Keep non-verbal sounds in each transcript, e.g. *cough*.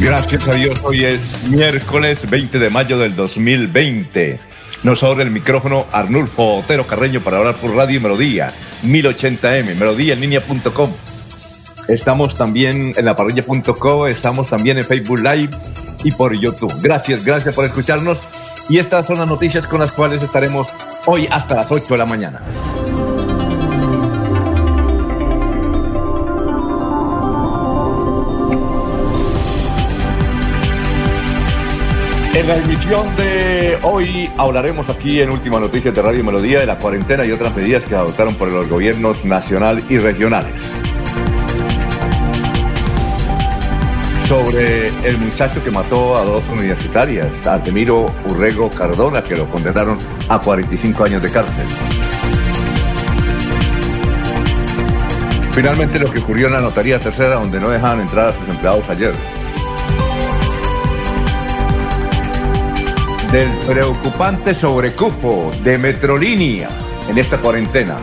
Gracias a Dios, hoy es miércoles 20 de mayo del 2020. Nos abre el micrófono Arnulfo Otero Carreño para hablar por Radio Melodía, 1080m, melodíaenlínea.com. Estamos también en la parrilla.co, estamos también en Facebook Live y por YouTube. Gracias, gracias por escucharnos. Y estas son las noticias con las cuales estaremos hoy hasta las 8 de la mañana. En la emisión de hoy hablaremos aquí en Última Noticias de Radio Melodía de la cuarentena y otras medidas que adoptaron por los gobiernos nacional y regionales. Sobre el muchacho que mató a dos universitarias, Artemiro Urrego Cardona, que lo condenaron a 45 años de cárcel. Finalmente lo que ocurrió en la notaría tercera, donde no dejaban entrar a sus empleados ayer. Del preocupante sobrecupo de Metrolínea en esta cuarentena.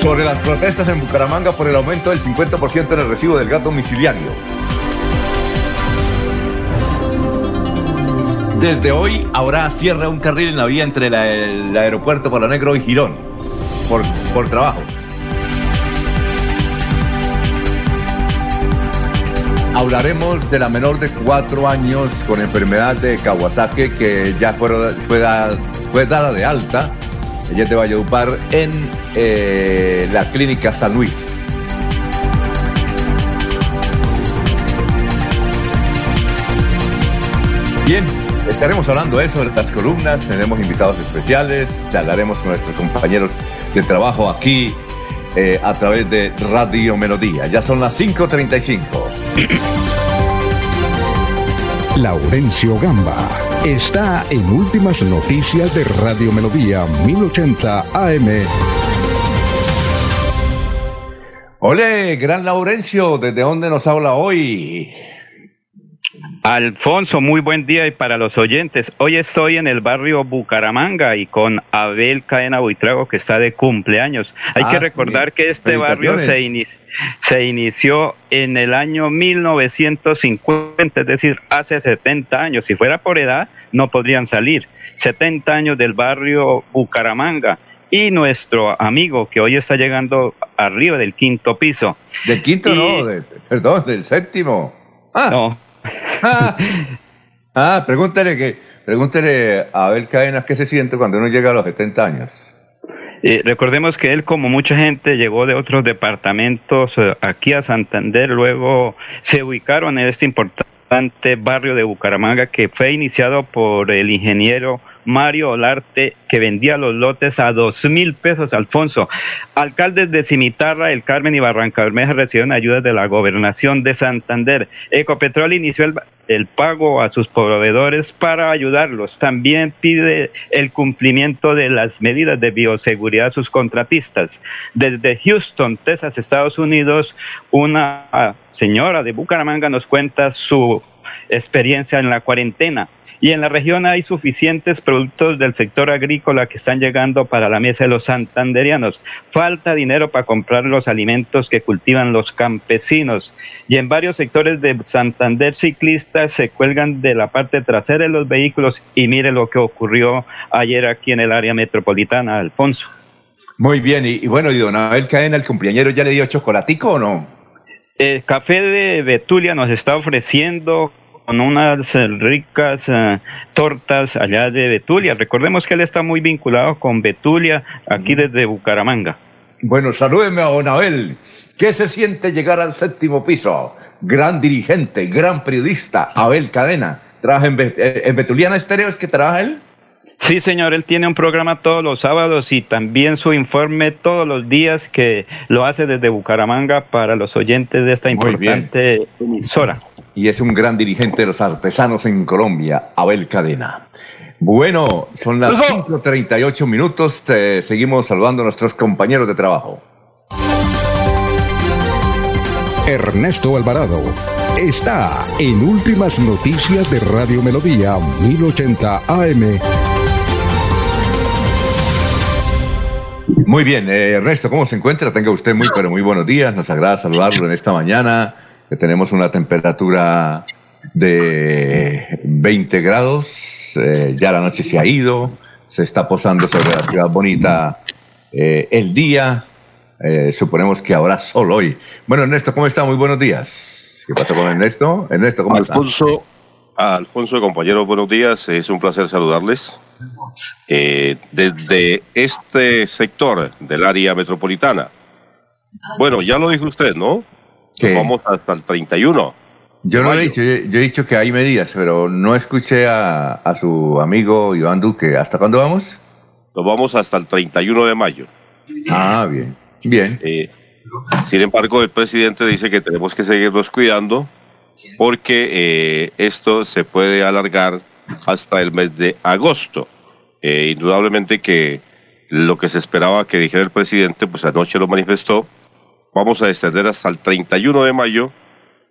Sobre las protestas en Bucaramanga por el aumento del 50% en el recibo del gato domiciliario. Desde hoy habrá cierre un carril en la vía entre el aeropuerto Palo Negro y Girón por, por trabajo. Hablaremos de la menor de cuatro años con enfermedad de Kawasaki que ya fue, fue, dada de alta. Ella es de Valledupar en eh, la clínica San Luis. Bien, estaremos hablando de eso, de las columnas, tenemos invitados especiales, charlaremos con nuestros compañeros de trabajo aquí eh, a través de Radio Melodía. Ya son las 5.35. *coughs* Laurencio Gamba está en Últimas Noticias de Radio Melodía 1080 AM. Ole, gran Laurencio, ¿desde dónde nos habla hoy? Alfonso, muy buen día y para los oyentes. Hoy estoy en el barrio Bucaramanga y con Abel Cadena Buitrago que está de cumpleaños. Hay que ah, recordar que este barrio se, se inició en el año 1950, es decir, hace 70 años. Si fuera por edad, no podrían salir. 70 años del barrio Bucaramanga y nuestro amigo que hoy está llegando arriba del quinto piso. Del quinto no, perdón, del séptimo. Ah. No, *laughs* ah, pregúntale que, pregúntele a Abel Cadenas qué se siente cuando uno llega a los 70 años. Eh, recordemos que él, como mucha gente, llegó de otros departamentos eh, aquí a Santander, luego se ubicaron en este importante barrio de Bucaramanga que fue iniciado por el ingeniero Mario Olarte, que vendía los lotes a dos mil pesos, Alfonso. Alcaldes de Cimitarra, El Carmen y Barranca Bermeja recibieron ayudas de la gobernación de Santander. Ecopetrol inició el, el pago a sus proveedores para ayudarlos. También pide el cumplimiento de las medidas de bioseguridad a sus contratistas. Desde Houston, Texas, Estados Unidos, una señora de Bucaramanga nos cuenta su experiencia en la cuarentena y en la región hay suficientes productos del sector agrícola que están llegando para la mesa de los santanderianos. Falta dinero para comprar los alimentos que cultivan los campesinos. Y en varios sectores de Santander ciclistas se cuelgan de la parte trasera de los vehículos y mire lo que ocurrió ayer aquí en el área metropolitana, Alfonso. Muy bien, y, bueno, y don Abel Cadena, el cumpleañero, ¿ya le dio chocolatico o no? El café de Betulia nos está ofreciendo unas ricas eh, tortas allá de Betulia. Recordemos que él está muy vinculado con Betulia, aquí desde Bucaramanga. Bueno, salúdeme a Don Abel. ¿Qué se siente llegar al séptimo piso? Gran dirigente, gran periodista, Abel Cadena. ¿Trabaja en, eh, en Betuliana Estéreo? ¿Es que trabaja él? Sí, señor, él tiene un programa todos los sábados y también su informe todos los días que lo hace desde Bucaramanga para los oyentes de esta importante emisora. Y es un gran dirigente de los artesanos en Colombia, Abel Cadena. Bueno, son las 5.38 minutos. Eh, seguimos saludando a nuestros compañeros de trabajo. Ernesto Alvarado está en Últimas Noticias de Radio Melodía 1080 AM. Muy bien, eh, Ernesto, ¿cómo se encuentra? Tenga usted muy, pero muy buenos días. Nos agrada saludarlo en esta mañana, que tenemos una temperatura de 20 grados. Eh, ya la noche se ha ido, se está posando sobre la ciudad bonita eh, el día. suponemos que habrá sol hoy. Bueno, Ernesto, ¿cómo está? Muy buenos días. ¿Qué pasa con Ernesto? Ernesto, ¿cómo Alfonso, está? Alfonso, compañero, buenos días. Es un placer saludarles. Eh, desde este sector del área metropolitana. Bueno, ya lo dijo usted, ¿no? Vamos hasta el 31. Yo no he dicho, yo, he dicho que hay medidas, pero no escuché a, su amigo Iván Duque. ¿Hasta cuándo vamos? Nos vamos hasta el 31 de mayo. Ah, bien, bien. Eh, sin embargo, el presidente dice que tenemos que seguirnos cuidando porque eh, esto se puede alargar hasta el mes de agosto. Eh, indudablemente que lo que se esperaba que dijera el presidente, pues anoche lo manifestó, vamos a extender hasta el 31 de mayo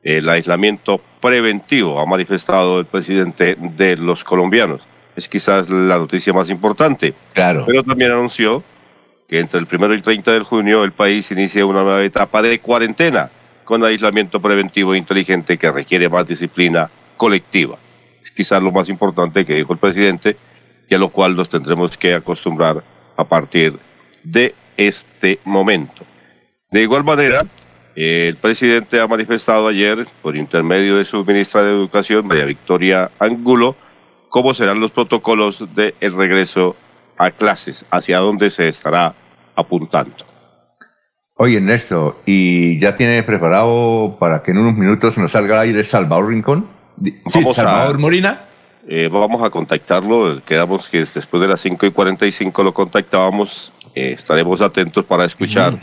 el aislamiento preventivo, ha manifestado el presidente de los colombianos. Es quizás la noticia más importante. Claro. Pero también anunció que entre el 1 y el 30 de junio el país inicia una nueva etapa de cuarentena con aislamiento preventivo inteligente que requiere más disciplina colectiva es quizás lo más importante que dijo el presidente y a lo cual nos tendremos que acostumbrar a partir de este momento. De igual manera, el presidente ha manifestado ayer, por intermedio de su ministra de Educación, María Victoria Angulo, cómo serán los protocolos del regreso a clases, hacia dónde se estará apuntando. Oye, Ernesto, ¿y ya tiene preparado para que en unos minutos nos salga al aire Salvador Rincón? vamos Salvador a, Morina. Eh, vamos a contactarlo, quedamos que después de las 5 y 45 lo contactábamos, eh, estaremos atentos para escuchar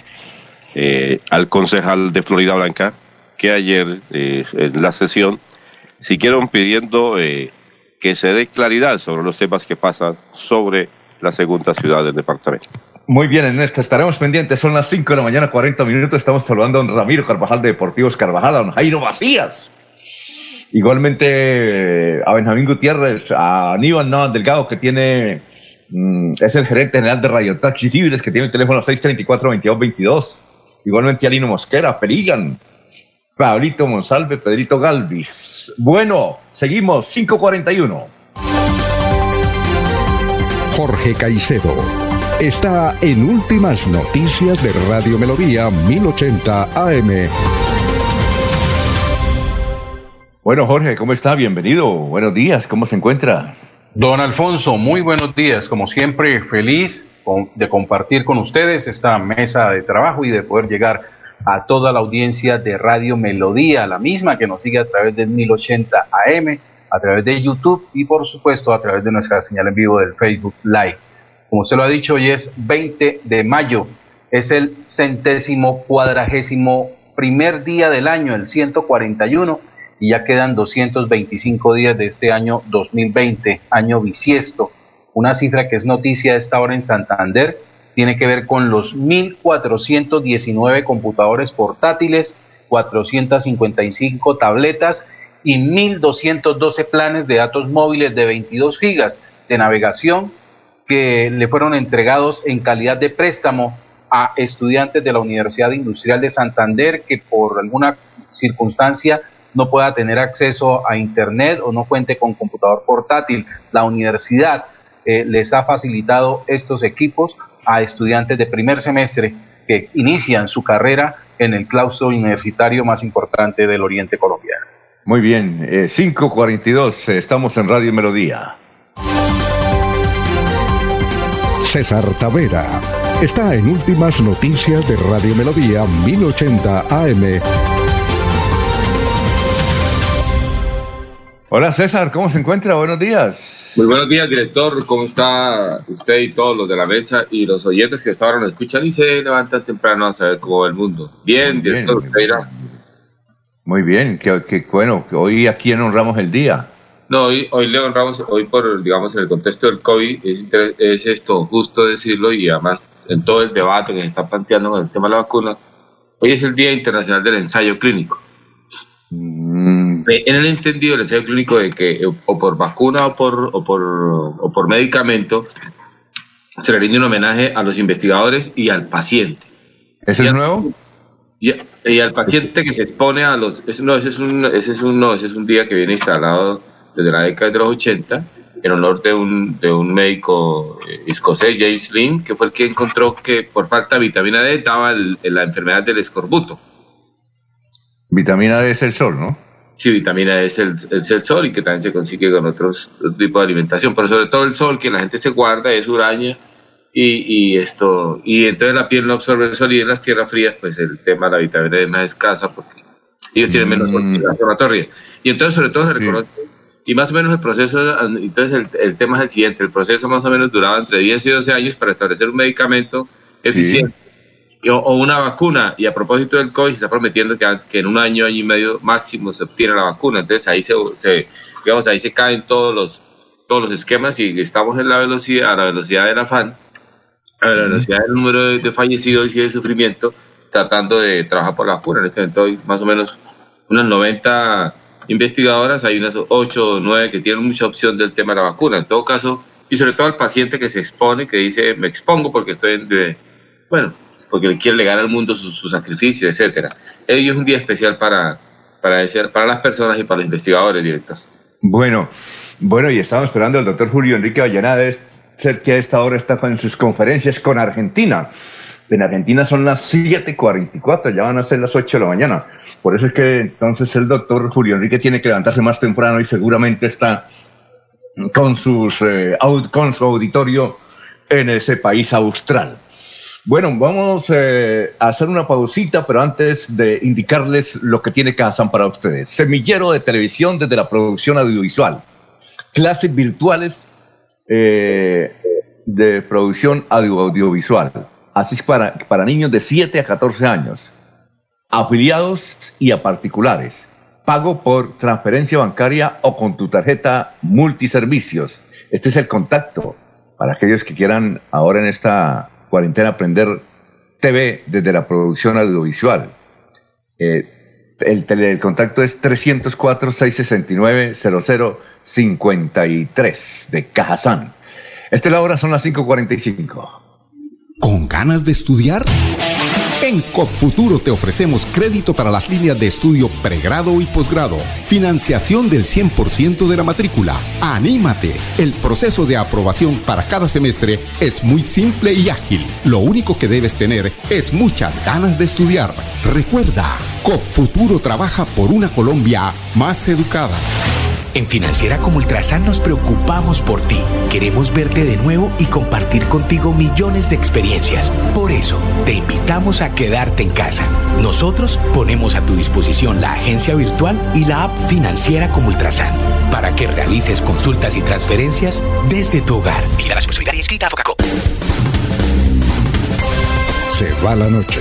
eh, al concejal de Florida Blanca, que ayer en la sesión siguieron pidiendo que se dé claridad sobre los temas que pasan sobre la segunda ciudad del departamento. Muy bien, Ernesto, estaremos pendientes. Son las 5 de la mañana, 40 minutos. Estamos saludando a don Ramiro Carvajal de Deportivos Carvajal, a don Jairo Macías Igualmente a Benjamín Gutiérrez, a Aníbal Navas Delgado, que tiene, mm, es el gerente general de Radio Taxi Civiles, que tiene el teléfono 634-2222. Igualmente a Lino Mosquera, Perigan, Pablito Monsalve, Pedrito Galvis. Bueno, seguimos, 541. Jorge Caicedo está en Últimas Noticias de Radio Melodía 1080 AM. Bueno, Jorge, ¿cómo está? Bienvenido. Buenos días, ¿cómo se encuentra? Don Alfonso, muy buenos días. Como siempre, feliz de compartir con ustedes esta mesa de trabajo y de poder llegar a toda la audiencia de Radio Melodía, la misma que nos sigue a través del 1080 AM, a través de YouTube y por supuesto a través de nuestra señal en vivo del Facebook Live. Como se lo ha dicho, hoy es 20 de mayo, es el centésimo cuadragésimo primer día del año, el 141 y ya quedan 225 días de este año 2020, año bisiesto. Una cifra que es noticia a esta hora en Santander tiene que ver con los 1.419 computadores portátiles, 455 tabletas y 1.212 planes de datos móviles de 22 gigas de navegación que le fueron entregados en calidad de préstamo a estudiantes de la Universidad Industrial de Santander que por alguna circunstancia no pueda tener acceso a Internet o no cuente con computador portátil. La universidad eh, les ha facilitado estos equipos a estudiantes de primer semestre que inician su carrera en el claustro universitario más importante del oriente colombiano. Muy bien, 5.42, eh, estamos en Radio Melodía. César Tavera está en Últimas Noticias de Radio Melodía 1080 AM. Hola César, ¿cómo se encuentra? Buenos días. Muy buenos días, director. ¿Cómo está usted y todos los de la mesa y los oyentes que hasta ahora nos escuchan y se levantan temprano a saber cómo va el mundo? Bien, director, Muy bien, que, bueno, que hoy aquí honramos el día. No, hoy, hoy le honramos, hoy por, digamos, en el contexto del COVID, es, es esto, justo decirlo, y además en todo el debate que se está planteando con el tema de la vacuna, hoy es el Día Internacional del Ensayo Clínico. Mm. En el entendido del ensayo clínico de que eh, o por vacuna o por, o por, o por medicamento se le rinde un homenaje a los investigadores y al paciente. ¿Es el nuevo? Y, y, al paciente que se expone a los... no, ese es un, ese es un, no, ese es un día que viene instalado desde la década de los 80 en honor de un, de un médico eh, escocés, James Lynn, que fue el que encontró que por falta de vitamina D daba la enfermedad del escorbuto. Vitamina D es el sol, ¿no? Sí, vitamina D es el, el, sol y que también se consigue con otros, tipos de alimentación, pero sobre todo el sol que la gente se guarda es uraña y, y, esto y entonces la piel no absorbe el sol y en las tierras frías pues el tema de la vitamina D es más escasa porque ellos tienen menos mm. inflamatoria y entonces sobre todo se reconoce y más o menos el proceso, entonces el, tema es el siguiente, el proceso más o menos duraba entre 10 y 12 años para establecer un medicamento eficiente o, una vacuna, y a propósito del COVID se está prometiendo que, que, en un año, año y medio máximo se obtiene la vacuna, entonces ahí se, se, digamos, ahí se caen todos los, todos los esquemas y estamos en la velocidad, a la velocidad del afán, a la velocidad del número de, fallecidos y de sufrimiento, tratando de trabajar por la vacuna. En este momento hay más o menos unas 90 investigadoras, hay unas 8 o 9 que tienen mucha opción del tema de la vacuna. En todo caso, y sobre todo al paciente que se expone, que dice, me expongo porque estoy en... De, bueno, porque quiere legar al mundo su, sacrificio, etcétera. Hoy es un día especial para, para, para las personas y para los investigadores, director. Bueno, bueno, y estamos esperando al doctor Julio Enrique Vallanades, ser que a esta hora está con sus conferencias con Argentina. En Argentina son las 7.44, ya van a ser las 8 de la mañana. Por eso es que entonces el doctor Julio Enrique tiene que levantarse más temprano y seguramente está con, sus, eh, con su auditorio en ese país austral. Bueno, vamos eh, a hacer una pausita, pero antes de indicarles lo que tiene Kazan para ustedes. Semillero de televisión desde la producción audiovisual. Clases virtuales eh, de producción audiovisual. Así es para, para niños de 7 a 14 años. Afiliados y a particulares. Pago por transferencia bancaria o con tu tarjeta multiservicios. Este es el contacto para aquellos que quieran ahora en esta Cuarentena Aprender TV desde la producción audiovisual. Eh, el, el, contacto es 304-669-0053 de Cajazán. Esta es la hora, son las 5.45. ¿Con ganas de estudiar? En CopFuturo te ofrecemos crédito para las líneas de estudio pregrado y posgrado, financiación del 100% de la matrícula. ¡Anímate! El proceso de aprobación para cada semestre es muy simple y ágil. Lo único que debes tener es muchas ganas de estudiar. Recuerda, CopFuturo trabaja por una Colombia más educada. En Financiera como Ultrasan nos preocupamos por ti. Queremos verte de nuevo y compartir contigo millones de experiencias. Por eso, te invitamos a quedarte en casa. Nosotros ponemos a tu disposición la agencia virtual y la app Financiera como Ultrasan para que realices consultas y transferencias desde tu hogar. Mira la y escrita a Focaco. Se va la noche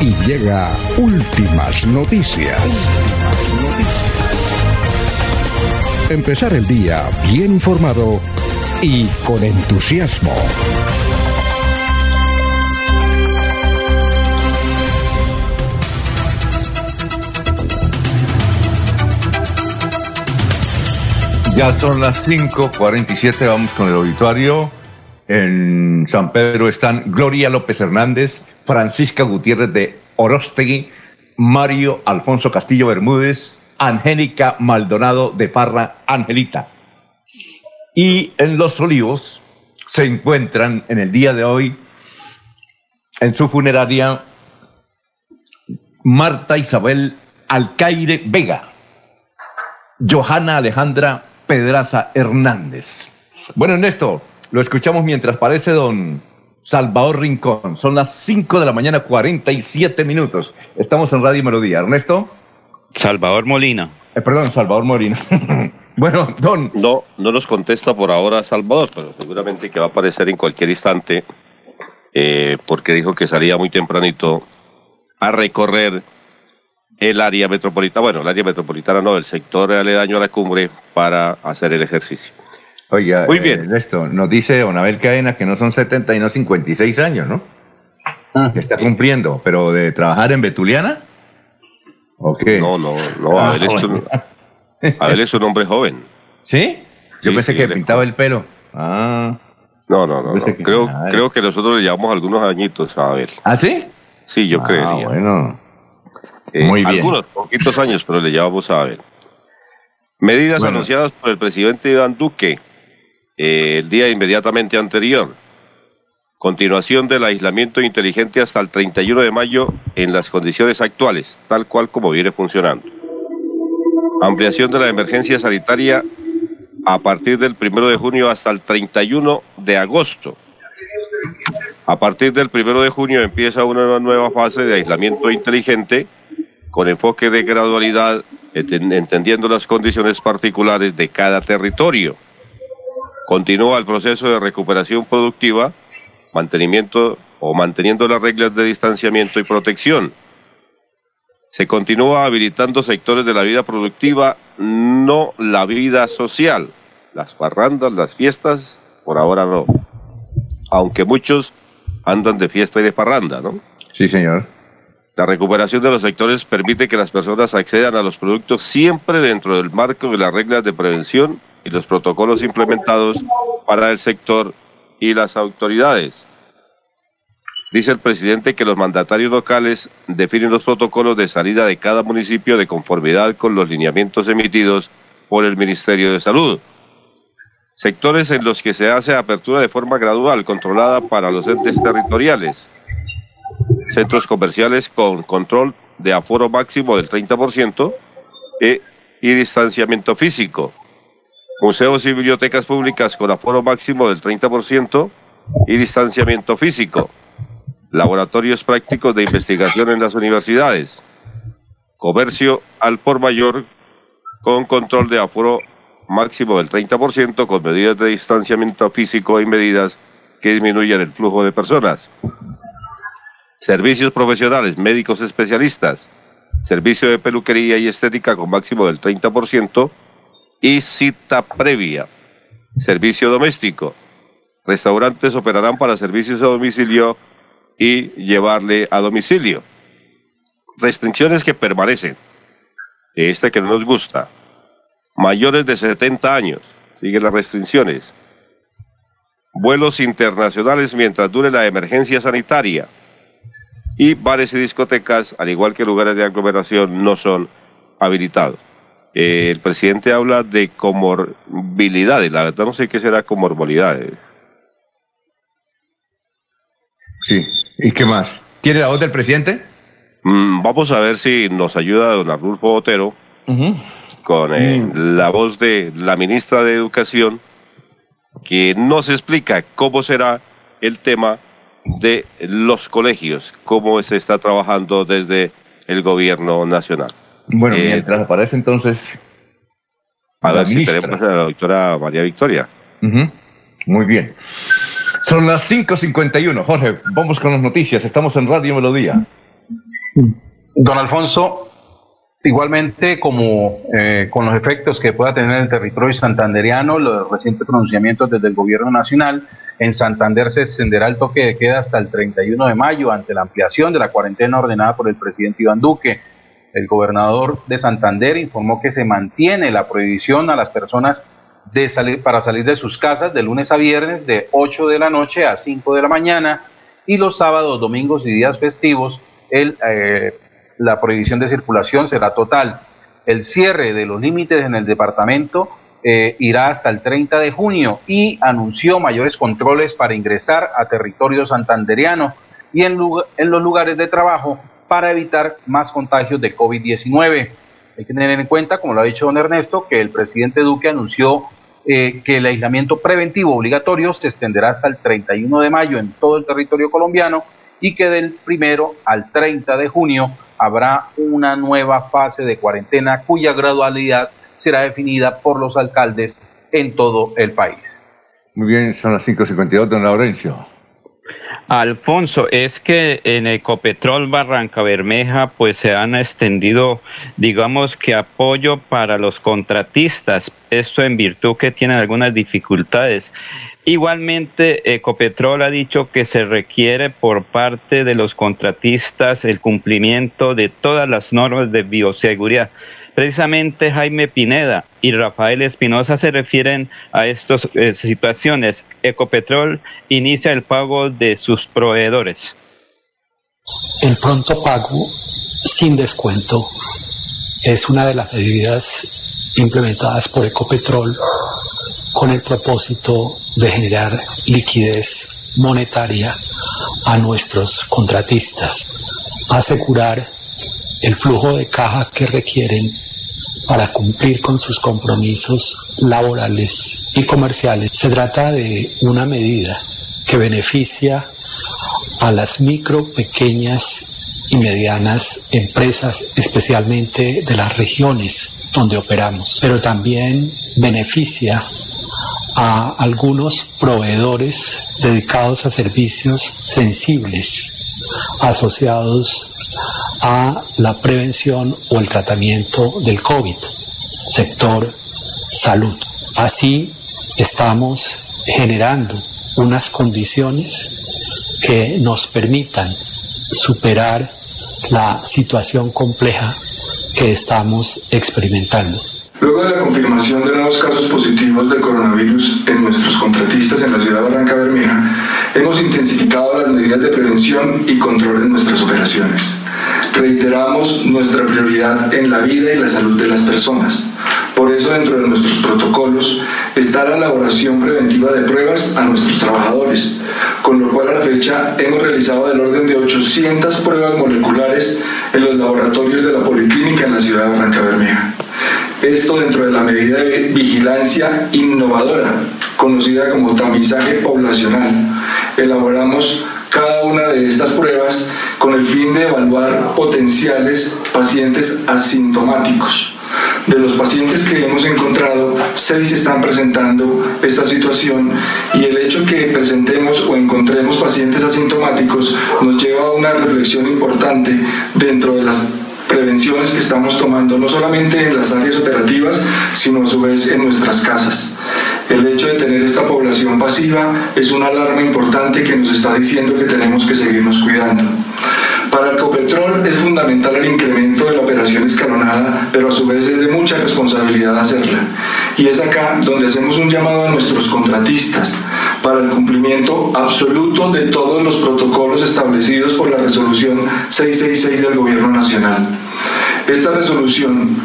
y llega últimas noticias. Últimas noticias empezar el día bien informado y con entusiasmo. Ya son las 5.47, vamos con el auditorio. En San Pedro están Gloria López Hernández, Francisca Gutiérrez de Orostegui, Mario Alfonso Castillo Bermúdez, Angélica Maldonado de Parra Angelita. Y en Los Olivos se encuentran en el día de hoy en su funeraria Marta Isabel Alcaire Vega. Johanna Alejandra Pedraza Hernández. Bueno, Ernesto, lo escuchamos mientras parece don Salvador Rincón. Son las 5 de la mañana, 47 minutos. Estamos en Radio Melodía. Ernesto. Salvador Molina. Eh, perdón, Salvador Molina. *laughs* bueno, don. No, no nos contesta por ahora Salvador, pero seguramente que va a aparecer en cualquier instante, eh, porque dijo que salía muy tempranito a recorrer el área metropolitana, bueno, el área metropolitana no, el sector aledaño a la cumbre para hacer el ejercicio. Oiga, Muy bien. Eh, esto nos dice Onabel Cadena que no son 70 y no 56 años, ¿no? Ah. que está cumpliendo, pero de trabajar en Betuliana. ¿O qué? No, no, no, ah, Abel, es un, *laughs* Abel, es un, hombre joven. ¿Sí? Yo pensé que pintaba el pelo. Ah. No, no, no. Creo, creo que nosotros le llevamos algunos añitos a Abel. ¿Ah, sí? Sí, yo. Ah, bueno. Eh, Muy bien. Algunos poquitos años, pero le llevamos a Abel. Medidas anunciadas por el presidente Iván Duque eh, el día inmediatamente anterior. Continuación del aislamiento inteligente hasta el 31 de mayo en las condiciones actuales, tal cual como viene funcionando. Ampliación de la emergencia sanitaria a partir del 1 de junio hasta el 31 de agosto. A partir del 1 de junio empieza una nueva fase de aislamiento inteligente con enfoque de gradualidad, entendiendo las condiciones particulares de cada territorio. Continúa el proceso de recuperación productiva, mantenimiento o manteniendo las reglas de distanciamiento y protección. Se continúa habilitando sectores de la vida productiva, no la vida social. Las parrandas, las fiestas, por ahora no. Aunque muchos andan de fiesta y de parranda, ¿no? Sí, señor. La recuperación de los sectores permite que las personas accedan a los productos siempre dentro del marco de las reglas de prevención y los protocolos implementados para el sector y las autoridades. Dice el presidente que los mandatarios locales definen los protocolos de salida de cada municipio de conformidad con los lineamientos emitidos por el Ministerio de Salud. Sectores en los que se hace apertura de forma gradual, controlada para los entes territoriales. Centros comerciales con control de aforo máximo del 30% e, y distanciamiento físico museos y bibliotecas públicas con aforo máximo del 30% y distanciamiento físico, laboratorios prácticos de investigación en las universidades, comercio al por mayor con control de aforo máximo del 30% con medidas de distanciamiento físico y medidas que disminuyan el flujo de personas. Servicios profesionales, médicos especialistas, servicio de peluquería y estética con máximo del 30%, y cita previa. Servicio doméstico. Restaurantes operarán para servicios a domicilio y llevarle a domicilio. Restricciones que permanecen. Esta que no nos gusta. Mayores de 70 años. Siguen las restricciones. Vuelos internacionales mientras dure la emergencia sanitaria. Y bares y discotecas, al igual que lugares de aglomeración, no son habilitados. El presidente habla de comorbilidades, la verdad no sé qué será comorbilidades. Sí, ¿y qué más? ¿Tiene la voz del presidente? Mm, vamos a ver si nos ayuda don Arnulfo Botero con eh, mm. la voz de la ministra de Educación, que nos explica cómo será el tema de los colegios, cómo se está trabajando desde el gobierno nacional. Bueno, eh, mientras aparece entonces. A ver si tenemos a la doctora María Victoria. Muy bien. Son las 5.51. Jorge, vamos con las noticias. Estamos en Radio Melodía. Don Alfonso, igualmente como eh, con los efectos que pueda tener el territorio santanderiano, los recientes pronunciamientos desde el gobierno nacional, en Santander se extenderá el toque de queda hasta el 31 de mayo ante la ampliación de la cuarentena ordenada por el presidente Iván Duque. El gobernador de Santander informó que se mantiene la prohibición a las personas de salir, para salir de sus casas de lunes a viernes de 8 de la noche a 5 de la mañana y los sábados, domingos y días festivos el, eh, la prohibición de circulación será total. El cierre de los límites en el departamento eh, irá hasta el 30 de junio y anunció mayores controles para ingresar a territorio santanderiano y en, en los lugares de trabajo para evitar más contagios de COVID-19. Hay que tener en cuenta, como lo ha dicho don Ernesto, que el presidente Duque anunció eh, que el aislamiento preventivo obligatorio se extenderá hasta el 31 de mayo en todo el territorio colombiano y que del primero al 30 de junio habrá una nueva fase de cuarentena cuya gradualidad será definida por los alcaldes en todo el país. Muy bien, son las 5.52, don Laurencio. Alfonso, es que en Ecopetrol Barranca Bermeja pues se han extendido, digamos que apoyo para los contratistas, esto en virtud que tienen algunas dificultades. Igualmente, Ecopetrol ha dicho que se requiere por parte de los contratistas el cumplimiento de todas las normas de bioseguridad. Precisamente Jaime Pineda y Rafael Espinosa se refieren a estas eh, situaciones. Ecopetrol inicia el pago de sus proveedores. El pronto pago sin descuento es una de las medidas implementadas por Ecopetrol con el propósito de generar liquidez monetaria a nuestros contratistas, asegurar el flujo de caja que requieren para cumplir con sus compromisos laborales y comerciales. Se trata de una medida que beneficia a las micro, pequeñas y medianas empresas, especialmente de las regiones donde operamos, pero también beneficia a algunos proveedores dedicados a servicios sensibles asociados a la prevención o el tratamiento del COVID, sector salud. Así estamos generando unas condiciones que nos permitan superar la situación compleja que estamos experimentando. Luego de la confirmación de nuevos casos positivos de coronavirus en nuestros contratistas en la ciudad de Barranca Bermeja, hemos intensificado las medidas de prevención y control en nuestras operaciones. Reiteramos nuestra prioridad en la vida y la salud de las personas. Por eso dentro de nuestros protocolos está la elaboración preventiva de pruebas a nuestros trabajadores, con lo cual a la fecha hemos realizado del orden de 800 pruebas moleculares en los laboratorios de la Policlínica en la ciudad de Barranca Bermeja. Esto dentro de la medida de vigilancia innovadora, conocida como tamizaje poblacional. Elaboramos cada una de estas pruebas con el fin de evaluar potenciales pacientes asintomáticos. De los pacientes que hemos encontrado, seis están presentando esta situación y el hecho que presentemos o encontremos pacientes asintomáticos nos lleva a una reflexión importante dentro de las prevenciones que estamos tomando, no solamente en las áreas operativas, sino a su vez en nuestras casas. El hecho de tener esta población pasiva es una alarma importante que nos está diciendo que tenemos que seguirnos cuidando. Para el Copetrol es fundamental el incremento de la operación escalonada, pero a su vez es de mucha responsabilidad hacerla. Y es acá donde hacemos un llamado a nuestros contratistas para el cumplimiento absoluto de todos los protocolos establecidos por la resolución 666 del Gobierno Nacional. Esta resolución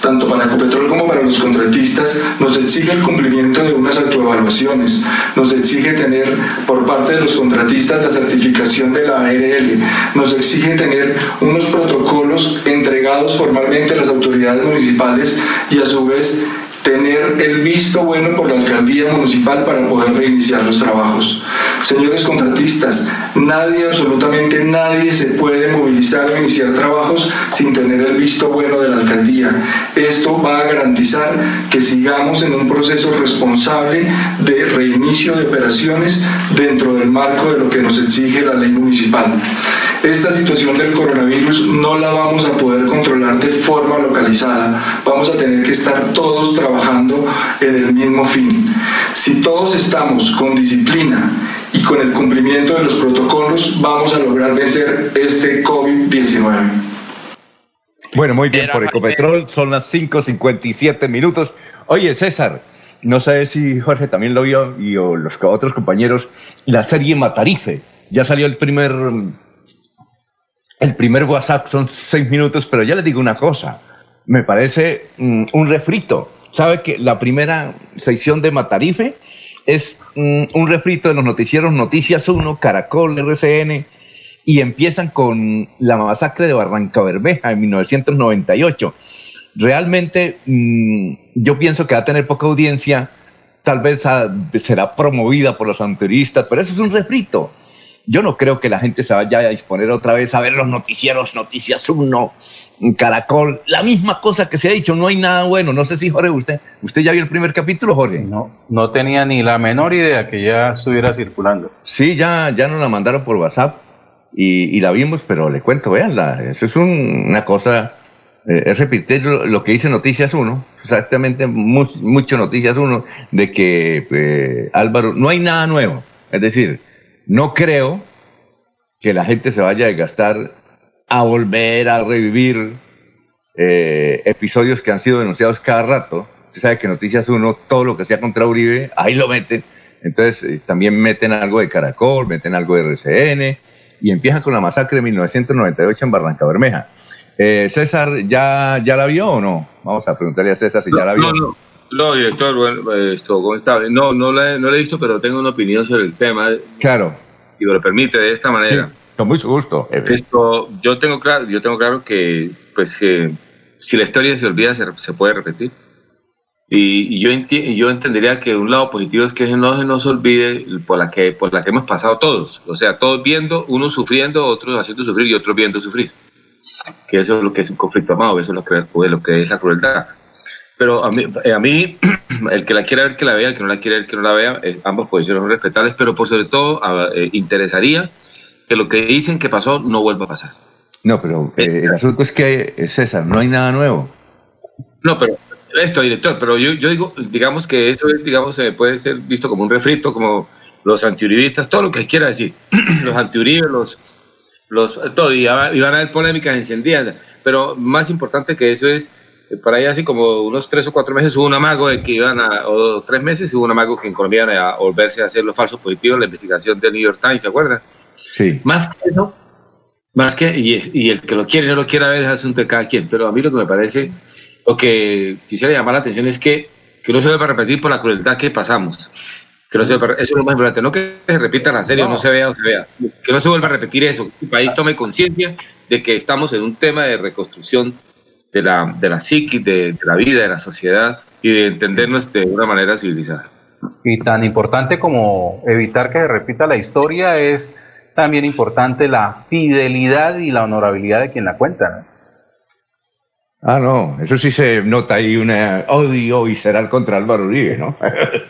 tanto para Ecopetrol como para los contratistas, nos exige el cumplimiento de unas autoevaluaciones, nos exige tener por parte de los contratistas la certificación de la ARL, nos exige tener unos protocolos entregados formalmente a las autoridades municipales y a su vez tener el visto bueno por la alcaldía municipal para poder reiniciar los trabajos. Señores contratistas, nadie, absolutamente nadie se puede movilizar o iniciar trabajos sin tener el visto bueno de la alcaldía. Esto va a garantizar que sigamos en un proceso responsable de reinicio de operaciones dentro del marco de lo que nos exige la ley municipal. Esta situación del coronavirus no la vamos a poder controlar de forma localizada. Vamos a tener que estar todos trabajando en el mismo fin. Si todos estamos con disciplina y con el cumplimiento de los protocolos, vamos a lograr vencer este COVID-19. Bueno, muy bien, por Ecopetrol son las 5.57 minutos. Oye, César, no sé si Jorge también lo vio y o los otros compañeros, la serie Matarife. Ya salió el primer el primer WhatsApp son seis minutos, pero ya les digo una cosa, me parece mm, un refrito. ¿Sabe que la primera sección de Matarife es mm, un refrito de los noticieros Noticias 1, Caracol, RCN, y empiezan con la masacre de Barranca Bermeja en 1998. realmente mm, yo pienso que va a tener poca audiencia, tal vez será promovida por los anteristas, pero eso es un refrito. Yo no creo que la gente se vaya a disponer otra vez a ver los noticieros, Noticias Uno, Caracol, la misma cosa que se ha dicho, no hay nada bueno. No sé si Jorge, usted, usted ya vio el primer capítulo, Jorge. No, no tenía ni la menor idea que ya estuviera circulando. Sí, ya, ya nos la mandaron por WhatsApp y, la vimos, pero le cuento, veanla, eso es una cosa, eh, es repetir lo, que dice Noticias 1, exactamente, mucho Noticias 1, de que eh, Álvaro, no hay nada nuevo. Es decir, no creo que la gente se vaya a gastar a volver a revivir eh, episodios que han sido denunciados cada rato. Usted sabe que Noticias 1, todo lo que sea contra Uribe, ahí lo meten. Entonces también meten algo de Caracol, meten algo de RCN, y empieza con la masacre de 1998 en Barranca Bermeja. Eh, César, ¿ya, ¿ya la vio o no? Vamos a preguntarle a César si ya la vio. No, no, no director, bueno, esto, ¿cómo está? No, no la, no he visto, pero tengo una opinión sobre el tema. Claro. Y me lo permite de esta manera. Sí, con mucho gusto. Esto, yo tengo claro, yo tengo claro que, pues, eh, si la historia se olvida, se, se puede repetir. Y, yo, yo entendería que un lado positivo es que no se nos olvide por la, que, por la que hemos pasado todos. O sea, todos viendo, unos sufriendo, otros haciendo sufrir y otros viendo sufrir. Que eso es lo que es un conflicto armado, eso es lo que, lo que es la crueldad. Pero a mí, eh, a mí, *clears throat* el que la quiera ver, que la vea, el que no la quiera ver, que no la vea, eh, ambas posiciones son respetables, pero por sobre todo eh, interesaría que lo que dicen que pasó no vuelva a pasar. No, pero el asunto es que, César, no hay nada nuevo. No, pero esto, director, pero yo, yo digo, digamos que esto digamos, se puede ser visto como un refrito, como los antiuribistas, todo lo que quiera decir, *clears throat* los antiuribes, los, los, todo, y, van a haber polémicas encendidas, pero más importante que eso es, eh, por ahí así como unos tres o cuatro meses hubo un amago de que iban a, o tres meses hubo un amago que en Colombia iban a volverse a hacer los falsos positivos, la investigación del New York Times, ¿se acuerdan? Sí. Más que eso, más que, y, y el que lo quiere no lo quiera ver es asunto de cada quien, pero a mí lo que me parece lo que quisiera llamar la atención es que, que no se vuelva a repetir por la crueldad que pasamos. Que no se, eso es lo más importante. No que se repita la serie, no. se vea o se vea. Que no se vuelva a repetir eso. Que el país tome conciencia de que estamos en un tema de reconstrucción de la, de la psiquis, de, la vida, de la sociedad y de entendernos de una manera civilizada. Y tan importante como evitar que se repita la historia es también importante la fidelidad y la honorabilidad de quien la cuenta. Ah, no, eso sí se nota ahí un odio visceral contra Álvaro Uribe, ¿no?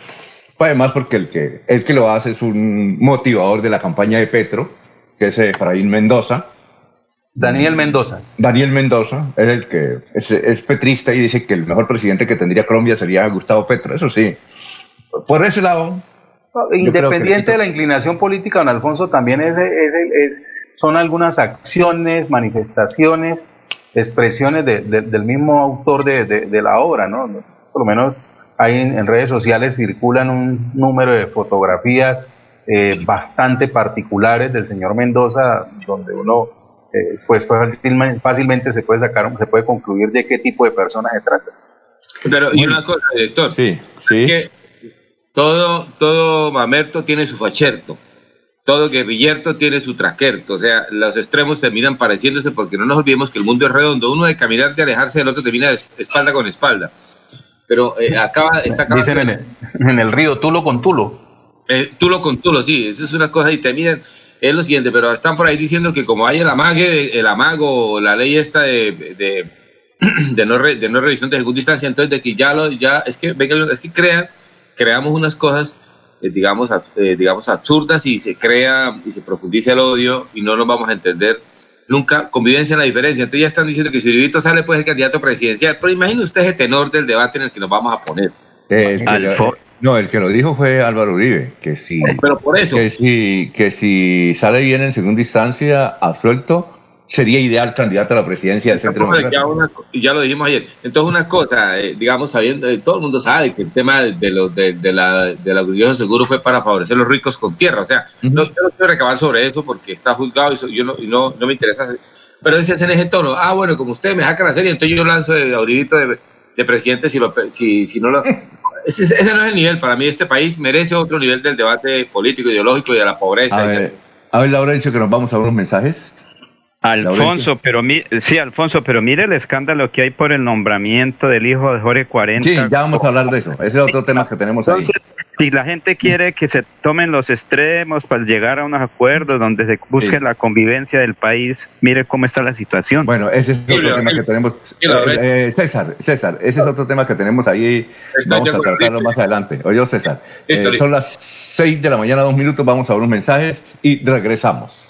*laughs* Además, porque el que, el que lo hace es un motivador de la campaña de Petro, que es Efraín Mendoza. Daniel Mendoza. Daniel Mendoza es el que es, es, petrista y dice que el mejor presidente que tendría Colombia sería Gustavo Petro, eso sí. Por ese lado. Independiente de la inclinación política, don Alfonso, también es, es, es, son algunas acciones, manifestaciones expresiones del mismo autor de, la obra, ¿no? Por lo menos hay en, redes sociales circulan un número de fotografías eh, bastante particulares del señor Mendoza, donde uno eh, pues fácilmente, se puede sacar, se puede concluir de qué tipo de persona se trata. Pero, y una cosa, director, sí, sí. que todo, todo mamerto tiene su facherto todo guerrillerto tiene su traquerto, o sea, los extremos terminan pareciéndose porque no nos olvidemos que el mundo es redondo, uno de caminar, de alejarse del otro termina de espalda con espalda. Pero eh, acaba, *laughs* está Dicen en el, río Tulo con Tulo. Eh, tulo con Tulo, sí, eso es una cosa y terminan, es lo siguiente, pero están por ahí diciendo que como hay el amague, el amago, la ley esta de, de, *clears throat* no, de no revisión de segunda instancia, entonces de que ya lo, ya, es que, venga, es que crean, creamos unas cosas eh, digamos, eh, digamos, absurdas y se crea y se profundiza el odio y no nos vamos a entender nunca convivencia en la diferencia. Entonces ya están diciendo que si Uribito sale puede ser candidato presidencial, pero imagine usted ese tenor del debate en el que nos vamos a poner. Eh, no, el que lo dijo fue Álvaro Uribe, que si, pero por eso. Que si, que si sale bien en segunda instancia, absuelto, sería ideal candidato a la presidencia del Centro Democrático. Ya, lo dijimos ayer. Entonces, una cosa, eh, digamos, sabiendo, eh, todo el mundo sabe que el tema de, lo, de, la, de la seguro fue para favorecer a los ricos con tierra. O sea, no, yo no quiero recabar sobre eso porque está juzgado y yo no, y no, no me interesa. Pero ese en ese tono, ah, bueno, como ustedes me sacan la serie, entonces yo lanzo de ahorita de, de presidente si, lo, si, si no lo... *laughs* Ese, ese, no es el nivel. Para mí este país merece otro nivel del debate político, ideológico y de la pobreza. A ver, a ver Laurencio, que nos vamos a unos mensajes. Alfonso, pero mi, sí, Alfonso, pero mire el escándalo que hay por el nombramiento del hijo de Jorge 40. Sí, ya vamos a hablar de eso. Ese es otro tema que tenemos ahí. Entonces, si la gente quiere que se tomen los extremos para llegar a unos acuerdos donde se busque la convivencia del país, mire cómo está la situación. Bueno, ese es otro tema que tenemos. Eh, eh, César, César, ese es otro tema que tenemos ahí. Vamos a tratarlo más adelante. Oye, César, eh, son las seis de la mañana, dos minutos, vamos a ver unos mensajes y regresamos.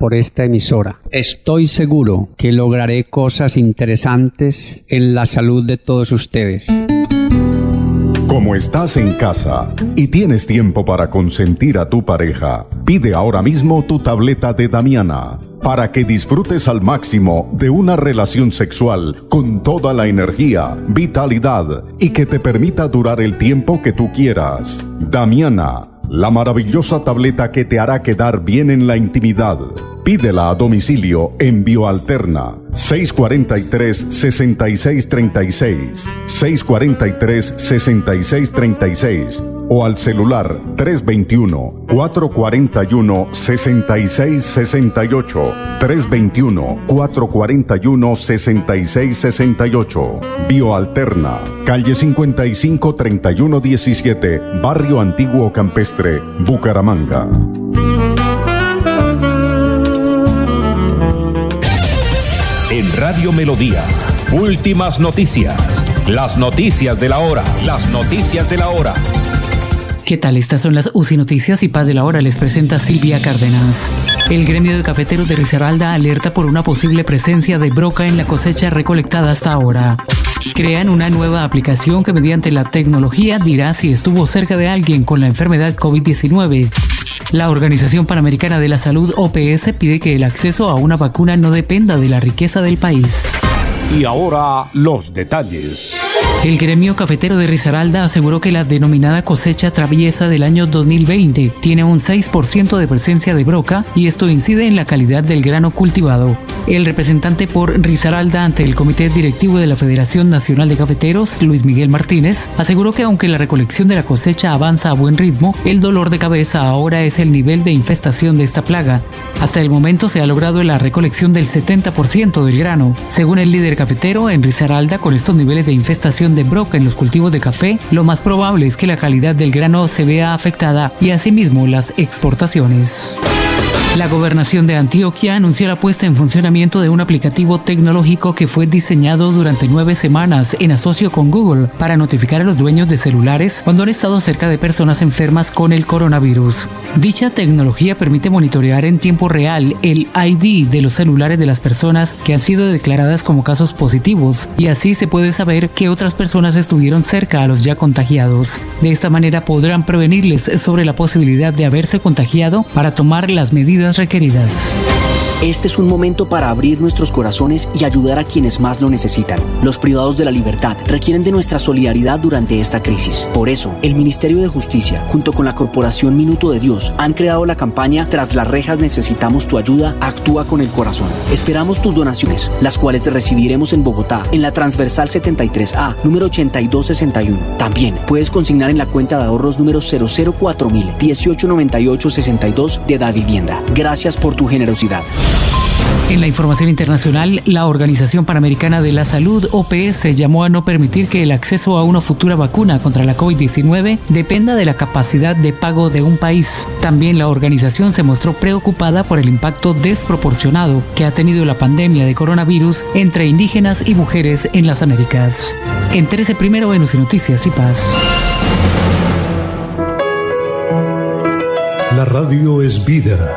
por esta emisora. Estoy seguro que lograré cosas interesantes en la salud de todos ustedes. Como estás en casa y tienes tiempo para consentir a tu pareja, pide ahora mismo tu tableta de Damiana para que disfrutes al máximo de una relación sexual con toda la energía, vitalidad y que te permita durar el tiempo que tú quieras. Damiana la maravillosa tableta que te hará quedar bien en la intimidad. Pídela a domicilio en Bioalterna 643-6636, 643-6636 o al celular 321-441-6668, 321-441-6668. Bioalterna, calle 55 3117, Barrio Antiguo Campestre, Bucaramanga. Radio Melodía, últimas noticias. Las noticias de la hora, las noticias de la hora. ¿Qué tal? Estas son las UCI Noticias y Paz de la Hora les presenta Silvia Cárdenas. El gremio de cafeteros de Risaralda alerta por una posible presencia de broca en la cosecha recolectada hasta ahora. Crean una nueva aplicación que mediante la tecnología dirá si estuvo cerca de alguien con la enfermedad COVID-19. La Organización Panamericana de la Salud OPS pide que el acceso a una vacuna no dependa de la riqueza del país. Y ahora los detalles. El gremio cafetero de Risaralda aseguró que la denominada cosecha traviesa del año 2020 tiene un 6% de presencia de broca y esto incide en la calidad del grano cultivado. El representante por Risaralda ante el Comité Directivo de la Federación Nacional de Cafeteros, Luis Miguel Martínez, aseguró que aunque la recolección de la cosecha avanza a buen ritmo, el dolor de cabeza ahora es el nivel de infestación de esta plaga. Hasta el momento se ha logrado la recolección del 70% del grano. Según el líder cafetero, en Risaralda, con estos niveles de infestación de broca en los cultivos de café, lo más probable es que la calidad del grano se vea afectada y asimismo las exportaciones. La gobernación de Antioquia anunció la puesta en funcionamiento de un aplicativo tecnológico que fue diseñado durante nueve semanas en asocio con Google para notificar a los dueños de celulares cuando han estado cerca de personas enfermas con el coronavirus. Dicha tecnología permite monitorear en tiempo real el ID de los celulares de las personas que han sido declaradas como casos positivos y así se puede saber que otras personas estuvieron cerca a los ya contagiados. De esta manera podrán prevenirles sobre la posibilidad de haberse contagiado para tomar las medidas requeridas. Este es un momento para abrir nuestros corazones y ayudar a quienes más lo necesitan. Los privados de la libertad requieren de nuestra solidaridad durante esta crisis. Por eso, el Ministerio de Justicia, junto con la Corporación Minuto de Dios, han creado la campaña Tras las rejas necesitamos tu ayuda, actúa con el corazón. Esperamos tus donaciones, las cuales recibiremos en Bogotá, en la transversal 73A, número 8261. También puedes consignar en la cuenta de ahorros número 004000 189862 de Da Vivienda. Gracias por tu generosidad. En la información internacional, la Organización Panamericana de la Salud, OPS, llamó a no permitir que el acceso a una futura vacuna contra la COVID-19 dependa de la capacidad de pago de un país. También la organización se mostró preocupada por el impacto desproporcionado que ha tenido la pandemia de coronavirus entre indígenas y mujeres en las Américas. Entérese primero en UCI Noticias y Paz. La radio es vida.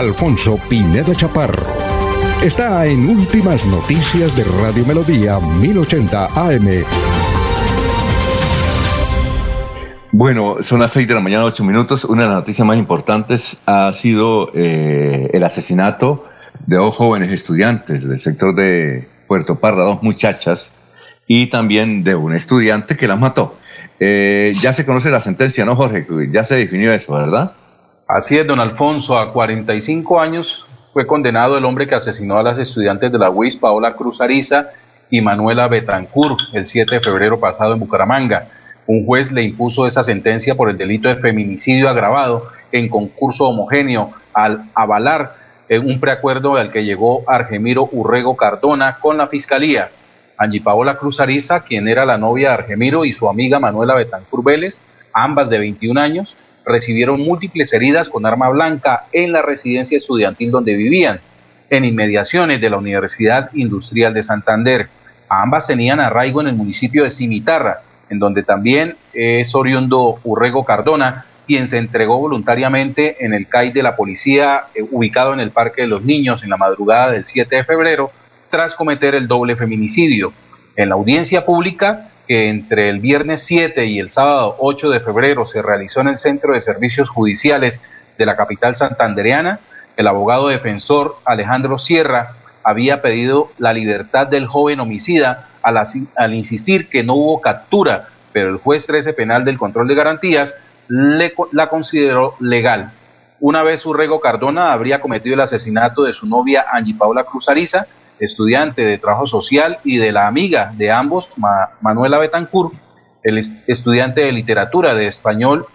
Alfonso Pineda Chaparro. Está en Últimas Noticias de Radio Melodía 1080 AM. Bueno, son las 6 de la mañana, 8 minutos. Una de las noticias más importantes ha sido eh, el asesinato de dos jóvenes estudiantes del sector de Puerto Parra, dos muchachas, y también de un estudiante que las mató. Eh, ya se conoce la sentencia, ¿no, Jorge? Ya se definió eso, ¿verdad? Así es, don Alfonso, a 45 años fue condenado el hombre que asesinó a las estudiantes de la UIS, Paola Cruz Ariza y Manuela Betancourt, el 7 de febrero pasado en Bucaramanga. Un juez le impuso esa sentencia por el delito de feminicidio agravado en concurso homogéneo al avalar un preacuerdo al que llegó Argemiro Urrego Cardona con la fiscalía. Angie Paola Cruz Ariza, quien era la novia de Argemiro, y su amiga Manuela Betancourt Vélez, ambas de 21 años, recibieron múltiples heridas con arma blanca en la residencia estudiantil donde vivían, en inmediaciones de la Universidad Industrial de Santander. Ambas tenían arraigo en el municipio de Cimitarra, en donde también es oriundo Urrego Cardona, quien se entregó voluntariamente en el CAI de la policía eh, ubicado en el Parque de los Niños en la madrugada del 7 de febrero, tras cometer el doble feminicidio. En la audiencia pública, que entre el viernes 7 y el sábado 8 de febrero se realizó en el Centro de Servicios Judiciales de la capital santandereana, el abogado defensor Alejandro Sierra había pedido la libertad del joven homicida al, insistir que no hubo captura, pero el juez 13 penal del control de garantías le, la consideró legal. Una vez Urrego Cardona habría cometido el asesinato de su novia Angie Paula Cruz Ariza, estudiante de trabajo social, y de la amiga de ambos, Manuela Betancourt, el estudiante de literatura de español,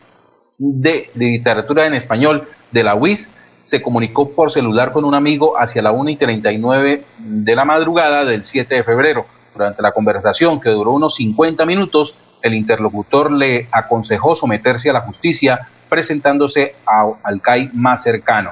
de, literatura en español de la UIS, se comunicó por celular con un amigo hacia la 1 y 39 de la madrugada del 7 de febrero. Durante la conversación, que duró unos 50 minutos, el interlocutor le aconsejó someterse a la justicia presentándose al CAI más cercano.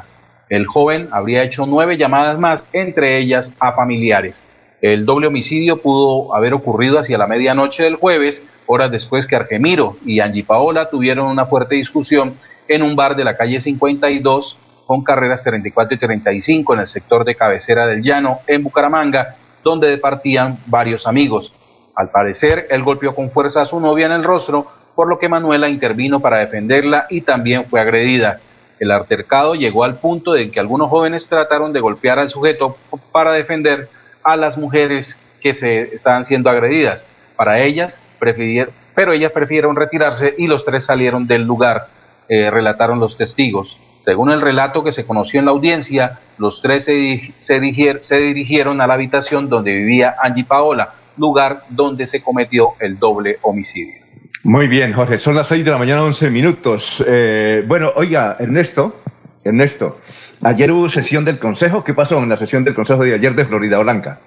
El joven habría hecho nueve llamadas más, entre ellas a familiares. El doble homicidio pudo haber ocurrido hacia la medianoche del jueves, horas después que Argemiro y Angie Paola tuvieron una fuerte discusión en un bar de la calle 52 con carreras 34 y 35 en el sector de cabecera del llano en Bucaramanga, donde departían varios amigos. Al parecer, él golpeó con fuerza a su novia en el rostro, por lo que Manuela intervino para defenderla y también fue agredida. El altercado llegó al punto de que algunos jóvenes trataron de golpear al sujeto para defender a las mujeres que se estaban siendo agredidas. Para ellas, pero ellas prefirieron retirarse y los tres salieron del lugar, eh, relataron los testigos. Según el relato que se conoció en la audiencia, los tres se, se, dirigieron a la habitación donde vivía Angie Paola, lugar donde se cometió el doble homicidio. Muy bien, Jorge. Son las 6 de la mañana, 11 minutos. Eh, bueno, oiga, Ernesto, Ernesto, ayer hubo sesión del Consejo. ¿Qué pasó en la sesión del Consejo de ayer de Florida Blanca?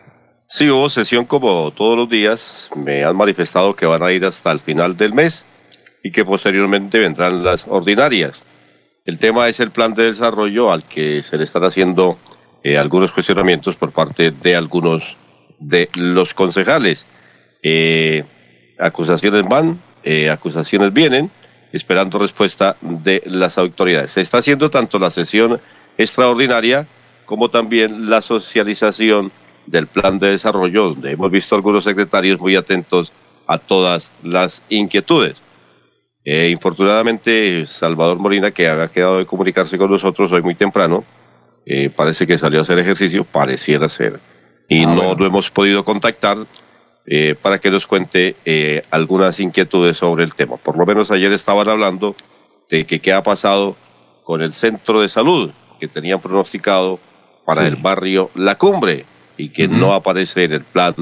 Sí, hubo sesión como todos los días. Me han manifestado que van a ir hasta el final del mes y que posteriormente vendrán las ordinarias. El tema es el plan de desarrollo al que se le están haciendo eh, algunos cuestionamientos por parte de algunos de los concejales. Eh, acusaciones van, eh, acusaciones vienen, esperando respuesta de las autoridades. Se está haciendo tanto la sesión extraordinaria como también la socialización del plan de desarrollo, donde hemos visto algunos secretarios muy atentos a todas las inquietudes. Eh, infortunadamente, Salvador Molina, que había quedado de comunicarse con nosotros hoy muy temprano, eh, parece que salió a hacer ejercicio, pareciera ser, y Ah, no bueno. lo hemos podido contactar eh, para que nos cuente eh, algunas inquietudes sobre el tema. Por lo menos ayer estaban hablando de que qué ha pasado con el centro de salud que tenían pronosticado para Sí. el barrio La Cumbre y que no aparece en el plan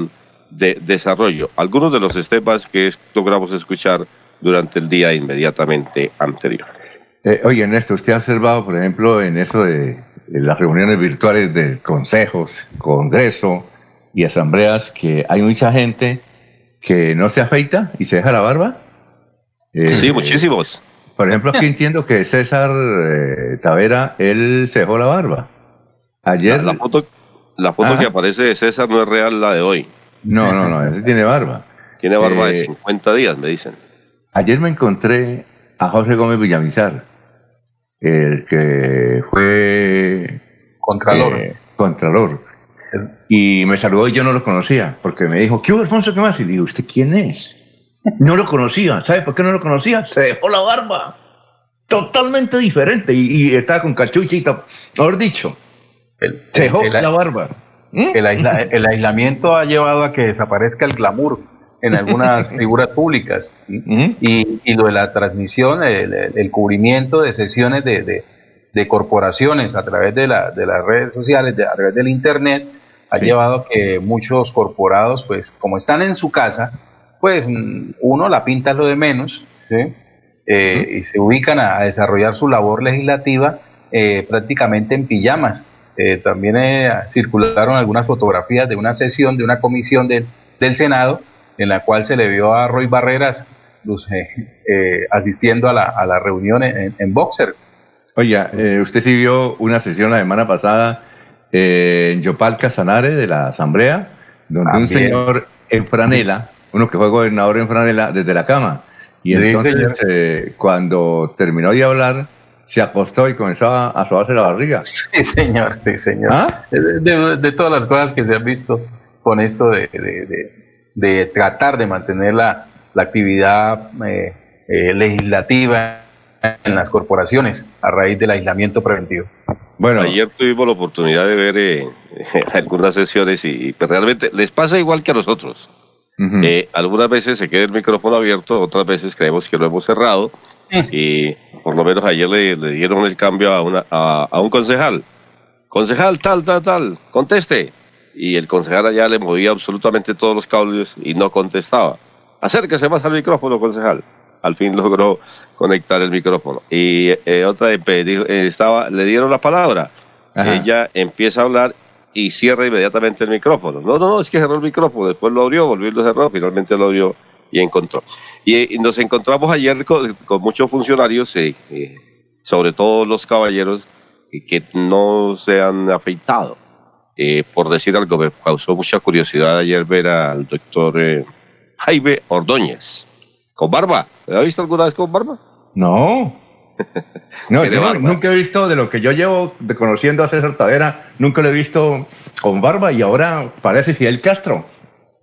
de desarrollo. Algunos de los temas que logramos escuchar durante el día inmediatamente anterior. Eh, oye, Ernesto, ¿usted ha observado, por ejemplo, en eso de, de las reuniones virtuales de consejos, congreso y asambleas, que hay mucha gente que no se afeita y se deja la barba? Eh, sí, muchísimos. Por ejemplo, aquí *laughs* entiendo que César eh, Tavera, él se dejó la barba. Ayer... La, la foto, la foto que aparece de César no es real la de hoy. No, no, no, él tiene barba. Tiene barba de Eh, 50 días, me dicen. Ayer me encontré a José Gómez Villamizar, el que fue Contralor. eh, contralor. Y me saludó y yo no lo conocía, porque me dijo, ¿qué hubo, Alfonso? ¿Qué más? Y le digo, ¿usted quién es? No lo conocía. ¿Sabe por qué no lo conocía? Se dejó la barba. Totalmente diferente. Y, y estaba con cachuchita. Mejor dicho, se dejó el- la barba. ¿Mm? El, aisla- el aislamiento ha llevado a que desaparezca el glamour en algunas *laughs* figuras públicas. ¿sí? y, y lo de la transmisión, el, cubrimiento de sesiones de, de- de corporaciones a través de, la- de las redes sociales, de- a través del Internet, ha llevado a que muchos corporados, pues como están en su casa, pues uno la pinta lo de menos ¿sí? Eh, y se ubican a, a desarrollar su labor legislativa eh, prácticamente en pijamas. Eh, también eh, circularon algunas fotografías de una sesión de una comisión del- del Senado en la cual se le vio a Roy Barreras pues, eh, asistiendo a la, a la reunión en, en boxer. Oiga, eh, usted sí vio una sesión la semana pasada eh, en Yopal Casanare de la Asamblea, donde un señor en franela, uno que fue gobernador en franela, desde la cama. Y entonces, señor. eh, cuando terminó de hablar, se acostó y comenzó a, a sobarse la barriga. Sí, señor, sí, señor. ¿Ah? De, de- de todas las cosas que se han visto con esto de, de- de- de tratar de mantener la, la actividad eh, eh, legislativa en las corporaciones a raíz del aislamiento preventivo. Bueno, Ayer tuvimos la oportunidad de ver eh, *laughs* algunas sesiones y, pues, realmente les pasa igual que a nosotros. Eh, algunas veces se queda el micrófono abierto, otras veces creemos que lo hemos cerrado y por lo menos ayer le, le dieron el cambio a, una, a, a un concejal. Concejal, tal, tal, tal, conteste. Y el concejal allá le movía absolutamente todos los cables y no contestaba. Acérquese más al micrófono, concejal. Al fin logró conectar el micrófono. Y eh, otra vez pues, dijo, eh, estaba, le dieron la palabra. Ajá. Ella empieza a hablar y cierra inmediatamente el micrófono. No, no, no, es que cerró el micrófono. Después lo abrió, volvió y lo cerró. Finalmente lo abrió y encontró. Y, eh, y nos encontramos ayer con, con muchos funcionarios, eh, eh, sobre todo los caballeros, que no se han afeitado. Eh, por decir algo, me causó mucha curiosidad ayer ver al doctor Jaime Ordóñez. Con barba. ¿Lo ha visto alguna vez con barba? No. *laughs* No, yo barba. nunca he visto de lo que yo llevo de conociendo a César Tavera, nunca lo he visto con barba y ahora parece Fidel Castro.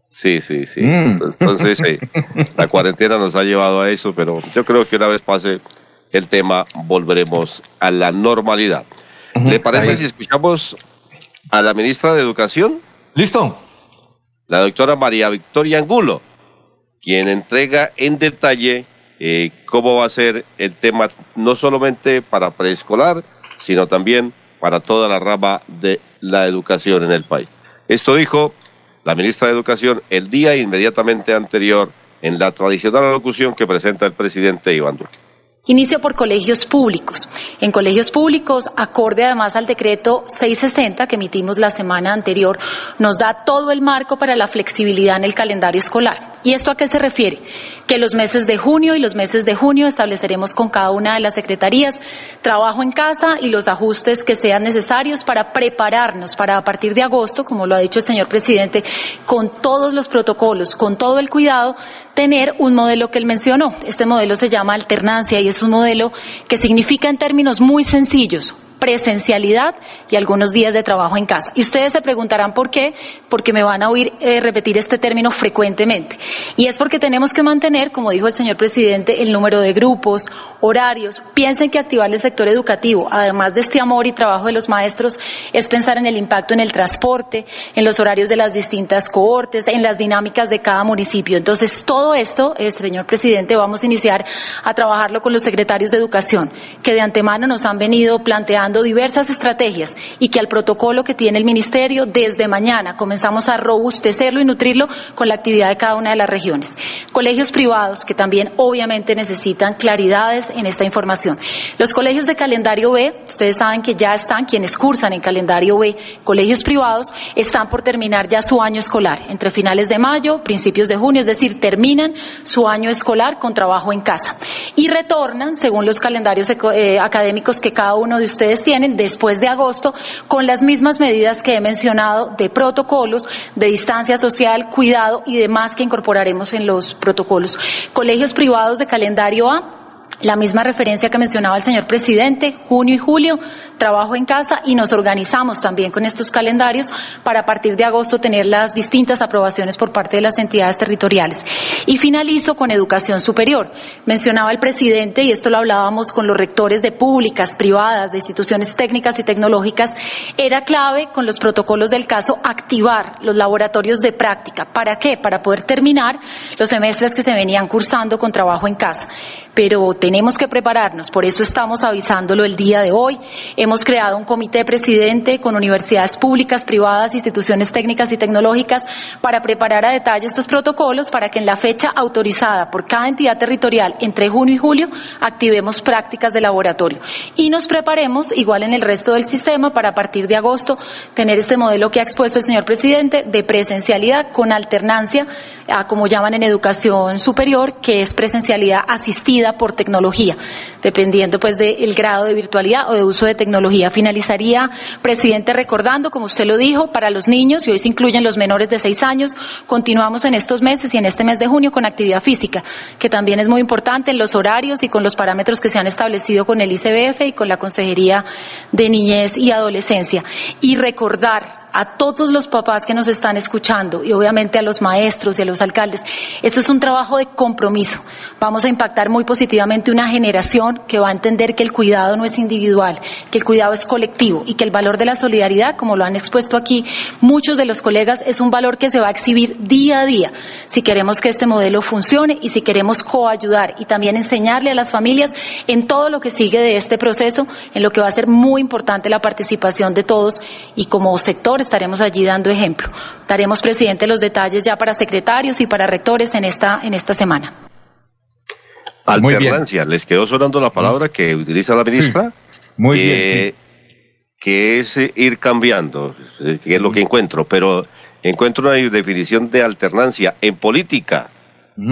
Sí, sí, sí. Mm. Entonces, eh, *laughs* la cuarentena nos ha llevado a eso, pero yo creo que una vez pase el tema, volveremos a la normalidad. ¿Le parece Ahí. si escuchamos a la ministra de Educación? ¿Listo? La doctora María Victoria Angulo, quien entrega en detalle eh, cómo va a ser el tema, no solamente para preescolar, sino también para toda la rama de la educación en el país. Esto dijo la ministra de Educación el día inmediatamente anterior en la tradicional alocución que presenta el presidente Iván Duque. Inicio por colegios públicos. En colegios públicos, acorde además al decreto 660 que emitimos la semana anterior, nos da todo el marco para la flexibilidad en el calendario escolar. ¿Y esto a qué se refiere? Que los meses de junio y los meses de junio estableceremos con cada una de las secretarías trabajo en casa y los ajustes que sean necesarios para prepararnos para a partir de agosto, como lo ha dicho el señor presidente, con todos los protocolos, con todo el cuidado, tener un modelo que él mencionó. Este modelo se llama alternancia y es un modelo que significa en términos muy sencillos presencialidad y algunos días de trabajo en casa. Y ustedes se preguntarán por qué, porque me van a oír eh, repetir este término frecuentemente. Y es porque tenemos que mantener, como dijo el señor presidente, el número de grupos, horarios. Piensen que activar el sector educativo, además de este amor y trabajo de los maestros, es pensar en el impacto en el transporte, en los horarios de las distintas cohortes, en las dinámicas de cada municipio. Entonces, todo esto, eh, señor presidente, vamos a iniciar a trabajarlo con los secretarios de educación, que de antemano nos han venido planteando diversas estrategias y que al protocolo que tiene el ministerio, desde mañana comenzamos a robustecerlo y nutrirlo con la actividad de cada una de las regiones. Colegios privados que también obviamente necesitan claridades en esta información. Los colegios de calendario B, ustedes saben que ya están, quienes cursan en calendario B, colegios privados, están por terminar ya su año escolar, entre finales de mayo, principios de junio, es decir, terminan su año escolar con trabajo en casa y retornan, según los calendarios eh, académicos que cada uno de ustedes tienen, después de agosto, con las mismas medidas que he mencionado de protocolos, de distancia social, cuidado y demás que incorporaremos en los protocolos. Colegios privados de calendario A, la misma referencia que mencionaba el señor presidente, junio y julio, trabajo en casa y nos organizamos también con estos calendarios para a partir de agosto tener las distintas aprobaciones por parte de las entidades territoriales. Y finalizo con educación superior. Mencionaba el presidente, y esto lo hablábamos con los rectores de públicas, privadas, de instituciones técnicas y tecnológicas, era clave con los protocolos del caso activar los laboratorios de práctica. ¿Para qué? Para poder terminar los semestres que se venían cursando con trabajo en casa pero tenemos que prepararnos, por eso estamos avisándolo el día de hoy. Hemos creado un comité presidente con universidades públicas, privadas, instituciones técnicas y tecnológicas para preparar a detalle estos protocolos para que en la fecha autorizada por cada entidad territorial entre junio y julio activemos prácticas de laboratorio y nos preparemos igual en el resto del sistema para a partir de agosto tener este modelo que ha expuesto el señor presidente de presencialidad con alternancia a como llaman en educación superior, que es presencialidad asistida por tecnología, dependiendo pues del grado de virtualidad o de uso de tecnología. Finalizaría, presidente, recordando, como usted lo dijo, para los niños, y hoy se incluyen los menores de seis años, continuamos en estos meses y en este mes de junio con actividad física, que también es muy importante en los horarios y con los parámetros que se han establecido con el ICBF y con la Consejería de Niñez y Adolescencia. Y recordar a todos los papás que nos están escuchando y obviamente a los maestros y a los alcaldes. Esto es un trabajo de compromiso. Vamos a impactar muy positivamente una generación que va a entender que el cuidado no es individual, que el cuidado es colectivo y que el valor de la solidaridad, como lo han expuesto aquí muchos de los colegas, es un valor que se va a exhibir día a día si queremos que este modelo funcione y si queremos coayudar y también enseñarle a las familias en todo lo que sigue de este proceso, en lo que va a ser muy importante la participación de todos y como sector estaremos allí dando ejemplo. Daremos, presidente, los detalles ya para secretarios y para rectores en esta, en esta semana. Alternancia, les quedó sonando la palabra que utiliza la ministra. muy bien. Que es eh, ir cambiando, eh, que es lo que encuentro, pero encuentro una definición de alternancia en política.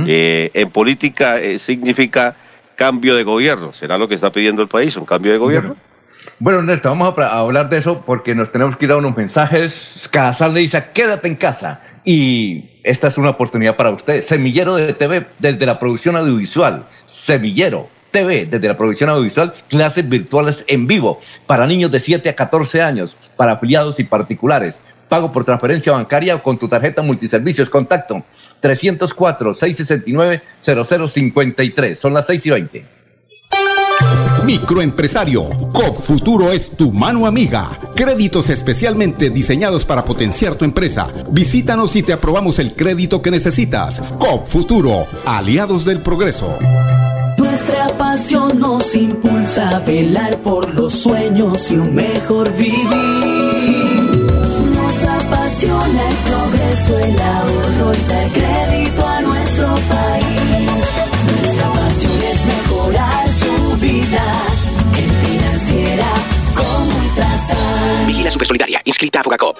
Eh, en política significa cambio de gobierno. ¿Será lo que está pidiendo el país, un cambio de gobierno? Bueno, Néstor, vamos a, hablar de eso porque nos tenemos que ir a unos mensajes. Casal le dice, quédate en casa. Y esta es una oportunidad para usted. Semillero de TV desde la producción audiovisual. Semillero TV desde la producción audiovisual, clases virtuales en vivo para niños de 7 a 14 años, para afiliados y particulares. Pago por transferencia bancaria o con tu tarjeta multiservicios. Contacto 304-669-0053. Son las 6 y 20. Microempresario, COP es tu mano amiga. Créditos especialmente diseñados para potenciar tu empresa. Visítanos y te aprobamos el crédito que necesitas. COP Futuro, aliados del progreso. Nuestra pasión nos impulsa a velar por los sueños y un mejor vivir. Nos apasiona el progreso, el ahorro y el Vigila Supersolidaria, inscrita a Fogacop.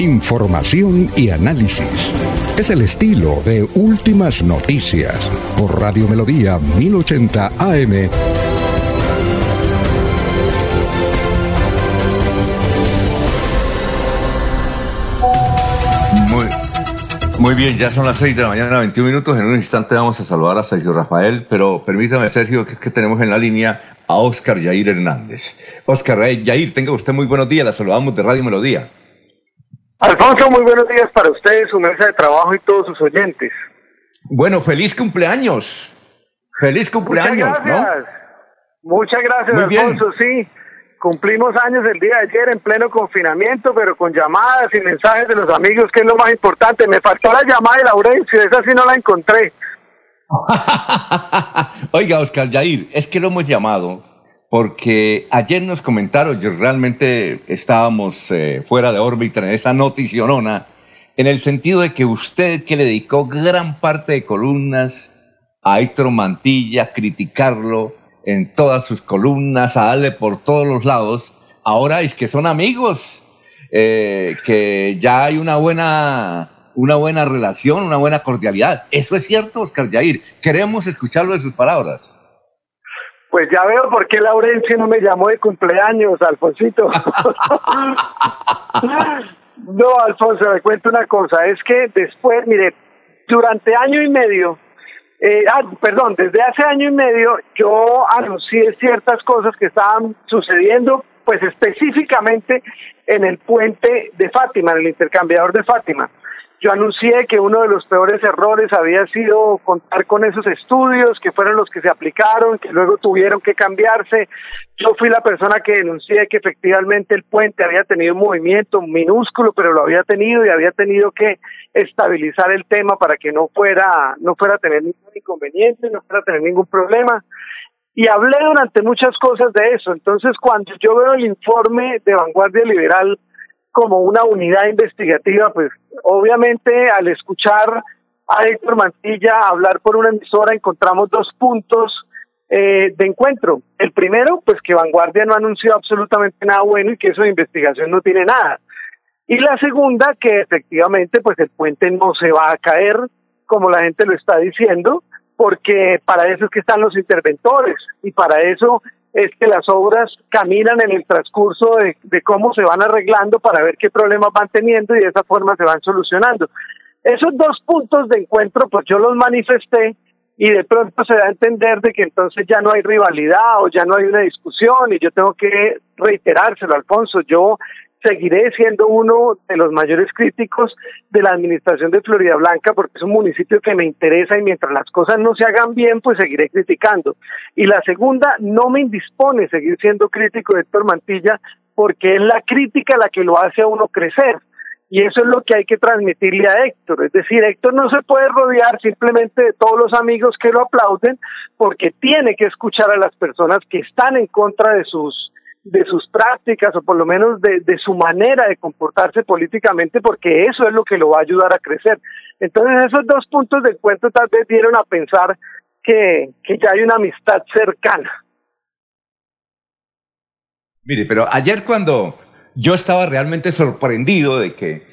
Información y análisis. Es el estilo de Últimas Noticias por Radio Melodía 1080 AM. Muy bien, ya son las 6 de la mañana, 21 minutos. En un instante vamos a saludar a Sergio Rafael, pero permítame, Sergio, que, que tenemos en la línea a Oscar Yair Hernández. Oscar Yair, tenga usted muy buenos días. La saludamos de Radio Melodía. Alfonso, muy buenos días para ustedes, su mesa de trabajo y todos sus oyentes. Bueno, feliz cumpleaños. Feliz cumpleaños, Muchas gracias. Muchas gracias. Alfonso. Sí, cumplimos años el día de ayer en pleno confinamiento, pero con llamadas y mensajes de los amigos, que es lo más importante. Me faltó la llamada de Laurencio, esa sí no la encontré. *laughs* Oiga, Oscar Yair, es que lo hemos llamado porque ayer nos comentaron, yo realmente estábamos eh, fuera de órbita en esa noticionona, en el sentido de que usted que le dedicó gran parte de columnas a Héctor Mantilla, criticarlo en todas sus columnas, a darle por todos los lados, ahora es que son amigos, eh, que ya hay una buena una buena relación, una buena cordialidad. Eso es cierto, Oscar Yair. Queremos escucharlo de sus palabras. Pues ya veo por qué Laurencio no me llamó de cumpleaños, Alfonsito. *laughs* no, Alfonso, me cuento una cosa. Es que después, mire, durante año y medio, eh, ah, perdón, desde hace año y medio yo anuncié ciertas cosas que estaban sucediendo, pues específicamente en el puente de Fátima, en el intercambiador de Fátima. Yo anuncié que uno de los peores errores había sido contar con esos estudios, que fueron los que se aplicaron, que luego tuvieron que cambiarse. Yo fui la persona que denuncié que efectivamente el puente había tenido un movimiento minúsculo, pero lo había tenido y había tenido que estabilizar el tema para que no fuera, no fuera a tener ningún inconveniente, no fuera a tener ningún problema. Y hablé durante muchas cosas de eso. Entonces, cuando yo veo el informe de Vanguardia Liberal, como una unidad investigativa, pues obviamente al escuchar a Héctor Mantilla hablar por una emisora encontramos dos puntos eh, de encuentro. El primero, pues que Vanguardia no anunció absolutamente nada bueno y que eso de investigación no tiene nada. Y la segunda, que efectivamente pues el puente no se va a caer como la gente lo está diciendo, porque para eso es que están los interventores y para eso es que las obras caminan en el transcurso de, cómo se van arreglando para ver qué problemas van teniendo y de esa forma se van solucionando. Esos dos puntos de encuentro, pues yo los manifesté y de pronto se da a entender de que entonces ya no hay rivalidad o ya no hay una discusión y yo tengo que reiterárselo, Alfonso, yo seguiré siendo uno de los mayores críticos de la administración de Florida Blanca porque es un municipio que me interesa y mientras las cosas no se hagan bien, pues seguiré criticando. Y la segunda, no me indispone seguir siendo crítico de Héctor Mantilla porque es la crítica la que lo hace a uno crecer. Y eso es lo que hay que transmitirle a Héctor. Es decir, Héctor no se puede rodear simplemente de todos los amigos que lo aplauden porque tiene que escuchar a las personas que están en contra de sus de sus prácticas o por lo menos de, de, su manera de comportarse políticamente porque eso es lo que lo va a ayudar a crecer. Entonces esos dos puntos de encuentro tal vez dieron a pensar que, que ya hay una amistad cercana. Mire, pero ayer cuando yo estaba realmente sorprendido de que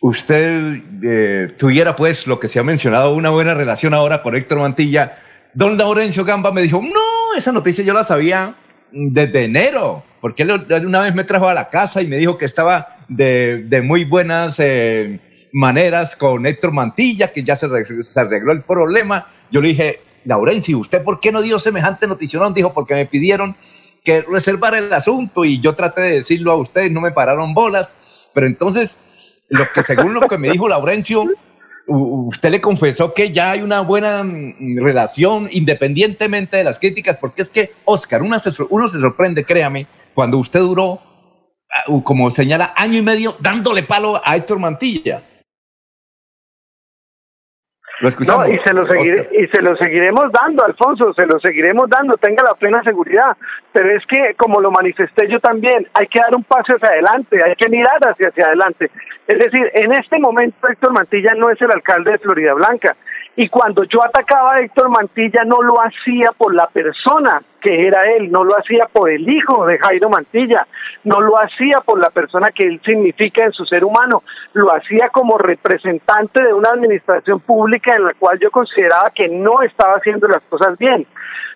usted eh, tuviera pues lo que se ha mencionado, una buena relación ahora con Héctor Mantilla, don Laurencio Gamba me dijo, no, esa noticia yo la sabía desde enero, porque él una vez me trajo a la casa y me dijo que estaba de, de muy buenas eh, maneras con Héctor Mantilla, que ya se, se, arregló el problema. Yo le dije, Laurencio, ¿usted por qué no dio semejante notición? Dijo, porque me pidieron que reservara el asunto y yo traté de decirlo a ustedes, no me pararon bolas, pero entonces, lo que según lo que me dijo Laurencio, usted le confesó que ya hay una buena relación independientemente de las críticas, porque es que, Oscar, uno se, sorprende, créame, cuando usted duró, como señala, año y medio dándole palo a Héctor Mantilla. Lo no, y se lo seguiré, y se lo seguiremos dando, Alfonso, se lo seguiremos dando, tenga la plena seguridad. Pero es que, como lo manifesté yo también, hay que dar un paso hacia adelante, hay que mirar hacia, hacia adelante. Es decir, en este momento Héctor Mantilla no es el alcalde de Florida Blanca. Y cuando yo atacaba a Héctor Mantilla no lo hacía por la persona que era él, no lo hacía por el hijo de Jairo Mantilla, no lo hacía por la persona que él significa en su ser humano, lo hacía como representante de una administración pública en la cual yo consideraba que no estaba haciendo las cosas bien.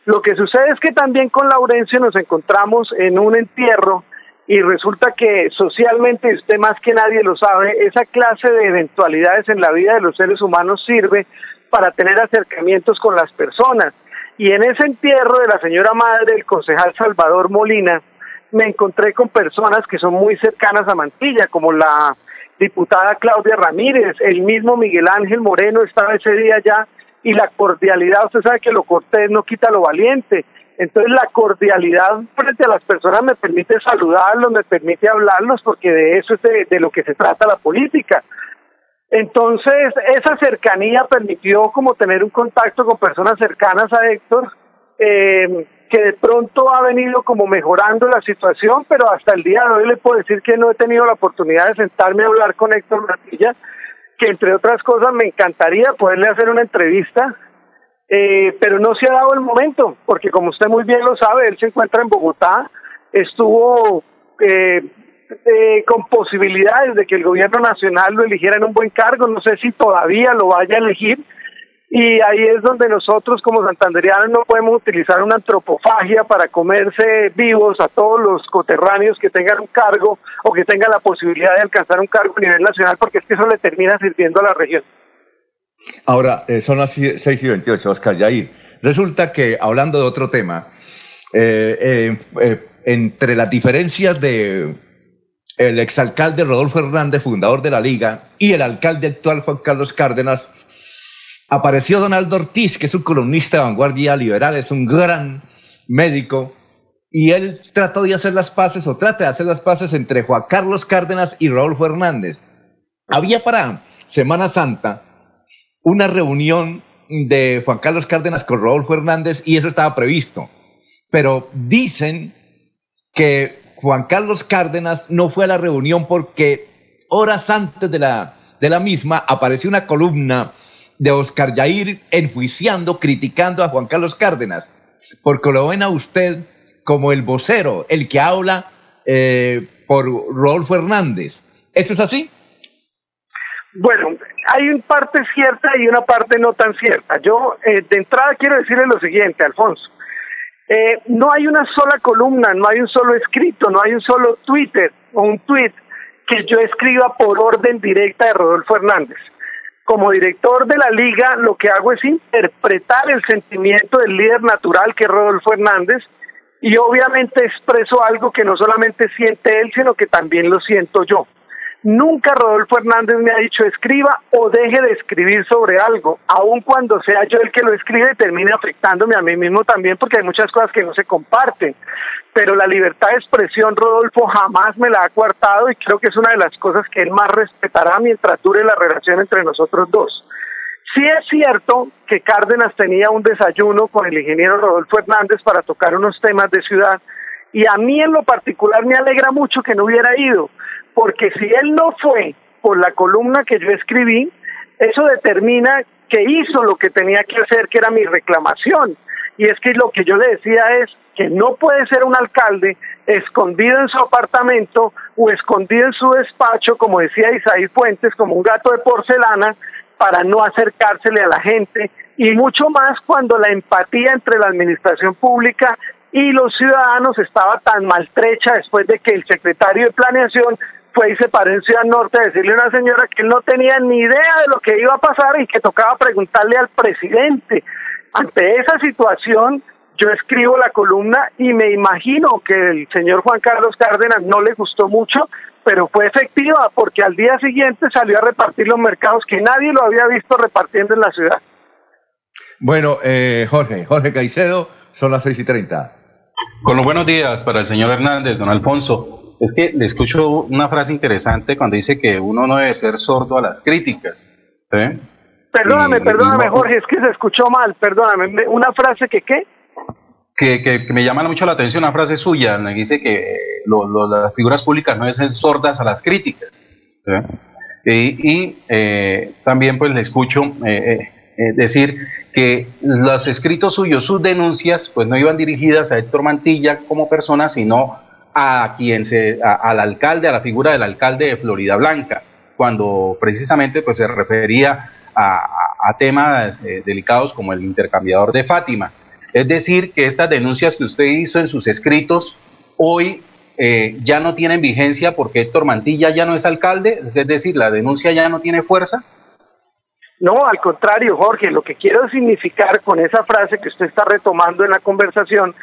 Lo que sucede es que también con Laurencio nos encontramos en un entierro y resulta que socialmente, usted más que nadie lo sabe, esa clase de eventualidades en la vida de los seres humanos sirve para tener acercamientos con las personas. Y en ese entierro de la señora madre, el concejal Salvador Molina, me encontré con personas que son muy cercanas a Mantilla, como la diputada Claudia Ramírez, el mismo Miguel Ángel Moreno estaba ese día allá y la cordialidad, usted sabe que lo cortés no quita lo valiente. Entonces la cordialidad frente a las personas me permite saludarlos, me permite hablarlos, porque de eso es de, lo que se trata la política. Entonces esa cercanía permitió como tener un contacto con personas cercanas a Héctor, eh, que de pronto ha venido como mejorando la situación, pero hasta el día de hoy le puedo decir que no he tenido la oportunidad de sentarme a hablar con Héctor Matilla, que entre otras cosas me encantaría poderle hacer una entrevista eh, pero no se ha dado el momento, porque como usted muy bien lo sabe, él se encuentra en Bogotá, estuvo eh, eh, con posibilidades de que el gobierno nacional lo eligiera en un buen cargo, no sé si todavía lo vaya a elegir, y ahí es donde nosotros como santanderianos no podemos utilizar una antropofagia para comerse vivos a todos los coterráneos que tengan un cargo o que tengan la posibilidad de alcanzar un cargo a nivel nacional, porque es que eso le termina sirviendo a la región. Ahora, eh, son las 6 y 28, Oscar Yair. Resulta que, hablando de otro tema, eh, eh, entre las diferencias de el exalcalde Rodolfo Hernández, fundador de la Liga, y el alcalde actual Juan Carlos Cárdenas, apareció Donaldo Ortiz, que es un columnista de vanguardia liberal, es un gran médico, y él trató de hacer las paces, o trata de hacer las paces entre Juan Carlos Cárdenas y Rodolfo Hernández. Había para Semana Santa una reunión de Juan Carlos Cárdenas con Rodolfo Hernández y eso estaba previsto. Pero dicen que Juan Carlos Cárdenas no fue a la reunión porque horas antes de la, de la misma apareció una columna de Oscar Yair enjuiciando, criticando a Juan Carlos Cárdenas, porque lo ven a usted como el vocero, el que habla eh, por Rodolfo Hernández. ¿Eso es así? Bueno, hay una parte cierta y una parte no tan cierta. Yo, eh, de entrada, quiero decirle lo siguiente, Alfonso. Eh, no hay una sola columna, no hay un solo escrito, no hay un solo Twitter o un tweet que yo escriba por orden directa de Rodolfo Hernández. Como director de la liga, lo que hago es interpretar el sentimiento del líder natural que es Rodolfo Hernández y obviamente expreso algo que no solamente siente él, sino que también lo siento yo. Nunca Rodolfo Hernández me ha dicho escriba o deje de escribir sobre algo, aun cuando sea yo el que lo escribe termine afectándome a mí mismo también, porque hay muchas cosas que no se comparten. Pero la libertad de expresión, Rodolfo, jamás me la ha coartado y creo que es una de las cosas que él más respetará mientras dure la relación entre nosotros dos. Sí es cierto que Cárdenas tenía un desayuno con el ingeniero Rodolfo Hernández para tocar unos temas de ciudad y a mí en lo particular me alegra mucho que no hubiera ido, porque si él no fue por la columna que yo escribí, eso determina que hizo lo que tenía que hacer, que era mi reclamación. Y es que lo que yo le decía es que no puede ser un alcalde escondido en su apartamento o escondido en su despacho, como decía Isaí Fuentes, como un gato de porcelana, para no acercársele a la gente, y mucho más cuando la empatía entre la administración pública y los ciudadanos estaba tan maltrecha después de que el secretario de Planeación fue y se paró en Ciudad Norte a decirle a una señora que él no tenía ni idea de lo que iba a pasar y que tocaba preguntarle al presidente. Ante esa situación, yo escribo la columna y me imagino que el señor Juan Carlos Cárdenas no le gustó mucho, pero fue efectiva porque al día siguiente salió a repartir los mercados que nadie lo había visto repartiendo en la ciudad. Bueno, eh, Jorge, Jorge Caicedo, son las seis y treinta. Con los buenos días para el señor Hernández, don Alfonso. Es que le escucho una frase interesante cuando dice que uno no debe ser sordo a las críticas. Perdóname, perdóname, Jorge, es que se escuchó mal, perdóname. ¿Una frase que qué? Que, que, me llama mucho la atención una frase suya, que dice que las figuras públicas no deben ser sordas a las críticas. Y, eh, también pues le escucho eh, eh, decir que los escritos suyos, sus denuncias, pues no iban dirigidas a Héctor Mantilla como persona, sino a quien se, al alcalde, a la figura del alcalde de Florida Blanca, cuando precisamente pues se refería a, temas eh, delicados como el intercambiador de Fátima. Es decir, que estas denuncias que usted hizo en sus escritos hoy eh, ya no tienen vigencia porque Héctor Mantilla ya no es alcalde, es decir, la denuncia ya no tiene fuerza. No, al contrario, Jorge, lo que quiero significar con esa frase que usted está retomando en la conversación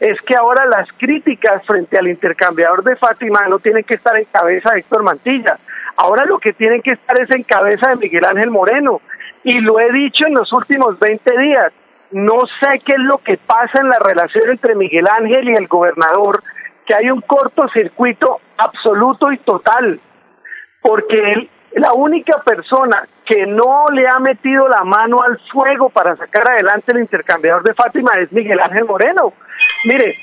es que ahora las críticas frente al intercambiador de Fátima no tienen que estar en cabeza de Héctor Mantilla. Ahora lo que tienen que estar es en cabeza de Miguel Ángel Moreno. Y lo he dicho en los últimos 20 días. No sé qué es lo que pasa en la relación entre Miguel Ángel y el gobernador, que hay un cortocircuito absoluto y total. Porque él, la única persona que no le ha metido la mano al fuego para sacar adelante el intercambiador de Fátima es Miguel Ángel Moreno. Mire,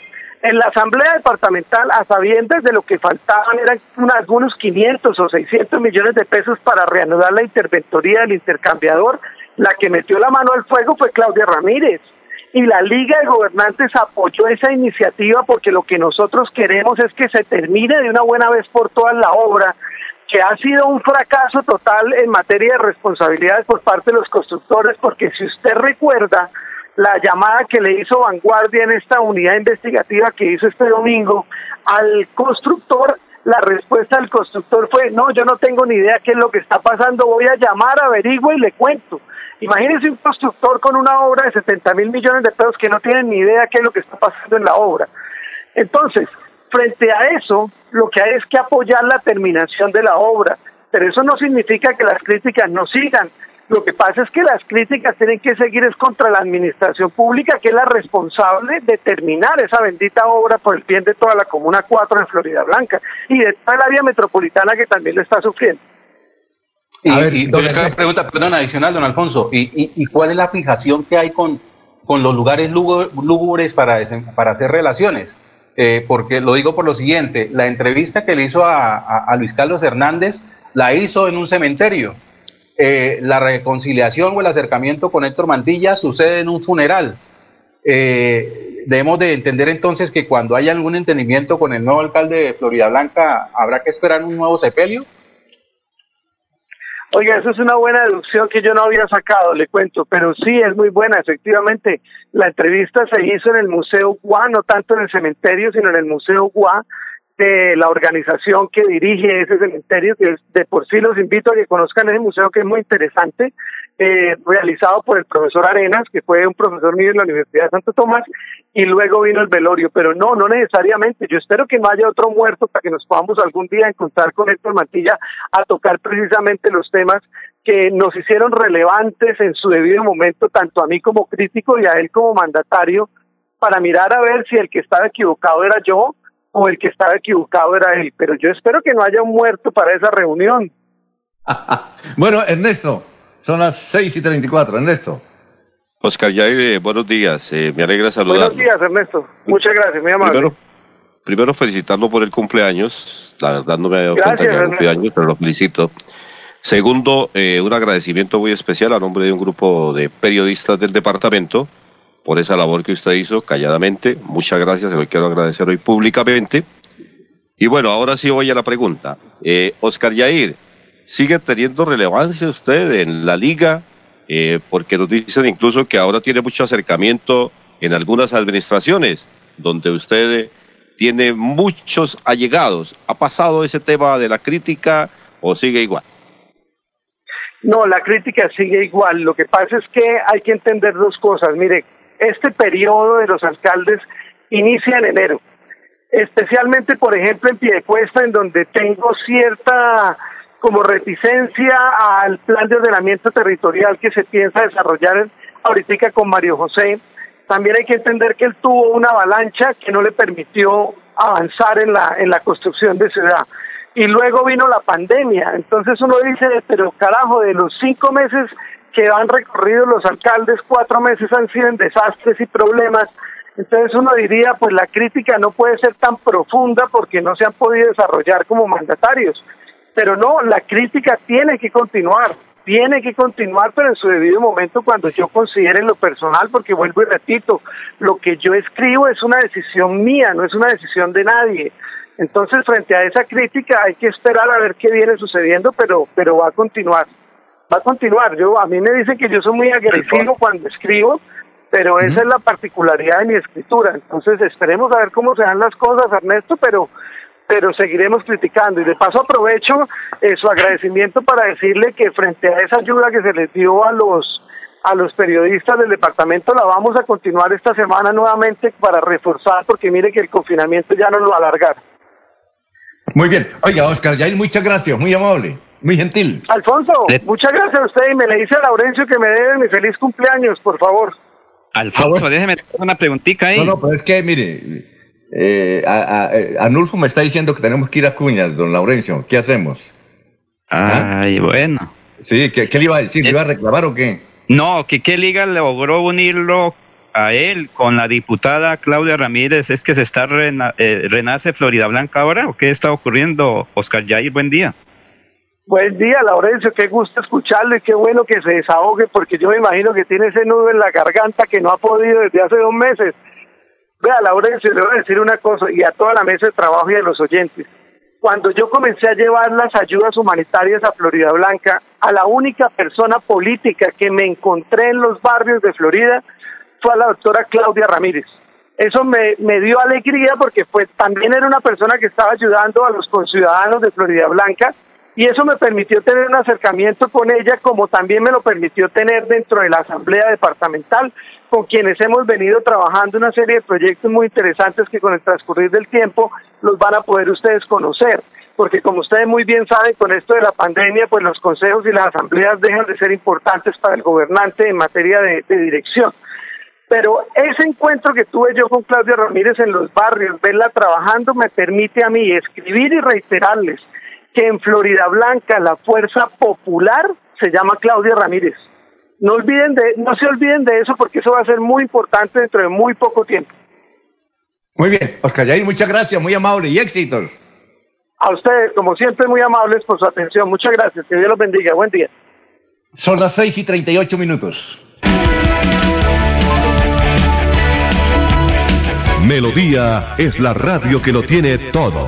en la asamblea departamental, a sabiendas de lo que faltaban, eran unos 500 o 600 millones de pesos para reanudar la interventoría del intercambiador. La que metió la mano al fuego fue Claudia Ramírez. Y la Liga de Gobernantes apoyó esa iniciativa porque lo que nosotros queremos es que se termine de una buena vez por todas la obra, que ha sido un fracaso total en materia de responsabilidades por parte de los constructores, porque si usted recuerda, la llamada que le hizo Vanguardia en esta unidad investigativa que hizo este domingo al constructor, la respuesta del constructor fue, no, yo no tengo ni idea qué es lo que está pasando, voy a llamar, averiguo y le cuento. Imagínense un constructor con una obra de 70 mil millones de pesos que no tiene ni idea qué es lo que está pasando en la obra. Entonces, frente a eso, lo que hay es que apoyar la terminación de la obra, pero eso no significa que las críticas no sigan. Lo que pasa es que las críticas tienen que seguir es contra la administración pública, que es la responsable de terminar esa bendita obra por el bien de toda la Comuna 4 en Florida Blanca y de toda el área metropolitana que también lo está sufriendo. Y, otra pregunta, perdón, adicional, don Alfonso, ¿y, y, cuál es la fijación que hay con, con los lugares lúgubres para, para hacer relaciones? Eh, porque lo digo por lo siguiente, la entrevista que le hizo a, a Luis Carlos Hernández la hizo en un cementerio eh, la reconciliación o el acercamiento con Héctor Mantilla sucede en un funeral. Eh, debemos de entender entonces que cuando haya algún entendimiento con el nuevo alcalde de Florida Blanca, ¿habrá que esperar un nuevo sepelio? Oiga, eso es una buena deducción que yo no había sacado, le cuento, pero sí es muy buena. Efectivamente, la entrevista se hizo en el Museo Gua, no tanto en el cementerio, sino en el Museo Gua, de la organización que dirige ese cementerio, que de por sí los invito a que conozcan ese museo que es muy interesante, eh, realizado por el profesor Arenas, que fue un profesor mío en la Universidad de Santo Tomás, y luego vino el velorio, pero no, no necesariamente, yo espero que no haya otro muerto para que nos podamos algún día encontrar con Héctor Mantilla a tocar precisamente los temas que nos hicieron relevantes en su debido momento, tanto a mí como crítico y a él como mandatario, para mirar a ver si el que estaba equivocado era yo o el que estaba equivocado era él. Pero yo espero que no haya un muerto para esa reunión. *laughs* bueno, Ernesto, son las 6 y 34. Ernesto. Oscar Yair, eh, buenos días. Eh, me alegra saludar. Buenos días, Ernesto. Muchas gracias, muy amable. Primero, felicitarlo por el cumpleaños. La verdad no me había dado cuenta que cumpleaños, pero lo felicito. Segundo, eh, un agradecimiento muy especial a nombre de un grupo de periodistas del departamento por esa labor que usted hizo calladamente. Muchas gracias, se lo quiero agradecer hoy públicamente. Y bueno, ahora sí voy a la pregunta. Eh, Oscar Yair, ¿sigue teniendo relevancia usted en la liga? Eh, porque nos dicen incluso que ahora tiene mucho acercamiento en algunas administraciones, donde usted tiene muchos allegados. ¿Ha pasado ese tema de la crítica o sigue igual? No, la crítica sigue igual. Lo que pasa es que hay que entender dos cosas. Mire, este periodo de los alcaldes inicia en enero, especialmente, por ejemplo, en Piedecuesta, en donde tengo cierta como reticencia al plan de ordenamiento territorial que se piensa desarrollar ahorita con Mario José. También hay que entender que él tuvo una avalancha que no le permitió avanzar en la, en la construcción de ciudad. Y luego vino la pandemia. Entonces uno dice, pero carajo, de los cinco meses que han recorrido los alcaldes, cuatro meses han sido en desastres y problemas. Entonces uno diría, pues la crítica no puede ser tan profunda porque no se han podido desarrollar como mandatarios. Pero no, la crítica tiene que continuar, tiene que continuar, pero en su debido momento cuando yo considere lo personal, porque vuelvo y repito, lo que yo escribo es una decisión mía, no es una decisión de nadie. Entonces, frente a esa crítica hay que esperar a ver qué viene sucediendo, pero, pero va a continuar va a continuar. Yo a mí me dicen que yo soy muy agresivo cuando escribo, pero esa es la particularidad de mi escritura. Entonces esperemos a ver cómo se dan las cosas, Ernesto, pero pero seguiremos criticando y de paso aprovecho eh, su agradecimiento para decirle que frente a esa ayuda que se les dio a los a los periodistas del departamento la vamos a continuar esta semana nuevamente para reforzar porque mire que el confinamiento ya no lo va a alargar. Muy bien. Oiga, Oscar Yair, muchas gracias, muy amable, muy gentil. Alfonso, muchas gracias a usted y me le dice a Laurencio que me debe mi feliz cumpleaños, por favor. Alfonso, déjeme hacer una preguntita ahí. No, no, pero es que, mire, eh, a- a- eh, Arnulfo me está diciendo que tenemos que ir a Cuñas, don Laurencio. ¿Qué hacemos? Ay, bueno. Sí, ¿qué, qué le iba a decir? ¿Le iba a reclamar o qué? No, que qué liga logró unirlo a él con la diputada Claudia Ramírez. ¿Es que se está rena- eh, renace Florida Blanca ahora o qué está ocurriendo? Oscar Jair, buen día. Buen día, Laurencio, qué gusto escucharlo y qué bueno que se desahogue porque yo me imagino que tiene ese nudo en la garganta que no ha podido desde hace dos meses. Vea, Laurencio, le voy a decir una cosa y a toda la mesa de trabajo y a los oyentes. Cuando yo comencé a llevar las ayudas humanitarias a Florida Blanca, a la única persona política que me encontré en los barrios de Florida fue a la doctora Claudia Ramírez. Eso me, me dio alegría porque pues también era una persona que estaba ayudando a los conciudadanos de Florida Blanca y eso me permitió tener un acercamiento con ella como también me lo permitió tener dentro de la asamblea departamental con quienes hemos venido trabajando una serie de proyectos muy interesantes que con el transcurrir del tiempo los van a poder ustedes conocer. Porque como ustedes muy bien saben con esto de la pandemia pues los consejos y las asambleas dejan de ser importantes para el gobernante en materia de, de dirección. Pero ese encuentro que tuve yo con Claudia Ramírez en los barrios, verla trabajando, me permite a mí escribir y reiterarles que en Florida Blanca la fuerza popular se llama Claudia Ramírez. No olviden de, no se olviden de eso porque eso va a ser muy importante dentro de muy poco tiempo. Muy bien, Oscar Yair, muchas gracias, muy amable y éxitos. A ustedes, como siempre, muy amables por su atención. Muchas gracias. Que Dios los bendiga. Buen día. Son las 6 y 38 minutos. Melodía es la radio que lo tiene todo.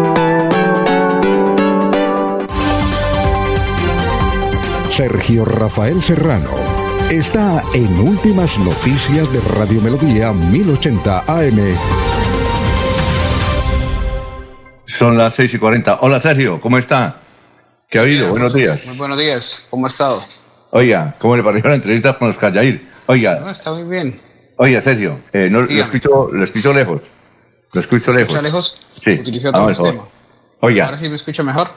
Sergio Rafael Serrano está en Últimas Noticias de Radio Melodía 1080 AM. Son las 6 y 40. Hola Sergio, ¿cómo está? ¿Qué ha habido? Buenos días. Muy buenos días, ¿cómo ha estado? Oiga, ¿cómo le pareció la entrevista con Oscar Yair? Oiga, No, está muy bien. oiga Sergio, eh, no, lo, escucho, lo escucho lejos. Lo escucho lejos. ¿Escucha lejos? Sí, Utilizo ah, otro sistema. Oiga, Ahora sí me escucha mejor.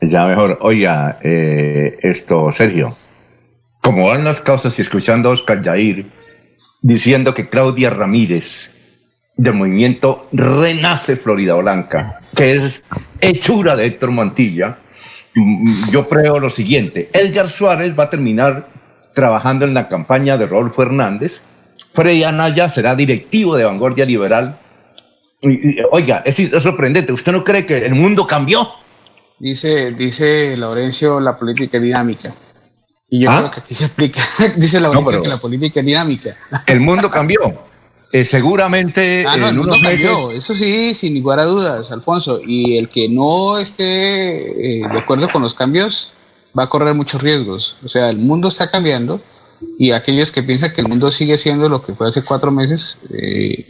Ya mejor. Oiga, eh, esto, Sergio, como van las cosas y escuchando a Oscar Yair diciendo que Claudia Ramírez del movimiento Renace Florida Blanca, que es hechura de Héctor Montilla, mm, yo creo lo siguiente, Edgar Suárez va a terminar trabajando en la campaña de Rodolfo Hernández, Frey Anaya será directivo de Vanguardia Liberal. Oiga, es sorprendente, ¿usted no cree que el mundo cambió? Dice, dice Laurencio, la política es dinámica. Y yo ¿Ah? creo que aquí se explica. *laughs* dice Laurencio que la política es dinámica. El *laughs* mundo cambió. Eh, seguramente Ah, no, el mundo meses- cambió. Eso sí, sin lugar a dudas, Alfonso. Y el que no esté eh, de acuerdo con los cambios va a correr muchos riesgos. O sea, el mundo está cambiando y aquellos que piensan que el mundo sigue siendo lo que fue hace cuatro meses eh,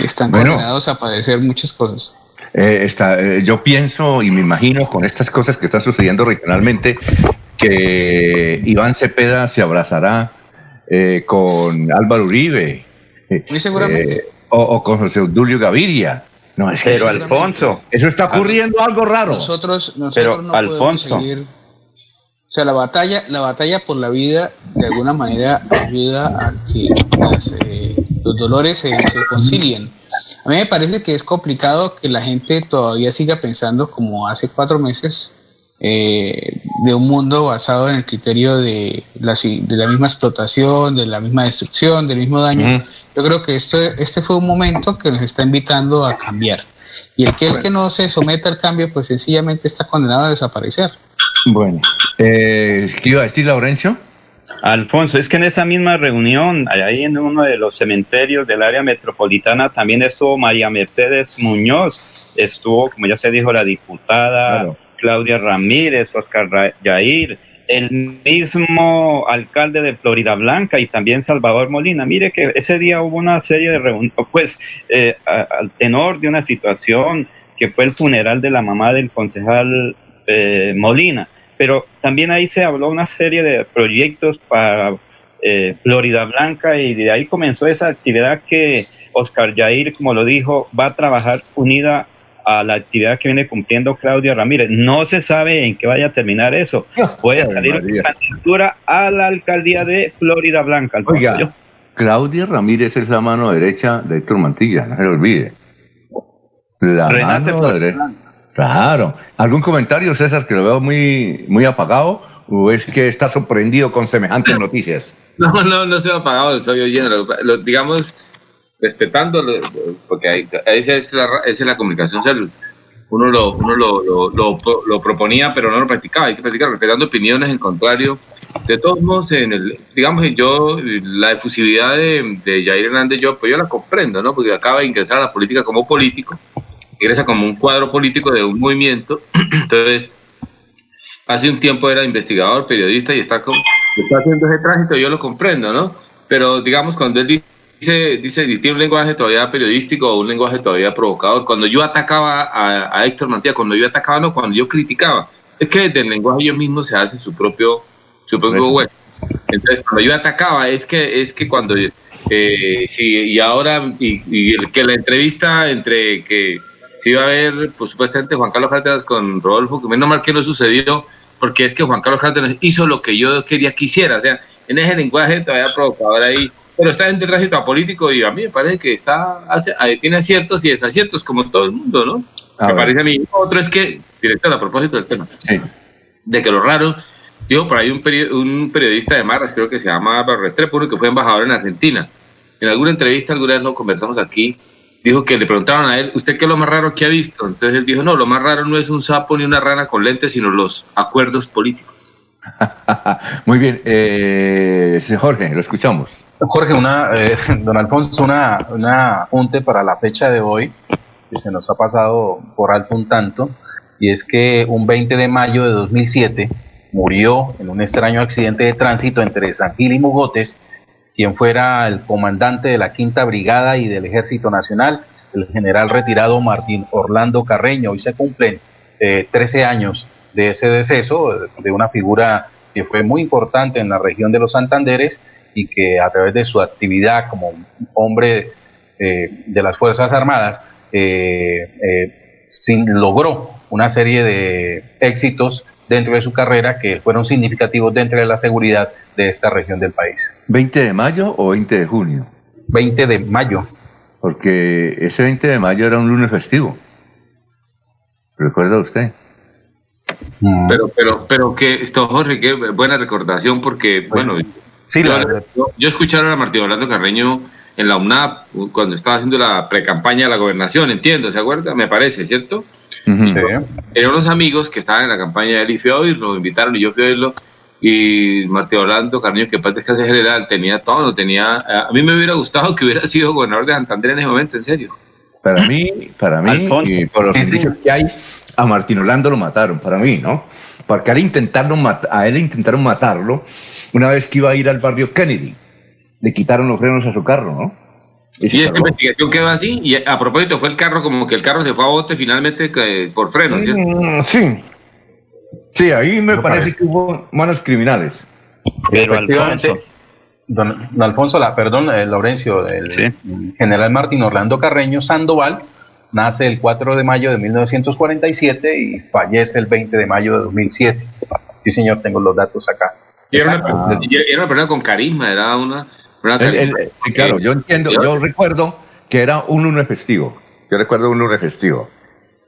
están Bueno. condenados a padecer muchas cosas. Eh, está, eh, yo pienso y me imagino con estas cosas que están sucediendo regionalmente que Iván Cepeda se abrazará eh, con Álvaro Uribe. eh, Muy seguramente. eh, o, o con José Obdulio Gaviria. No, es que Pero eso- Alfonso. Eso está ocurriendo algo raro. Nosotros, nosotros Pero, no podemos Alfonso. seguir. O sea, la batalla, la batalla por la vida de alguna manera ayuda a que las, eh, los dolores se, se concilien. A mí me parece que es complicado que la gente todavía siga pensando como hace cuatro meses eh, de un mundo basado en el criterio de la, de la misma explotación, de la misma destrucción, del mismo daño. Yo creo que este, este fue un momento que nos está invitando a cambiar. Y el que, el que no se someta al cambio, pues sencillamente está condenado a desaparecer. Bueno, eh, ¿qué iba a decir Laurencio? Alfonso, es que en esa misma reunión, ahí en uno de los cementerios del área metropolitana, también estuvo María Mercedes Muñoz, estuvo, como ya se dijo, la diputada Claudia Ramírez, Oscar Yair, el mismo alcalde de Florida Blanca y también Salvador Molina. Mire que ese día hubo una serie de reuniones, pues eh, al tenor de una situación que fue el funeral de la mamá del concejal eh, Molina pero también ahí se habló una serie de proyectos para eh, Florida Blanca y de ahí comenzó esa actividad que Oscar Yair, como lo dijo, va a trabajar unida a la actividad que viene cumpliendo Claudia Ramírez. No se sabe en qué vaya a terminar eso. *laughs* Puede salir una candidatura a la alcaldía de Florida Blanca. Oiga, Claudia Ramírez es la mano derecha de Héctor Mantilla, no se lo olvide. La mano derecha. Claro. ¿Algún comentario, César, que lo veo muy, muy apagado? ¿O es que está sorprendido con semejantes noticias? *laughs* No, no, no se ha apagado, lo estoy oyendo. Lo, digamos, respetando, porque esa es la, esa es la comunicación Uno, lo, uno lo, lo, lo, proponía, pero no lo practicaba. Hay que practicar, respetando opiniones en contrario. De todos modos, en el, digamos yo, la efusividad de, de Jair Hernández, yo, pues yo la comprendo, ¿no? Porque acaba de ingresar a la política como político ingresa como un cuadro político de un movimiento. *clears throat* Entonces, hace un tiempo era investigador, periodista y está, con, está haciendo ese tránsito, yo lo comprendo, ¿no? Pero digamos, cuando él dice, dice, tiene un lenguaje todavía periodístico o un lenguaje todavía provocador, cuando yo atacaba a, Héctor Mantilla, cuando yo atacaba, no, cuando yo criticaba, es que desde el lenguaje ellos mismos se hace su propio, su propio web. Entonces, cuando yo atacaba, es que, es que cuando, eh, sí, y ahora, y, y que la entrevista entre que sí iba a haber, pues supuestamente Juan Carlos Cárdenas con Rodolfo, que menos mal que no sucedió, porque es que Juan Carlos Cárdenas hizo lo que yo quería que hiciera, o sea, en ese lenguaje todavía provocador ahí, pero está en el tránsito político y a mí me parece que está, hace, tiene aciertos y desaciertos como todo el mundo, ¿no? me parece a mí. Otro es que, director, a propósito del tema, de que lo raro, digo, por ahí un, un periodista de Marras, creo que se llama Restrepo, que fue embajador en Argentina. En alguna entrevista, alguna vez lo conversamos aquí, dijo que le preguntaban a él, ¿usted qué es lo más raro que ha visto? Entonces él dijo, no, lo más raro no es un sapo ni una rana con lentes, sino los acuerdos políticos. *laughs* Muy bien, eh, Jorge, lo escuchamos. Jorge, una, eh, *laughs* don Alfonso, una, una apunte para la fecha de hoy, que se nos ha pasado por alto un tanto, y es que un 20 de mayo de 2007 murió en un extraño accidente de tránsito entre San Gil y Mogotes quien fuera el comandante de la Quinta Brigada y del Ejército Nacional, el general retirado Martín Orlando Carreño. Hoy se cumplen 13 eh, años de ese deceso, de una figura que fue muy importante en la región de los Santanderes y que a través de su actividad como hombre eh, de las Fuerzas Armadas eh, sin, logró una serie de éxitos dentro de su carrera que fueron significativos dentro de la seguridad de esta región del país. ¿20 de mayo o 20 de junio? 20 de mayo. Porque ese 20 de mayo era un lunes festivo. ¿Recuerda usted? Mm. Pero, pero, pero que esto, Jorge, qué buena recordación, porque, bueno, sí, yo, yo, escucharon a Martín Orlando Carreño en la UNAP cuando estaba haciendo la pre-campaña de la gobernación, entiendo, ¿se acuerda? Me parece, ¿cierto? Eran unos amigos que estaban en la campaña de él y fui a oírlo, invitaron y yo fui a oírlo. Y Martín Orlando Carniño, que parte de general, tenía todo, tenía. A mí me hubiera gustado que hubiera sido gobernador de Santander en ese momento, en serio. Para mí, para mí, y por los indicios que hay, a Martín Orlando lo mataron, para mí, ¿no? Porque a él, intentaron a él intentaron matarlo una vez que iba a ir al barrio Kennedy. Le quitaron los frenos a su carro, ¿no? Y esta investigación quedó así, y a propósito fue el carro, como que el carro se fue a bote finalmente por freno, mm, Sí, sí, ahí me parece, que hubo manos criminales. Pero Alfonso. Don, Alfonso, la, perdón, eh, Laurencio, el, general Martín Orlando Carreño Sandoval nace el 4 de mayo de 1947 y fallece el 20 de mayo de 2007. Sí, señor, tengo los datos acá. era, una, era una persona con carisma, era una Sí, claro, yo entiendo, yo recuerdo que era un lunes festivo. Yo recuerdo un lunes festivo.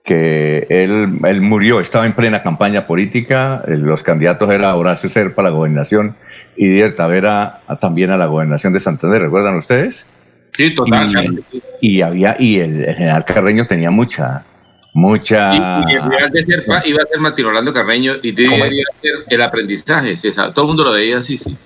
Que él, él murió, estaba en plena campaña política. Los candidatos era Horacio Serpa a la gobernación y Didier Tavera también a la gobernación de Santander. ¿Recuerdan ustedes? Sí, total. Y- había, y el, el general Carreño tenía mucha, mucha. Y, y el real de Serpa iba a ser Martín Orlando Carreño y iba a ser el aprendizaje. sí, esa- todo el mundo lo veía así, sí.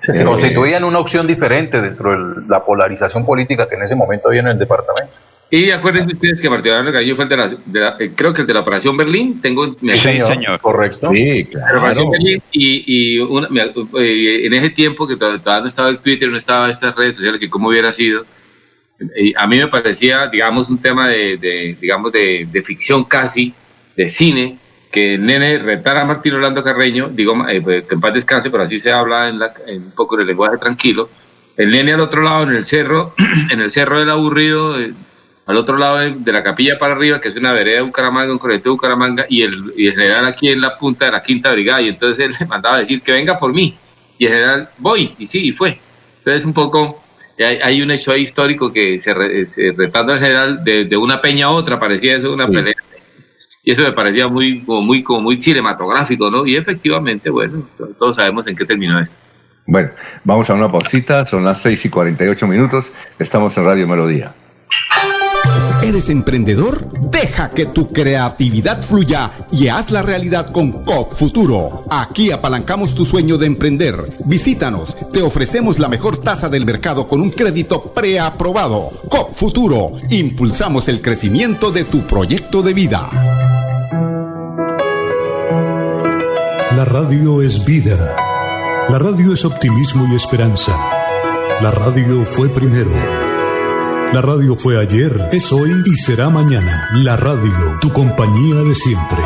Se, se Eh, constituían una opción diferente dentro de la polarización política que en ese momento había en el departamento. Y acuérdense ustedes que Martín Orlando Carreño fue el de la, de la- eh, creo que el de la Operación Berlín, tengo me Sí, señor. Correcto. Sí, La Operación claro. Berlín y, y una- me- eh, en ese tiempo que todavía todavía no estaba el Twitter, no estaba estas redes sociales, que cómo hubiera sido, eh, a mí me parecía, digamos, un tema de, de, digamos, de, de ficción casi, de cine, que el nene retara a Martín Orlando Carreño, digo, eh, pues, que en paz descanse, pero así se habla en, la, en un poco en el lenguaje tranquilo, el nene al otro lado, en el cerro, *clears throat* en el cerro del aburrido, eh, al otro lado de, de la capilla para arriba, que es una vereda de Bucaramanga, un correte de Bucaramanga, y el, y el general aquí en la punta de la quinta brigada, y entonces él *laughs* le mandaba a decir que venga por mí, y el general, voy, y sí, y fue. Entonces un poco, hay, hay un hecho ahí histórico que se, re- se retando al general de, de una peña a otra, parecía eso una pelea, y eso me parecía muy, como muy, como muy cinematográfico, ¿no? Y efectivamente, bueno, to- todos sabemos en qué terminó eso. Bueno, vamos a una pausita, son las 6 y 48 minutos, estamos en Radio Melodía. ¿Eres emprendedor? Deja que tu creatividad fluya y haz la realidad con COP Futuro. Aquí apalancamos tu sueño de emprender. Visítanos, te ofrecemos la mejor tasa del mercado con un crédito preaprobado. COP Futuro, impulsamos el crecimiento de tu proyecto de vida. La radio es vida. La radio es optimismo y esperanza. La radio fue primero. La radio fue ayer, es hoy y será mañana. La radio, tu compañía de siempre.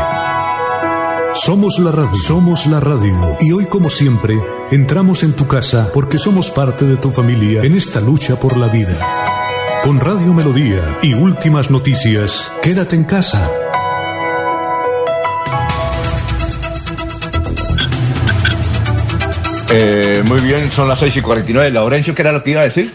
Somos la radio, somos la radio. Y hoy como siempre, entramos en tu casa porque somos parte de tu familia en esta lucha por la vida. Con Radio Melodía y últimas noticias, quédate en casa. Eh, muy bien, son las 6 y 49. Laurencio, ¿qué era lo que iba a decir?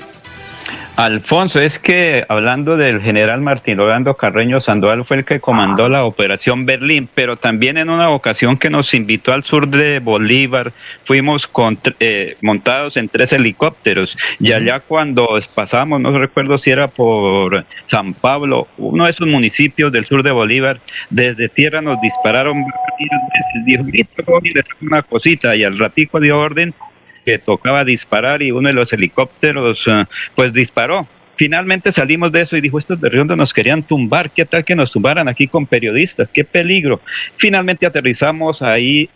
Alfonso, es que hablando del general Martín Orlando Carreño Sandoval fue el que comandó la operación Berlín, pero también en una ocasión que nos invitó al sur de Bolívar, fuimos con, eh, montados en tres helicópteros. Y allá cuando pasamos, no recuerdo si era por San Pablo, uno de esos municipios del sur de Bolívar, desde tierra nos dispararon dijo, "Listo, Tony, le saco una cosita y al ratico dio orden que tocaba disparar y uno de los helicópteros eh, pues disparó. Finalmente salimos de eso y dijo, estos de Riondo nos querían tumbar, ¿qué tal que nos tumbaran aquí con periodistas? ¡Qué peligro! Finalmente aterrizamos ahí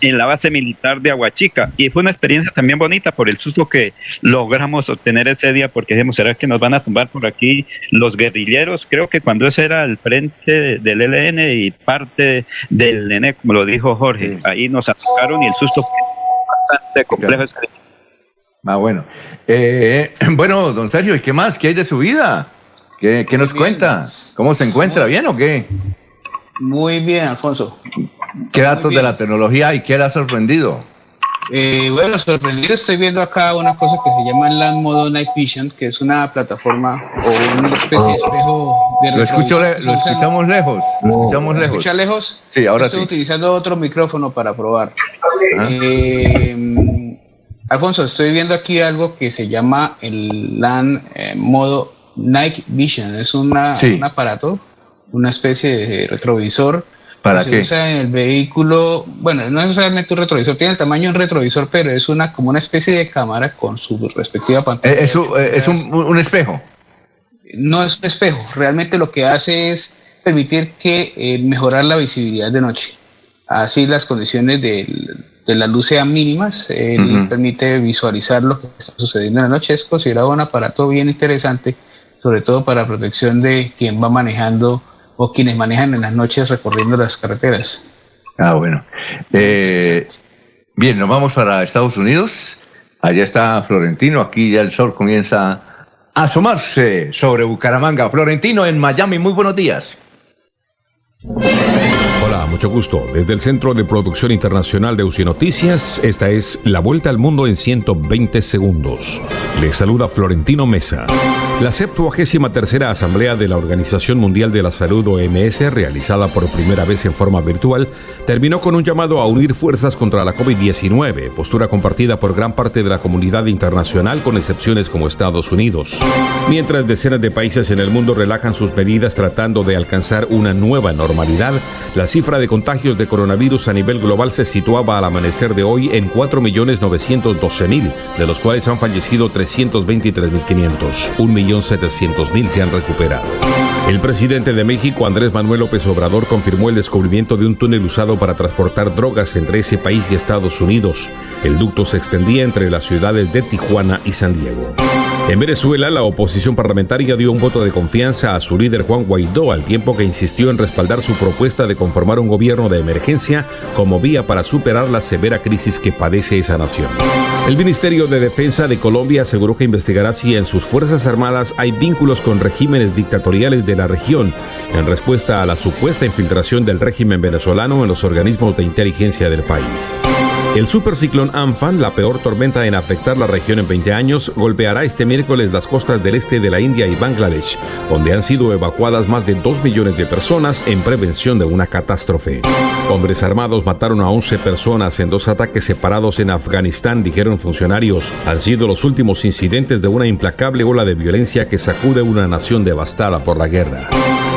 en la base militar de Aguachica y fue una experiencia también bonita por el susto que logramos obtener ese día porque dijimos, ¿será que nos van a tumbar por aquí los guerrilleros? Creo que cuando ese era el frente del ELN y parte del ENE, como lo dijo Jorge, ahí nos atacaron y el susto fue bastante complejo. ese. Ah, bueno. Eh, *clears throat* bueno, don Sergio, ¿y qué más? ¿Qué hay de su vida? ¿Qué, qué nos cuenta? ¿Cómo se encuentra? ¿Bien o qué? Muy bien, Alfonso. ¿Qué datos de la tecnología y qué le ha sorprendido? Eh, bueno, sorprendido estoy viendo acá una cosa que se llama Land Modo Night Vision, que es una plataforma o una especie de espejo de Lo, escucho le- lo escuchamos lejos. Lo escuchamos ¿Me lejos. escucha lejos? Sí, ahora Estoy sí. utilizando otro micrófono para probar. Ah. Eh, Alfonso, estoy viendo aquí algo que se llama el LAN eh, modo Night Vision. Es una, Sí. un aparato, una especie de retrovisor ¿Para que se qué? usa en el vehículo. Bueno, no es realmente un retrovisor, tiene el tamaño de un retrovisor, pero es una como una especie de cámara con su respectiva pantalla. Eh, Es, un- eh, es un, un espejo. No es un espejo, realmente lo que hace es permitir que eh, mejorar la visibilidad de noche. Así las condiciones del- de la luz sean mínimas, Ujú. permite visualizar lo que está sucediendo en la noche. Es considerado un aparato bien interesante, sobre todo para protección de quien va manejando o quienes manejan en las noches recorriendo las carreteras. Ah, bueno. Eh, bien, nos vamos para Estados Unidos. Allá está Florentino. Aquí ya el sol comienza a asomarse sobre Bucaramanga. Florentino en Miami. Muy buenos días. Hola, mucho gusto. Desde el Centro de Producción Internacional de UCI Noticias, esta es La Vuelta al Mundo en 120 segundos. Les saluda Florentino Mesa. La 73 Asamblea de la Organización Mundial de la Salud OMS, realizada por primera vez en forma virtual, terminó con un llamado a unir fuerzas contra la COVID-19, postura compartida por gran parte de la comunidad internacional, con excepciones como Estados Unidos. Mientras decenas de países en el mundo relajan sus medidas tratando de alcanzar una nueva normalidad, la cifra de contagios de coronavirus a nivel global se situaba al amanecer de hoy en 4.912.000, de los cuales han fallecido 323.500. 1.700.000 se han recuperado. El presidente de México, Andrés Manuel López Obrador, confirmó el descubrimiento de un túnel usado para transportar drogas entre ese país y Estados Unidos. El ducto se extendía entre las ciudades de Tijuana y San Diego. En Venezuela, la oposición parlamentaria dio un voto de confianza a su líder Juan Guaidó al tiempo que insistió en respaldar su propuesta de conformar un gobierno de emergencia como vía para superar la severa crisis que padece esa nación. El Ministerio de Defensa de Colombia aseguró que investigará si en sus Fuerzas Armadas hay vínculos con regímenes dictatoriales de la región en respuesta a la supuesta infiltración del régimen venezolano en los organismos de inteligencia del país. El superciclón Amphan, la peor tormenta en afectar la región en 20 años, golpeará este miércoles las costas del este de la India y Bangladesh, donde han sido evacuadas más de 2 millones de personas en prevención de una catástrofe. Hombres armados mataron a 11 personas en dos ataques separados en Afganistán, dijeron funcionarios. Han sido los últimos incidentes de una implacable ola de violencia que sacude una nación devastada por la guerra.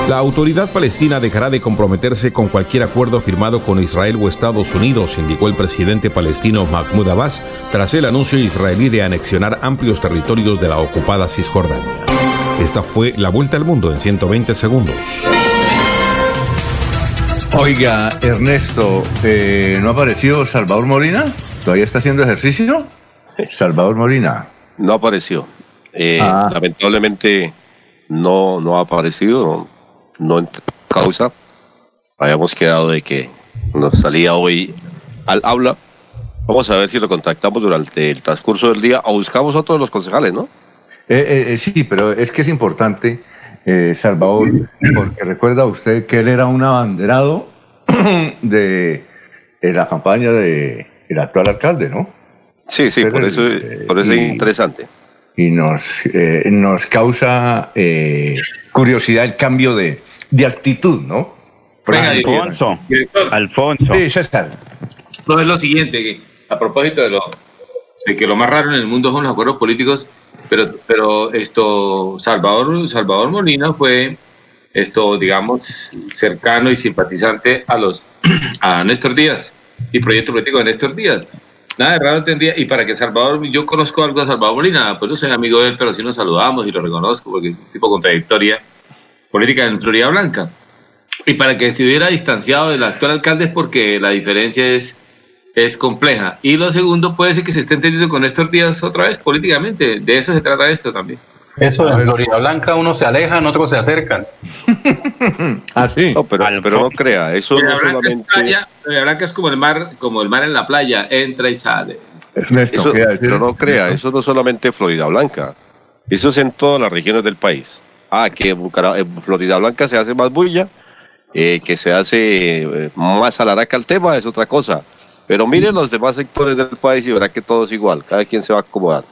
La autoridad palestina dejará de comprometerse con cualquier acuerdo firmado con Israel o Estados Unidos, indicó el presidente palestino Mahmoud Abbas tras el anuncio israelí de anexionar amplios territorios de la ocupada Cisjordania. Esta fue la vuelta al mundo en 120 segundos. Oiga, Ernesto, eh, ¿no ha aparecido Salvador Molina? ¿Todavía está haciendo ejercicio? Salvador Molina. No apareció. Eh, Ah. Lamentablemente no, no ha aparecido, no, en causa. Habíamos quedado de que nos salía hoy al aula. Vamos a ver si lo contactamos durante el transcurso del día o buscamos otro de los concejales, ¿no? Eh, eh, eh, sí, pero es que es importante, eh, Salvador, porque recuerda usted que él era un abanderado *clears throat* de, de la campaña de el actual alcalde, ¿no? Sí, sí, por eso, por eso es interesante. Y nos, eh, nos causa eh, curiosidad el cambio de, de actitud, ¿no? Venga, Alfonso, director. Alfonso. Sí, César. No, es lo siguiente, que a propósito de, lo, de que lo más raro en el mundo son los acuerdos políticos, pero, pero esto, Salvador, Salvador Molina fue esto, digamos, cercano y simpatizante a los *clears throat* a Néstor Díaz y proyecto político de Néstor Díaz. Nada de raro tendría, y para que Salvador, yo conozco algo de Salvador Molina, pues no soy amigo de él, pero sí nos saludamos y lo reconozco porque es un tipo con trayectoria política en Florida Blanca. Y para que se hubiera distanciado del actual alcalde es porque la diferencia es, es compleja. Y lo segundo puede ser que se esté entendiendo con Néstor Díaz otra vez políticamente. De eso se trata esto también. Eso en Florida Blanca unos se alejan, otros se acercan. *laughs* Ah, sí. No, pero, pero no crea, eso Florida no Blanca, es solamente... playa, Florida Blanca es como el mar, como el mar en la playa, entra y sale. Ernesto, Eso, pero no crea, eso no solamente Florida Blanca, eso es en todas las regiones del país. Ah, que en Bucara- en Florida Blanca se hace más bulla, eh, que se hace eh, más alaraca el tema, es otra cosa. Pero miren los demás sectores del país y verá que todo es igual, cada quien se va a acomodar.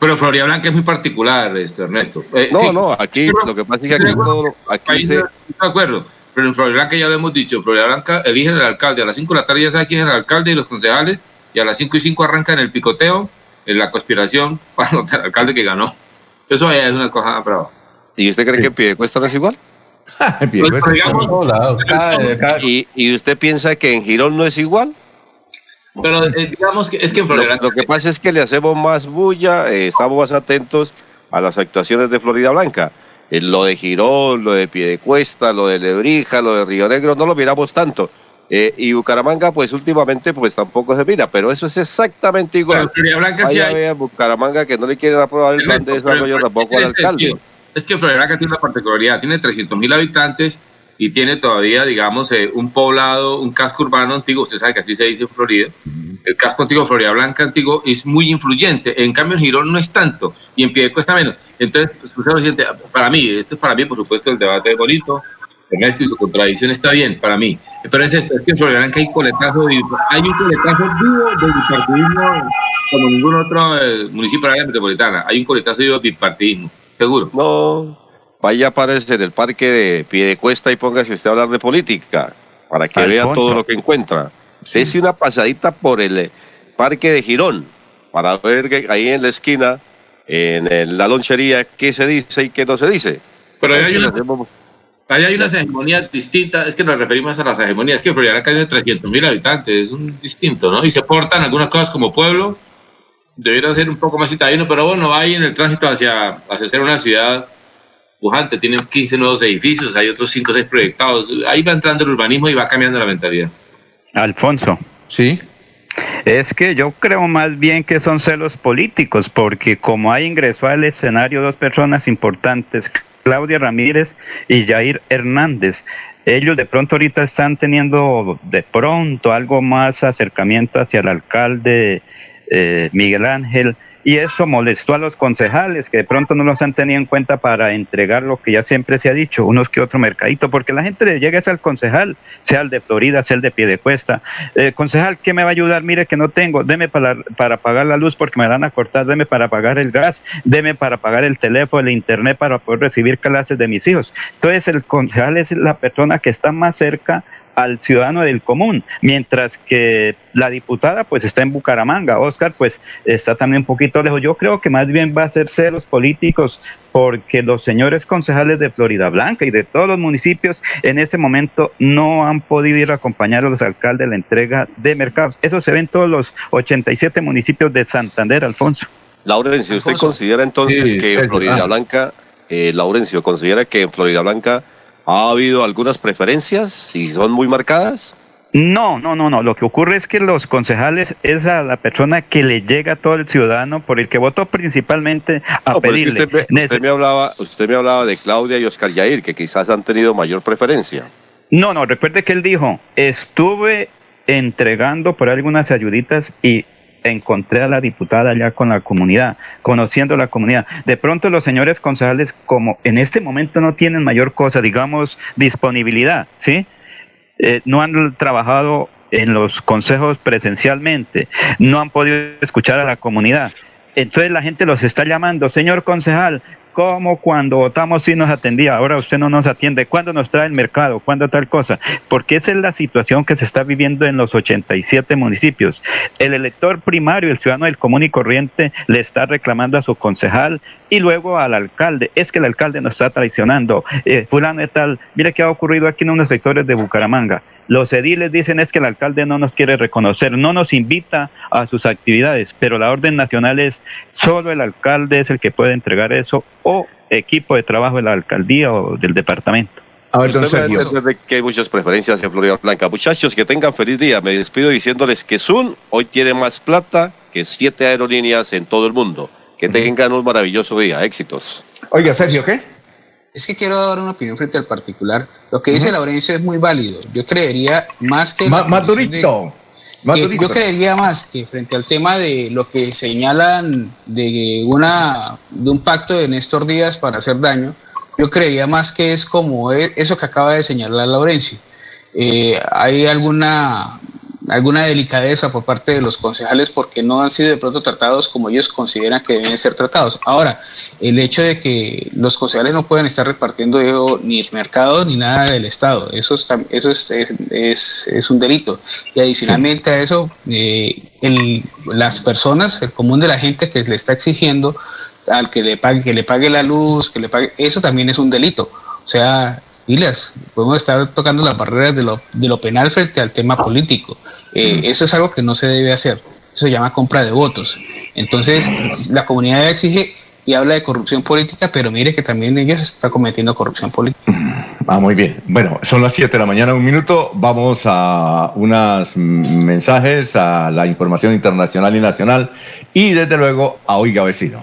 Pero Florida Blanca es muy particular, este, Ernesto. Eh, No, sí, no, aquí lo que pasa es que aquí todo, aquí se, no de acuerdo. Pero en Florida Blanca ya lo hemos dicho, Florida Blanca eligen el alcalde. A las 5 de la tarde ya sabe quién es el alcalde y los concejales. Y a las 5 y 5 arrancan el picoteo, en la conspiración, *laughs* para anotar al alcalde que ganó. Eso ya es una cosa brava. ¿Y usted cree que Piedecuesta no es igual? *laughs* Pues, digamos, ¿Y, ¿Y usted piensa que en Girón no es igual? pero eh, digamos que es que en Lo, Florida Blanca lo que pasa es que le hacemos más bulla, eh, estamos más atentos a las actuaciones de Florida Blanca. Eh, lo de Girón, lo de Piedecuesta, lo de Lebrija, lo de Río Negro, no lo miramos tanto. Eh, y Bucaramanga, pues últimamente, pues tampoco se mira, pero eso es exactamente igual. Pero Florida Blanca sí hay- vea Bucaramanga que no le quieren aprobar el plan de desarrollo tampoco al alcalde. Es que Florida Blanca tiene una particularidad, tiene 300 mil habitantes y tiene todavía, digamos, eh, un poblado, un casco urbano antiguo, usted sabe que así se dice en Florida, el casco antiguo Florida Blanca antiguo es muy influyente, en cambio en Girón no es tanto y en Piedecuesta menos. Entonces, pues, para mí, esto es para mí, por supuesto, el debate es bonito, Ernesto y su contradicción está bien, para mí, Pero es esto, es que en Florida Blanca hay coletazo, hay un coletazo vivo de bipartidismo como ningún otro eh, municipio de la área metropolitana. Hay un coletazo vivo de bipartidismo, seguro. No, vaya aparece en el parque de Piedecuesta y póngase usted a hablar de política para que vea todo lo que encuentra. Dese una pasadita por el eh, parque de Girón para ver que ahí en la esquina, en el- la lonchería, qué se dice y qué no se dice. Pero ahí hay una- hacemos- Ahí hay unas hegemonías distintas, es que nos referimos a las hegemonías, que Florida Blanca tiene 300 mil habitantes, es un distinto, ¿no? Y se portan algunas cosas como pueblo, debiera ser un poco más citadino, pero bueno, hay en el tránsito hacia, hacia ser una ciudad pujante, tienen 15 nuevos edificios, hay otros 5 o 6 proyectados, ahí va entrando el urbanismo y va cambiando la mentalidad. Alfonso. Sí. Es que yo creo más bien que son celos políticos, porque como ahí ingresó al escenario dos personas importantes, Claudia Ramírez y Jair Hernández, ellos de pronto ahorita están teniendo de pronto algo más acercamiento hacia el alcalde eh, Miguel Ángel. Y esto molestó a los concejales que de pronto no los han tenido en cuenta para entregar lo que ya siempre se ha dicho, unos que otro mercadito, porque la gente le llega al concejal, sea el de Florida, sea el de Piedecuesta. Eh, concejal, ¿qué me va a ayudar? Mire que no tengo, deme para, para pagar la luz porque me van a cortar, deme para pagar el gas, deme para pagar el teléfono, el internet para poder recibir clases de mis hijos. Entonces el concejal es la persona que está más cerca al ciudadano del común, mientras que la diputada pues está en Bucaramanga, Oscar pues está también un poquito lejos. Yo creo que más bien va a ser celos políticos porque los señores concejales de Florida Blanca y de todos los municipios en este momento no han podido ir a acompañar a los alcaldes en la entrega de mercados. Eso se ve en todos los 87 municipios de Santander, Alfonso. Laurencio, ¿usted Alfonso. considera entonces Sí, que en Florida ah. Blanca, eh, Laurencio, considera que en Florida Blanca ha habido algunas preferencias y son muy marcadas? No, no, no, no. Lo que ocurre es que los concejales es a la persona que le llega a todo el ciudadano por el que votó principalmente a No, pedirle. usted, me, usted me hablaba, usted me hablaba de Claudia y Oscar Yair, que quizás han tenido mayor preferencia. No, no, recuerde que él dijo, estuve entregando por algunas ayuditas y encontré a la diputada allá con la comunidad, conociendo la comunidad. De pronto los señores concejales, como en este momento no tienen mayor cosa, digamos, disponibilidad, ¿sí? Eh, no han trabajado en los consejos presencialmente, no han podido escuchar a la comunidad. Entonces la gente los está llamando, señor concejal, como cuando votamos sí nos atendía, ahora usted no nos atiende, ¿cuándo nos trae el mercado? ¿Cuándo tal cosa? Porque esa es la situación que se está viviendo en los 87 municipios. El elector primario, el ciudadano del común y corriente, le está reclamando a su concejal y luego al alcalde. Es que el alcalde nos está traicionando. Eh, fulano de tal, mire qué ha ocurrido aquí en unos sectores de Bucaramanga. Los ediles dicen es que el alcalde no nos quiere reconocer, no nos invita a sus actividades, pero la orden nacional es solo el alcalde es el que puede entregar eso o equipo de trabajo de la alcaldía o del departamento. Usted me entiende que hay muchas preferencias en Florida Blanca. Muchachos, que tengan feliz día. Me despido diciéndoles que Zoom hoy tiene más plata que siete aerolíneas en todo el mundo. Que tengan un maravilloso día. Éxitos. Oiga, Sergio, ¿qué? Es que quiero dar una opinión frente al particular. Lo que dice Laurencio es muy válido. Yo creería más que... Más- la más durito. Yo creería más que frente al tema de lo que señalan de, una, de un pacto de Néstor Díaz para hacer daño, yo creería más que es como e- eso que acaba de señalar Laurencio. Eh, hay alguna alguna delicadeza por parte de los concejales porque no han sido de pronto tratados como ellos consideran que deben ser tratados. Ahora, el hecho de que los concejales no pueden estar repartiendo ni el mercado ni nada del Estado, eso, está- eso es, es, es- es un delito. Y adicionalmente a eso, eh, el- las personas, el común de la gente que le está exigiendo al que le pague, que le pague la luz, que le pague, eso también es un delito. O sea, Pilas, podemos estar tocando las barreras de lo, de lo penal frente al tema político. Eh, Eso es algo que no se debe hacer. Eso se llama compra de votos. Entonces, la comunidad exige y habla de corrupción política, pero mire que también ellos están cometiendo corrupción política. Ah, muy bien. Bueno, son las 7 de la mañana, un minuto. Vamos a unos mensajes, a la información internacional y nacional y desde luego a Oiga Vecino.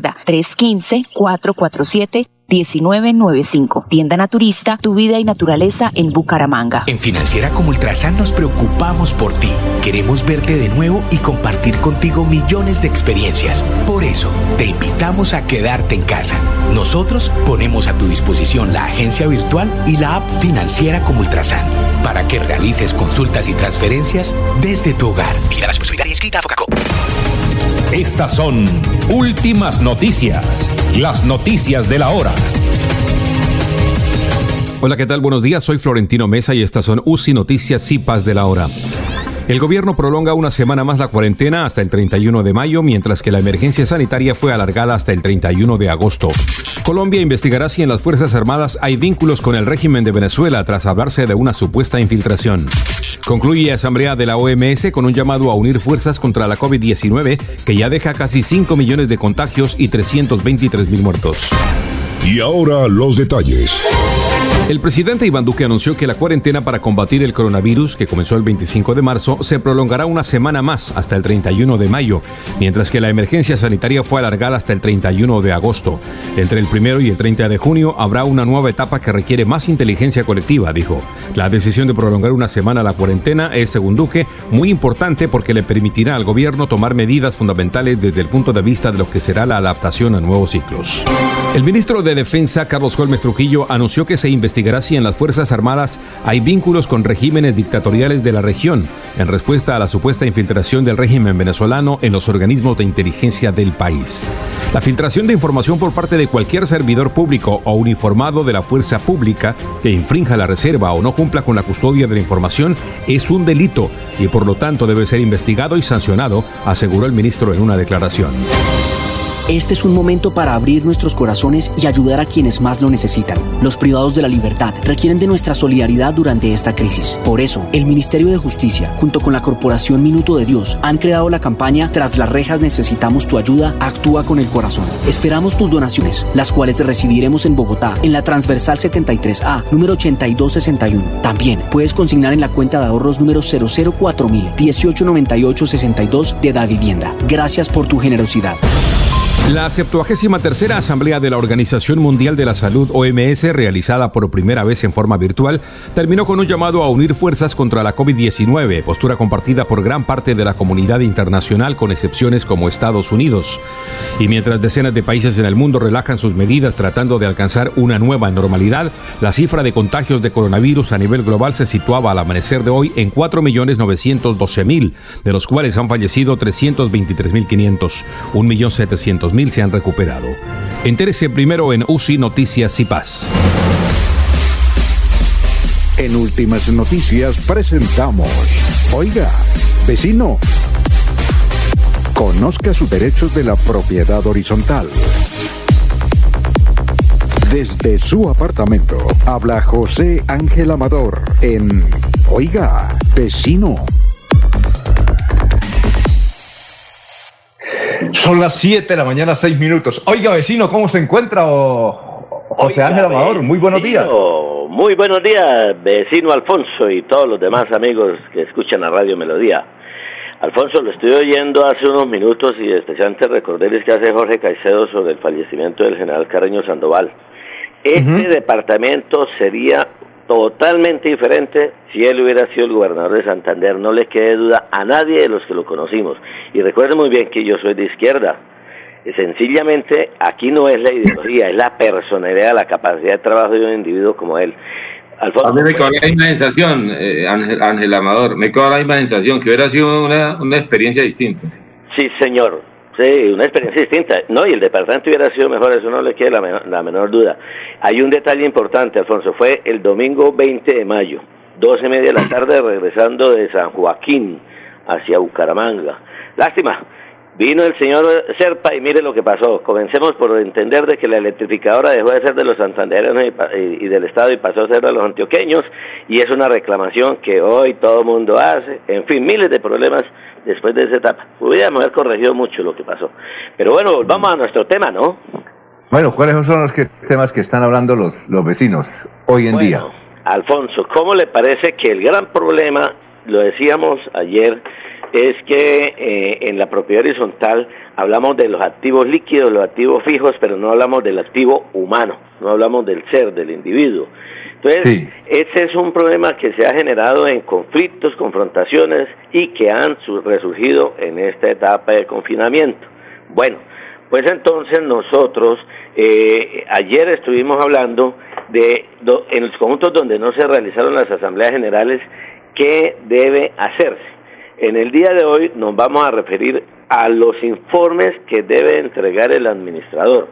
315-447-1995. 1995. Tienda Naturista, tu vida y naturaleza en Bucaramanga. En Financiera como Ultrasan nos preocupamos por ti. Queremos verte de nuevo y compartir contigo millones de experiencias. Por eso, te invitamos a quedarte en casa. Nosotros ponemos a tu disposición la agencia virtual y la app Financiera como Ultrasan para que realices consultas y transferencias desde tu hogar. Mira la responsabilidad inscrita a. Estas son últimas noticias, las noticias de la hora. Hola, ¿qué tal? Buenos días, soy Florentino Mesa y estas son UCI Noticias Cipas de la hora. El gobierno prolonga una semana más la cuarentena hasta el 31 de mayo, mientras que la emergencia sanitaria fue alargada hasta el 31 de agosto. Colombia investigará si en las Fuerzas Armadas hay vínculos con el régimen de Venezuela tras hablarse de una supuesta infiltración. Concluye Asamblea de la OMS con un llamado a unir fuerzas contra la COVID-19 que ya deja casi 5 millones de contagios y 323 mil muertos. Y ahora los detalles. El presidente Iván Duque anunció que la cuarentena para combatir el coronavirus, que comenzó el 25 de marzo, se prolongará una semana más hasta el 31 de mayo, mientras que la emergencia sanitaria fue alargada hasta el 31 de agosto. Entre el primero y el 30 de junio habrá una nueva etapa que requiere más inteligencia colectiva, dijo. La decisión de prolongar una semana la cuarentena es, según Duque, muy importante porque le permitirá al gobierno tomar medidas fundamentales desde el punto de vista de lo que será la adaptación a nuevos ciclos. El ministro de Defensa, Carlos Holmes Trujillo, anunció que se investigará si en las Fuerzas Armadas hay vínculos con regímenes dictatoriales de la región, en respuesta a la supuesta infiltración del régimen venezolano en los organismos de inteligencia del país. La filtración de información por parte de cualquier servidor público o uniformado de la fuerza pública que infrinja la reserva o no cumpla con la custodia de la información es un delito y por lo tanto debe ser investigado y sancionado, aseguró el ministro en una declaración. Este es un momento para abrir nuestros corazones y ayudar a quienes más lo necesitan. Los privados de la libertad requieren de nuestra solidaridad durante esta crisis. Por eso, el Ministerio de Justicia, junto con la Corporación Minuto de Dios, han creado la campaña Tras las rejas necesitamos tu ayuda, actúa con el corazón. Esperamos tus donaciones, las cuales recibiremos en Bogotá, en la transversal 73A, número 8261. También puedes consignar en la cuenta de ahorros número 004000 189862 de Da Vivienda. Gracias por tu generosidad. La 73 Asamblea de la Organización Mundial de la Salud OMS, realizada por primera vez en forma virtual, terminó con un llamado a unir fuerzas contra la COVID-19, postura compartida por gran parte de la comunidad internacional, con excepciones como Estados Unidos. Y mientras decenas de países en el mundo relajan sus medidas tratando de alcanzar una nueva normalidad, la cifra de contagios de coronavirus a nivel global se situaba al amanecer de hoy en 4.912.000, de los cuales han fallecido 323.500, 1.700.000 se han recuperado. Entérese primero en UCI Noticias y Paz. En Últimas Noticias presentamos, oiga, vecino, conozca sus derechos de la propiedad horizontal. Desde su apartamento habla José Ángel Amador en Oiga, vecino. Son las 7 de la mañana, 6 minutos. Oiga, vecino, ¿cómo se encuentra? O... José Ángel Amador, muy buenos días. Muy buenos días, vecino Alfonso y todos los demás amigos que escuchan la Radio Melodía. Alfonso, lo estoy oyendo hace unos minutos y especialmente recordarles que hace Jorge Caicedo sobre el fallecimiento del general Carreño Sandoval. Este departamento sería totalmente diferente si él hubiera sido el gobernador de Santander. No le quede duda a nadie de los que lo conocimos. Y recuerden muy bien que yo soy de izquierda. Sencillamente aquí no es la ideología, es la personalidad, la capacidad de trabajo de un individuo como él. Alfonso, a mí me quedó la misma sensación, eh, Ángel, Ángel Amador, me quedó la misma sensación, que hubiera sido una, una experiencia distinta. Sí, señor. Una experiencia distinta. No, y el departamento hubiera sido mejor, eso no le queda la, la menor duda. Hay un detalle importante, Alfonso. Fue el domingo 20 de mayo, 12 y media de la tarde, regresando de San Joaquín hacia Bucaramanga. Lástima, vino el señor Serpa y mire lo que pasó. Comencemos por entender de que la electrificadora dejó de ser de los santandereanos y, y- y del Estado y pasó a ser de los antioqueños, y es una reclamación que hoy todo mundo hace. En fin, miles de problemas después de esa etapa. Hubiéramos haber corregido mucho lo que pasó. Pero bueno, volvamos a nuestro tema, ¿no? Bueno, ¿cuáles son los que- temas que están hablando los, los vecinos hoy en día? Alfonso, ¿cómo le parece que el gran problema, lo decíamos ayer, es que eh, en la propiedad horizontal hablamos de los activos líquidos, los activos fijos, pero no hablamos del activo humano, no hablamos del ser, del individuo. Entonces, ese es un problema que se ha generado en conflictos, confrontaciones y que han su- resurgido en esta etapa de confinamiento. Bueno, pues entonces nosotros eh, ayer estuvimos hablando de do- en los conjuntos donde no se realizaron las asambleas generales qué debe hacerse. En el día de hoy nos vamos a referir a los informes que debe entregar el administrador,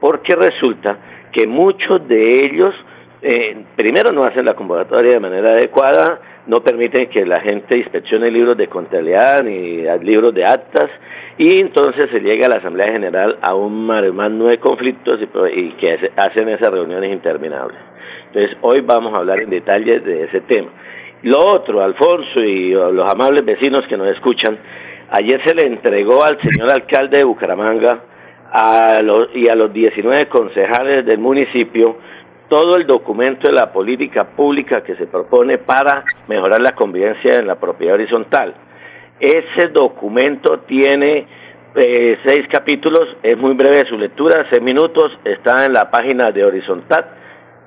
porque resulta que muchos de ellos eh, primero no hacen la convocatoria de manera adecuada, no permiten que la gente inspeccione libros de contabilidad ni a- libros de actas y entonces se llega a la Asamblea General a un maremano de conflictos y, y que hace- hacen esas reuniones interminables. Entonces hoy vamos a hablar en detalle de ese tema. Lo otro, Alfonso y los amables vecinos que nos escuchan, ayer se le entregó al señor alcalde de Bucaramanga a los, y a los 19 concejales del municipio todo el documento de la política pública que se propone para mejorar la convivencia en la propiedad horizontal. Ese documento tiene eh, seis capítulos, es muy breve su lectura, seis minutos, está en la página de Horizontal,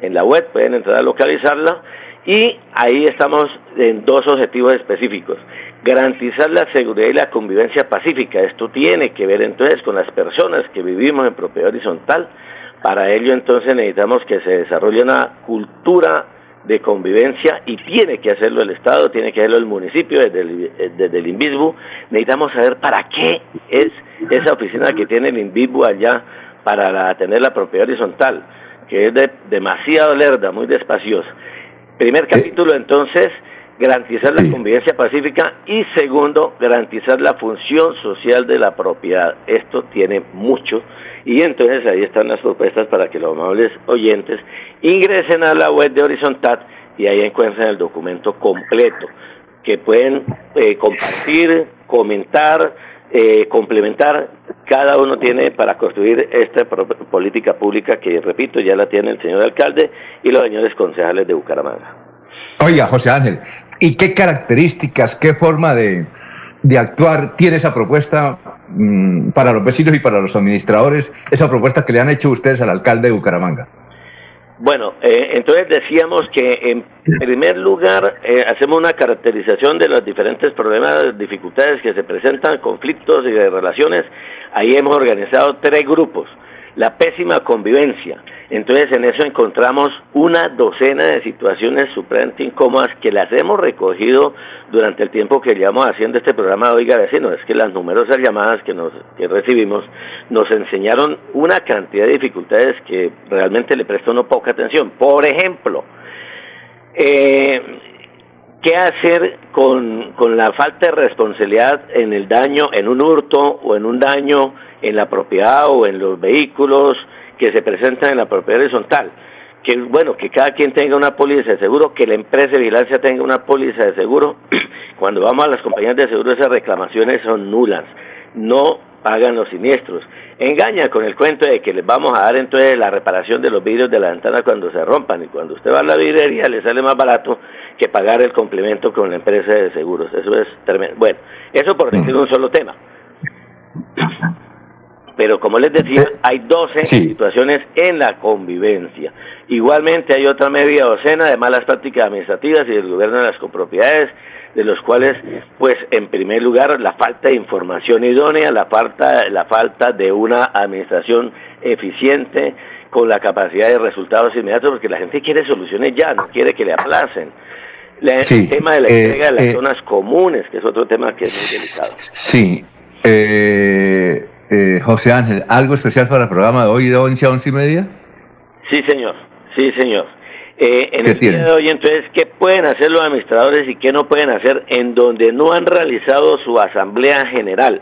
en la web, pueden entrar a localizarla, y ahí estamos en dos objetivos específicos. Garantizar la seguridad y la convivencia pacífica. Esto tiene que ver entonces con las personas que vivimos en propiedad horizontal. Para ello entonces necesitamos que se desarrolle una cultura de convivencia y tiene que hacerlo el Estado, tiene que hacerlo el municipio desde el, eh, desde el INVISBU. Necesitamos saber para qué es esa oficina que tiene el INVISBU allá para la- tener la propiedad horizontal, que es de, demasiado lerda, muy despaciosa. Primer capítulo entonces, garantizar la convivencia pacífica y segundo, garantizar la función social de la propiedad. Esto tiene mucho y entonces ahí están las propuestas para que los amables oyentes ingresen a la web de Horizontal y ahí encuentren el documento completo que pueden eh, compartir, comentar, eh, complementar. Cada uno tiene para construir esta política pública que, repito, ya la tiene el señor alcalde y los señores concejales de Bucaramanga. Oiga, José Ángel, ¿y qué características, qué forma de, de actuar tiene esa propuesta mm, para los vecinos y para los administradores, esa propuesta que le han hecho ustedes al alcalde de Bucaramanga? Bueno, eh, entonces decíamos que en primer lugar eh, hacemos una caracterización de los diferentes problemas, dificultades que se presentan, conflictos y de relaciones. Ahí hemos organizado tres grupos. La pésima convivencia. Entonces en eso encontramos una docena de situaciones supremamente incómodas que las hemos recogido durante el tiempo que llevamos haciendo este programa Oiga Vecino. Es que las numerosas llamadas que, nos, que recibimos nos enseñaron una cantidad de dificultades que realmente le presta uno poca atención. Por ejemplo, eh, ¿qué hacer con, con la falta de responsabilidad en el daño, en un hurto o en un daño en la propiedad o en los vehículos que se presentan en la propiedad horizontal? Que bueno, que cada quien tenga una póliza de seguro, que la empresa de vigilancia tenga una póliza de seguro. *clears throat* Cuando vamos a las compañías de seguro, esas reclamaciones son nulas. no pagan los siniestros. Engaña con el cuento de que les vamos a dar entonces la reparación de los vidrios de la ventana cuando se rompan y cuando usted va a la vidrería le sale más barato que pagar el complemento con la empresa de seguros. Eso es tremendo. Bueno, eso por decir un solo tema. *clears throat* Pero como les decía, hay 12 situaciones en la convivencia. Igualmente hay otra media docena de malas prácticas administrativas y del gobierno de las copropiedades, de los cuales, pues, en primer lugar, la falta de información idónea, la falta, la falta de una administración eficiente con la capacidad de resultados inmediatos, porque la gente quiere soluciones ya, no quiere que le aplacen. el tema de la eh, entrega de las eh, zonas comunes, que es otro tema que es muy delicado. Sí. Eh, eh, José Ángel, ¿algo especial para el programa de hoy de 11 a 11 y media? Sí, señor. Sí, señor. Eh, en ¿Qué el día tienen? de hoy, entonces, ¿qué pueden hacer los administradores y qué no pueden hacer en donde no han realizado su asamblea general?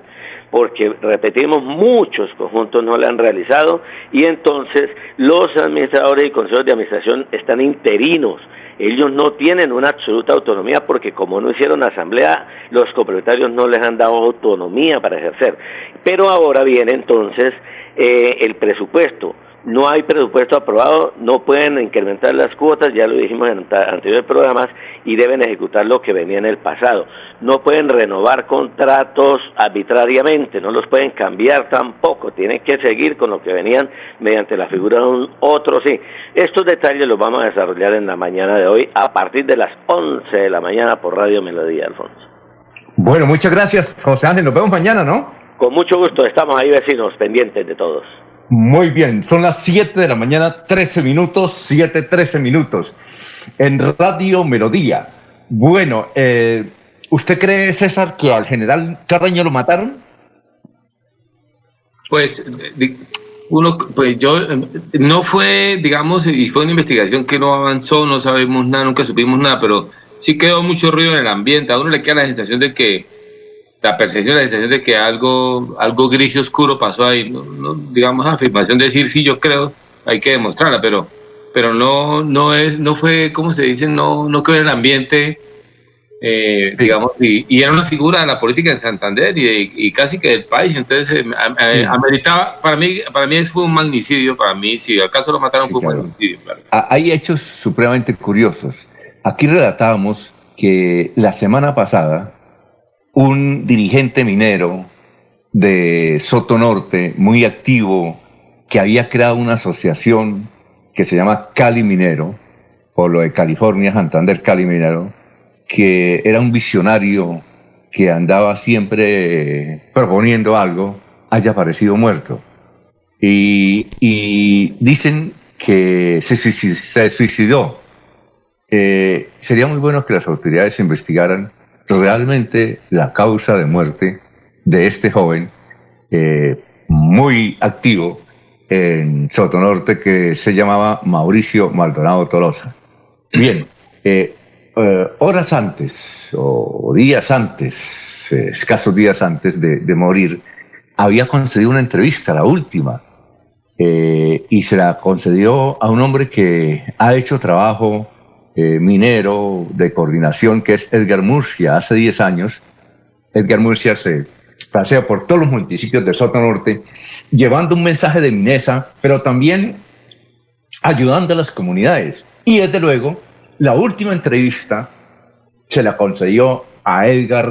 Porque, repetimos, muchos conjuntos no la han realizado y entonces los administradores y consejos de administración están interinos. Ellos no tienen una absoluta autonomía porque como no hicieron asamblea, los copropietarios no les han dado autonomía para ejercer. Pero ahora viene entonces eh, el presupuesto no hay presupuesto aprobado, no pueden incrementar las cuotas, ya lo dijimos en anteriores programas, y deben ejecutar lo que venía en el pasado. No pueden renovar contratos arbitrariamente, no los pueden cambiar tampoco, tienen que seguir con lo que venían mediante la figura de un otro sí. Estos detalles los vamos a desarrollar en la mañana de hoy a partir de las 11 de la mañana por Radio Melodía, Alfonso. Bueno, muchas gracias, José Ángel. Nos vemos mañana, ¿no? Con mucho gusto, estamos ahí vecinos, pendientes de todos. Muy bien, son las 7 de la mañana, 13 minutos, 7, 13 minutos, en Radio Melodía. Bueno, eh, ¿usted cree, César, que al general Carreño lo mataron? Pues, di- uno, pues yo, eh, no fue, digamos, y fue una investigación que no avanzó, no sabemos nada, nunca supimos nada, pero sí quedó mucho ruido en el ambiente. A uno le queda la sensación de que, la percepción, la sensación de que algo, algo gris y oscuro pasó ahí. No, no, digamos, afirmación de decir sí, yo creo, hay que demostrarla, pero, pero no, no es, no fue, ¿cómo se dice? No, no quedó en el ambiente eh, digamos, y, y era una figura de la política en Santander y, y casi que del país, entonces eh, Sí. ameritaba, para mí, para mí fue un magnicidio, para mí, si acaso lo mataron fue un magnicidio, claro. Hay hechos supremamente curiosos. Aquí relatábamos que la semana pasada un dirigente minero de Soto Norte, muy activo, que había creado una asociación que se llama Cali Minero, por lo de California, Santander Cali Minero, que era un visionario que andaba siempre eh, proponiendo algo, haya aparecido muerto. Y, dicen que se suicidó. Eh, sería muy bueno que las autoridades investigaran realmente la causa de muerte de este joven eh, muy activo en Sotonorte que se llamaba Mauricio Maldonado Tolosa. Bien, eh, eh, horas antes o días antes, escasos días antes de, de morir, había concedido una entrevista, la última, y se la concedió a un hombre que ha hecho trabajo eh, minero de coordinación, que es Edgar Murcia, hace 10 años. Edgar Murcia se pasea por todos los municipios de Soto Norte, llevando un mensaje de Minesa, pero también ayudando a las comunidades. Y desde luego, la última entrevista se la concedió a Edgar,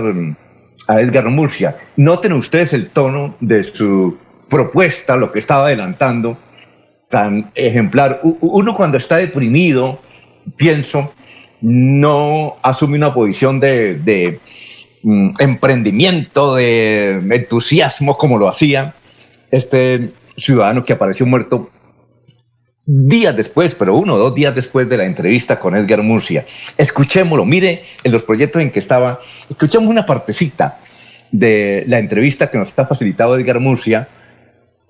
a Edgar Murcia. Noten ustedes el tono de su propuesta, lo que estaba adelantando, tan ejemplar. Uno cuando está deprimido, pienso, no asume una posición de, mm, emprendimiento, de entusiasmo como lo hacía este ciudadano que apareció muerto días después, pero uno o dos días después de la entrevista con Edgar Murcia. Escuchémoslo, mire en los proyectos en que estaba, escuchemos una partecita de la entrevista que nos está facilitado Edgar Murcia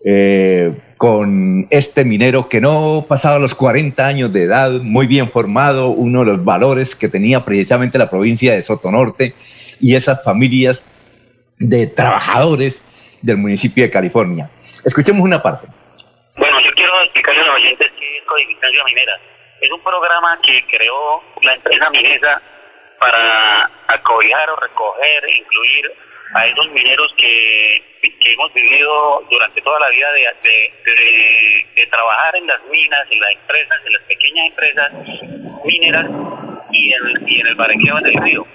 eh, con este minero que no pasaba los 40 años de edad, muy bien formado, uno de los valores que tenía precisamente la provincia de Sotonorte y esas familias de trabajadores del municipio de California. Escuchemos una parte. Bueno, yo quiero explicarle a los oyentes qué es Codificancia Minera. Es un programa que creó la empresa Minesa para acobijar o recoger, incluir a esos mineros que, que hemos vivido durante toda la vida de, de, trabajar en las minas, en las empresas, en las pequeñas empresas mineras y en, y en el barranqueo del río.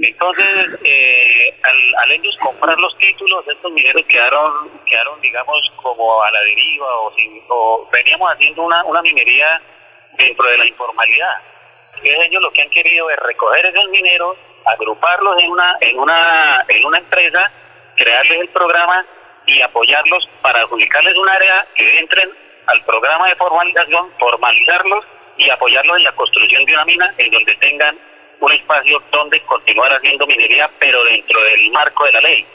Entonces, eh, al, ellos comprar los títulos, estos mineros quedaron, quedaron digamos, como a la deriva o veníamos haciendo una, una minería dentro de la informalidad. Entonces ellos lo que han querido es recoger esos mineros, agruparlos en una, en una, en una empresa, crearles el programa y apoyarlos para adjudicarles un área que entren al programa de formalización, formalizarlos y apoyarlos en la construcción de una mina en donde tengan un espacio donde continuar haciendo minería, pero dentro del marco de la ley.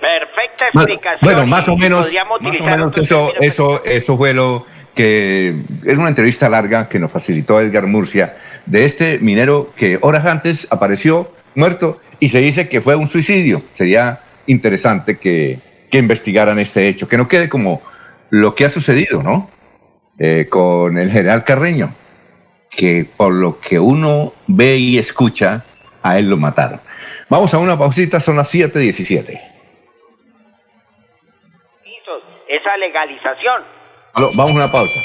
Perfecta explicación. Bueno, más o menos, más o menos eso, eso, eso fue lo que es una entrevista larga que nos facilitó Edgar Murcia de este minero que horas antes apareció muerto y se dice que fue un suicidio. Sería interesante que, que investigaran este hecho, que no quede como lo que ha sucedido, ¿no? Eh, con el general Carreño que por lo que uno ve y escucha, a él lo mataron. Vamos a una pausita, son las 7.17. Esa legalización. Vamos a una pausa.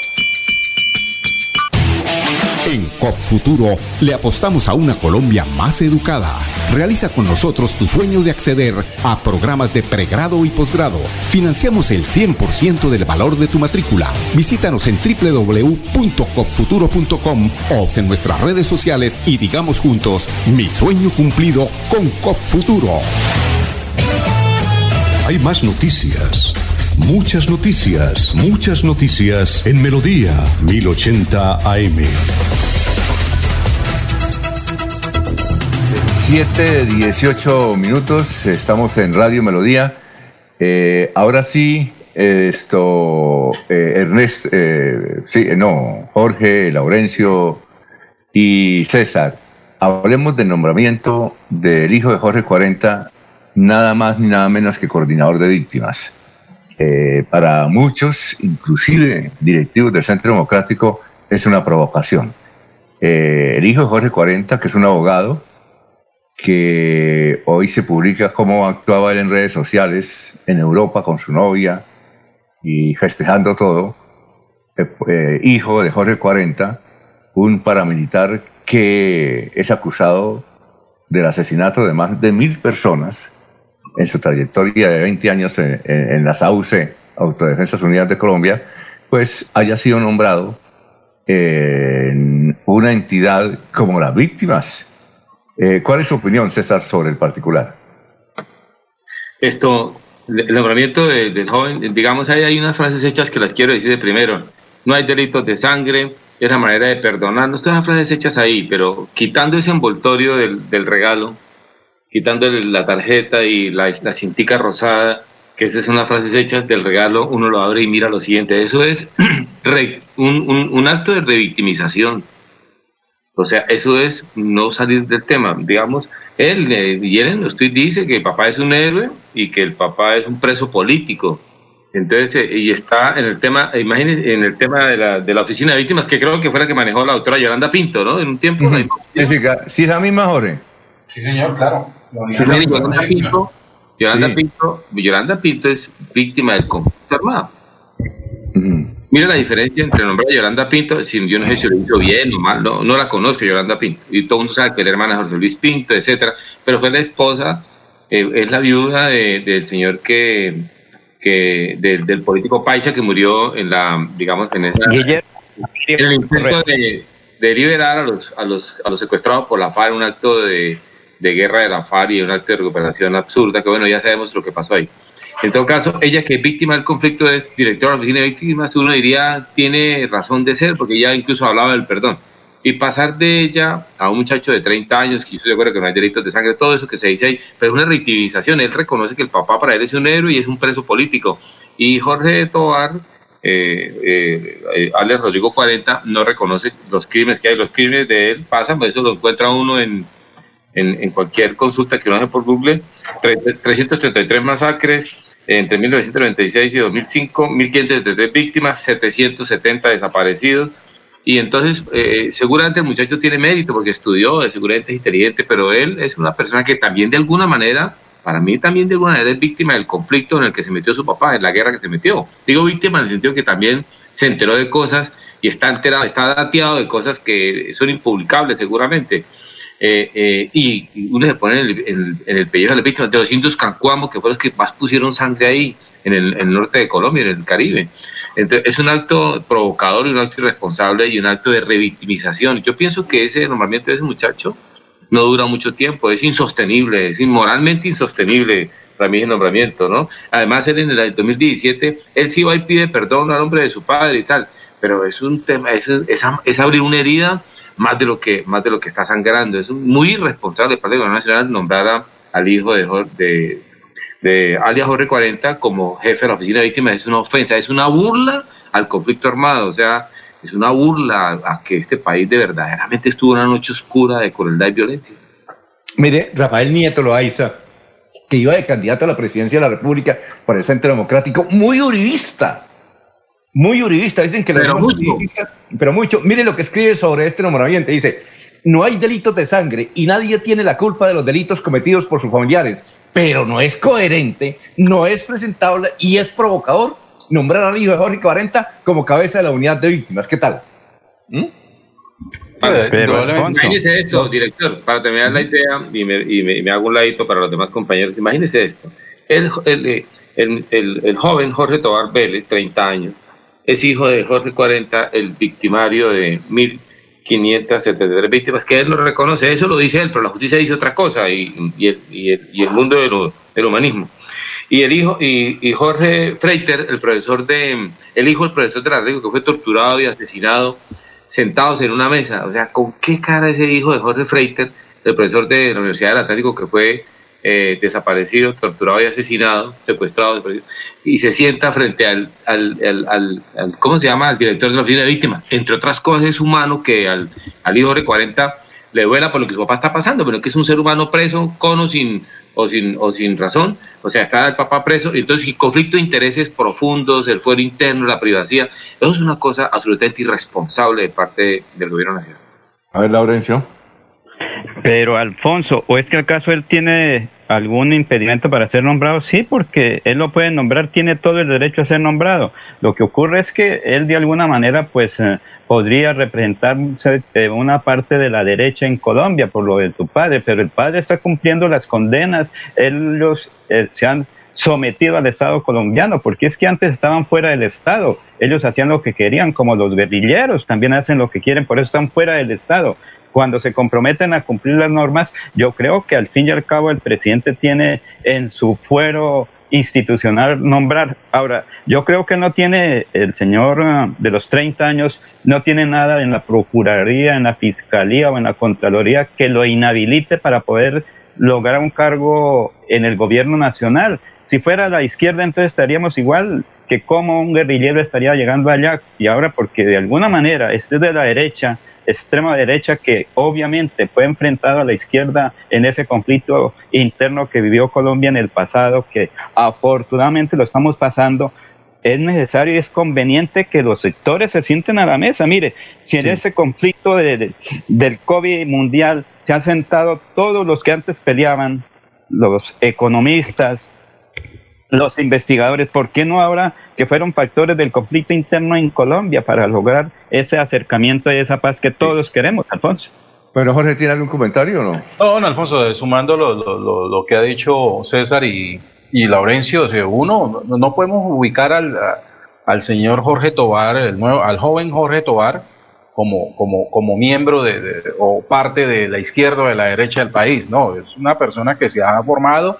En COP Futuro le apostamos a una Colombia más educada. Realiza con nosotros tu sueño de acceder a programas de pregrado y posgrado. Financiamos el 100% del valor de tu matrícula. Visítanos en www.copfuturo.com o en nuestras redes sociales y digamos juntos, mi sueño cumplido con COP Futuro. Hay más noticias. Muchas noticias, muchas noticias en Melodía 1080 AM. 7, 18 minutos, estamos en Radio Melodía. Eh, ahora sí, esto, eh, Ernesto, eh, sí, no, Jorge, Laurencio y César, hablemos del nombramiento del hijo de Jorge 40, nada más ni nada menos que coordinador de víctimas. Eh, para muchos, inclusive directivos del Centro Democrático, es una provocación. Eh, el hijo de Jorge 40, que es un abogado, que hoy se publica cómo actuaba él en redes sociales en Europa con su novia y festejando todo, eh, hijo de Jorge 40, un paramilitar que es acusado del asesinato de más de mil personas en su trayectoria de 20 años en, las AUC, Autodefensas Unidas de Colombia, pues haya sido nombrado en una entidad como las víctimas. Eh, ¿Cuál es su opinión, César, sobre el particular? Esto, el nombramiento del joven, digamos, ahí hay unas frases hechas que las quiero decir de primero. No hay delitos de sangre, es la manera de perdonar. No están las frases hechas ahí, pero quitando ese envoltorio del, del regalo, quitándole la tarjeta y la, la cintica rosada, que esas son las frases hechas del regalo, uno lo abre y mira lo siguiente. Eso es *clears throat* un, un, acto de revictimización. O sea, eso es no salir del tema. Digamos, él, eh, Yeren usted dice que el papá es un héroe y que el papá es un preso político. Entonces, eh, y está en el tema, imagínense, en el tema de la, de la oficina de víctimas, que creo que fue la que manejó la doctora Yolanda Pinto, ¿no? En un tiempo. Jessica, sí, es la misma, Jorge. Sí, señor, claro. Yolanda, Pinto, Yolanda, Pinto, es víctima del conflicto armado. Mira la diferencia entre el nombre de Yolanda Pinto, si yo no sé si lo hizo bien o mal, no, no la conozco Yolanda Pinto, y todo el mundo sabe que la hermana José Luis Pinto, etcétera, pero fue la esposa, eh, es la viuda del señor que, que del, político paisa que murió en la, digamos, en esa, en el intento de, de liberar a los, a los, a los secuestrados por la FARC, un acto de de guerra de la y un acto recuperación absurda, que bueno, ya sabemos lo que pasó ahí. En todo caso, ella que es víctima del conflicto es directora de la oficina de víctimas, uno diría, tiene razón de ser, porque ya incluso hablaba del perdón. Y pasar de ella a un muchacho de 30 años, que yo estoy de acuerdo que no hay delitos de sangre, todo eso que se dice ahí, pero es una revictimización. Él reconoce que el papá para él es un héroe y es un preso político. Y Jorge Tobar, eh, eh, eh Alex Rodrigo 40, no reconoce los crímenes que hay. Los crímenes de él pasan, pues eso lo encuentra uno en en, cualquier consulta que uno hace por Google, 333 masacres entre 1996 y 2005, 1.573 víctimas, 770 desaparecidos. Y entonces, eh, seguramente el muchacho tiene mérito porque estudió, seguramente es inteligente, pero él es una persona que también de alguna manera para mí también de alguna manera es víctima del conflicto en el que se metió su papá, en la guerra que se metió. Digo víctima en el sentido que también se enteró de cosas y está enterado, está dateado de cosas que son impublicables seguramente. Eh, eh, y, uno se pone en el, en, el pellejo víctimas de los indios cancuamos, que fueron los que más pusieron sangre ahí, en el, en el norte de Colombia, en el Caribe. Entonces, es un acto provocador y un acto irresponsable y un acto de revictimización. Yo pienso que ese nombramiento de ese muchacho no dura mucho tiempo, es insostenible, es inmoralmente insostenible para mí ese nombramiento, ¿no? Además, él en el 2017, él sí va y pide perdón al nombre de su padre y tal, pero es un tema, es, es, abrir una herida más de lo que más de lo que está sangrando. Es muy irresponsable el gobierno nacional nombrar al hijo de, de, de alias Jorge 40 como jefe de la oficina de víctimas. Es una ofensa, es una burla al conflicto armado. O sea, es una burla a que este país de verdaderamente estuvo una noche oscura de crueldad y violencia. Mire, Rafael Nieto Loaiza, que iba de candidato a la presidencia de la República por el Centro Democrático, muy uribista, muy uribista, dicen que pero mucho. pero mucho. Mire lo que escribe sobre este nombramiento, dice, no hay delitos de sangre y nadie tiene la culpa de los delitos cometidos por sus familiares, pero no es coherente, no es presentable y es provocador nombrar a hijo de Jorge 40 como cabeza de la unidad de víctimas. ¿Qué tal? ¿Mm? imagínese esto, director, para terminar la idea y me, hago un ladito para los demás compañeros. Imagínese esto. El, el, el, joven Jorge Tobar Vélez, 30 años, es hijo de Jorge 40, el victimario de 1573 víctimas, que él lo reconoce, eso lo dice él, pero la justicia dice otra cosa y, el, y el, mundo del humanismo. Y el hijo, y, Jorge Freiter, el profesor de, el hijo del profesor de la que fue torturado y asesinado, sentados en una mesa. O sea, ¿con qué cara ese hijo de Jorge Freiter, el profesor de la Universidad del Atlántico que fue eh, desaparecido, torturado y asesinado, secuestrado, y se sienta frente al, al, ¿cómo se llama?, al director de la oficina de víctimas. Entre otras cosas, es humano que al, al hijo de 40 le duela por lo que su papá está pasando, pero que es un ser humano preso, con o sin, o sin, o sin razón, o sea, está el papá preso, y entonces el conflicto de intereses profundos, el fuero interno, la privacidad, eso es una cosa absolutamente irresponsable de parte del gobierno nacional. A ver, Laurencio. Pero Alfonso, ¿o es que acaso él tiene algún impedimento para ser nombrado? Sí, porque él lo puede nombrar, tiene todo el derecho a ser nombrado. Lo que ocurre es que él de alguna manera pues eh, podría representar eh, una parte de la derecha en Colombia por lo de tu padre, pero el padre está cumpliendo las condenas, ellos eh, se han sometido al Estado colombiano, porque es que antes estaban fuera del Estado, ellos hacían lo que querían, como los guerrilleros también hacen lo que quieren, por eso están fuera del Estado cuando se comprometen a cumplir las normas, yo creo que al fin y al cabo el presidente tiene en su fuero institucional nombrar. Ahora, yo creo que no tiene el señor ah, de los 30 años, no tiene nada en la Procuraduría, en la Fiscalía o en la Contraloría que lo inhabilite para poder lograr un cargo en el gobierno nacional. Si fuera la izquierda, entonces estaríamos igual que como un guerrillero estaría llegando allá. Y ahora, porque de alguna manera este de la derecha, extrema derecha que obviamente fue enfrentado a la izquierda en ese conflicto interno que vivió Colombia en el pasado, que afortunadamente lo estamos pasando, es necesario y es conveniente que los sectores se sienten a la mesa. Mire, si en ese conflicto del COVID mundial se han sentado todos los que antes peleaban, los economistas, los investigadores, ¿por qué no ahora que fueron factores del conflicto interno en Colombia para lograr ese acercamiento y esa paz que todos queremos, Alfonso? Pero Jorge, ¿tiene algún comentario o no? No, no, Alfonso, eh, sumando lo, lo, lo, que ha dicho César y, y Laurencio, uno, no, podemos ubicar al, al señor Jorge Tobar, el nuevo, al joven Jorge Tobar, como, como, como miembro de, o parte de la izquierda o de la derecha del país, no, es una persona que se ha formado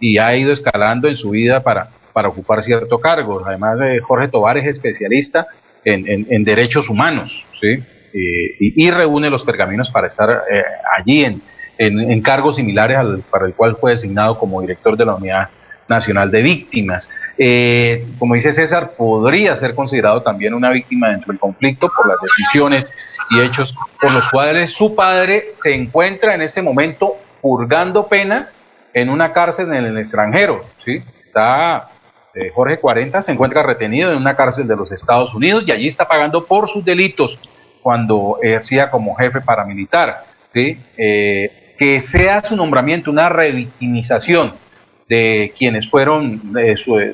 y ha ido escalando en su vida para, para ocupar cierto cargo. Además, de Jorge Tobar es especialista en, en, derechos humanos, ¿sí? y, reúne los pergaminos para estar eh, allí en, en, cargos similares al para el cual fue designado como director de la Unidad Nacional de Víctimas. Eh, como dice César, podría ser considerado también una víctima dentro del conflicto por las decisiones y hechos por los cuales su padre se encuentra en este momento purgando pena en una cárcel en el extranjero. ¿sí? Está eh, Jorge 40, se encuentra retenido en una cárcel de los Estados Unidos y allí está pagando por sus delitos cuando ejercía como jefe paramilitar. ¿sí? Eh, que sea su nombramiento una revictimización de quienes fueron,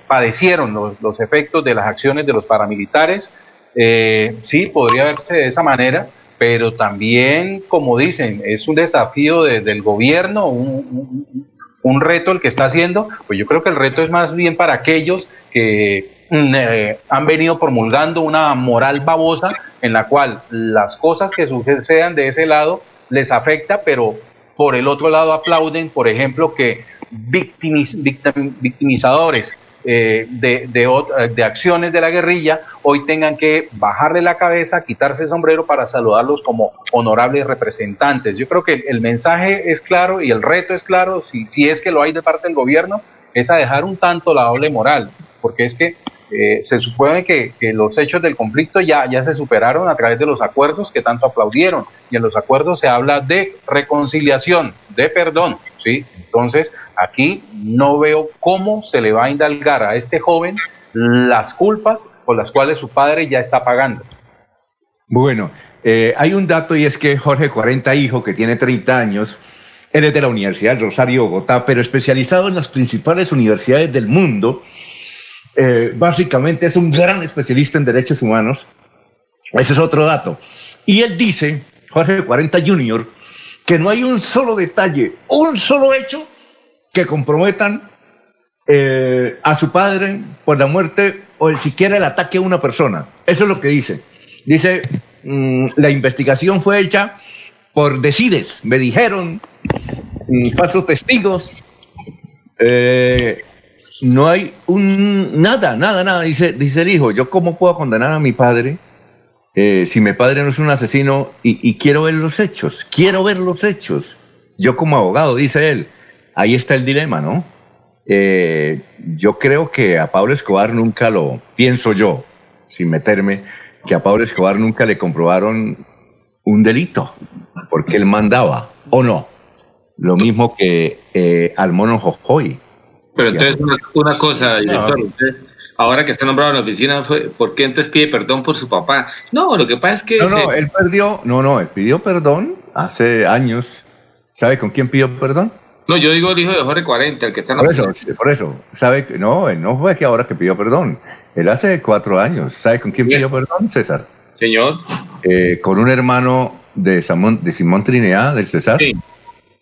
padecieron los, efectos de las acciones de los paramilitares. Eh, sí, podría verse de esa manera, pero también, como dicen, es un desafío de- del gobierno, un- un reto el que está haciendo, pues yo creo que el reto es más bien para aquellos que mm, eh, han venido promulgando una moral babosa en la cual las cosas que sucedan de ese lado les afecta, pero por el otro lado aplauden, por ejemplo, que victimiz- victim- victimizadores eh, de, de eh, de acciones de la guerrilla hoy tengan que bajarle la cabeza, quitarse el sombrero para saludarlos como honorables representantes. Yo creo que el mensaje es claro y el reto es claro, si, si es que lo hay de parte del gobierno, es a dejar un tanto la doble moral, porque es que eh, se supone que, que los hechos del conflicto ya, ya se superaron a través de los acuerdos que tanto aplaudieron, y en los acuerdos se habla de reconciliación, de perdón, ¿sí? Entonces, aquí no veo cómo se le va a indalgar a este joven las culpas por las cuales su padre ya está pagando. Bueno, eh, hay un dato y es que Jorge 40 Hijo, que tiene 30 años, él es de la Universidad del Rosario Bogotá, pero especializado en las principales universidades del mundo. Eh, básicamente es un gran especialista en derechos humanos. Ese es otro dato. Y él dice, Jorge 40 Junior, que no hay un solo detalle, un solo hecho que comprometan eh, a su padre por la muerte o el, siquiera el ataque a una persona. Eso es lo que dice. Dice, mm, la investigación fue hecha por decides, me dijeron, mm, falsos testigos. Eh, no hay un nada, nada, nada. Dice, dice el hijo, yo cómo puedo condenar a mi padre eh, si mi padre no es un asesino y, y quiero ver los hechos, quiero ver los hechos. Yo como abogado, dice él, ahí está el dilema, ¿no? Eh, yo creo que a Pablo Escobar nunca lo, pienso yo, sin meterme, que a Pablo Escobar nunca le comprobaron un delito, porque él mandaba, ¿o no? Lo mismo que eh, al mono Jojoy. Pero entonces, una, una cosa, director, usted, ahora que está nombrado en la oficina, fue, ¿por qué entonces pide perdón por su papá? No, lo que pasa es que... No, no, se- él perdió, no, no, él pidió perdón hace años. ¿Sabe con quién pidió perdón? No, yo digo el hijo de Jorge 40, el que está en la Por eso, por eso, ¿sabe? No, él no fue que ahora que pidió perdón. Él hace cuatro años. ¿Sabe con quién pidió perdón, César? Señor. Eh, con un hermano de, Samón, de Simón Trinidad, del César. Sí,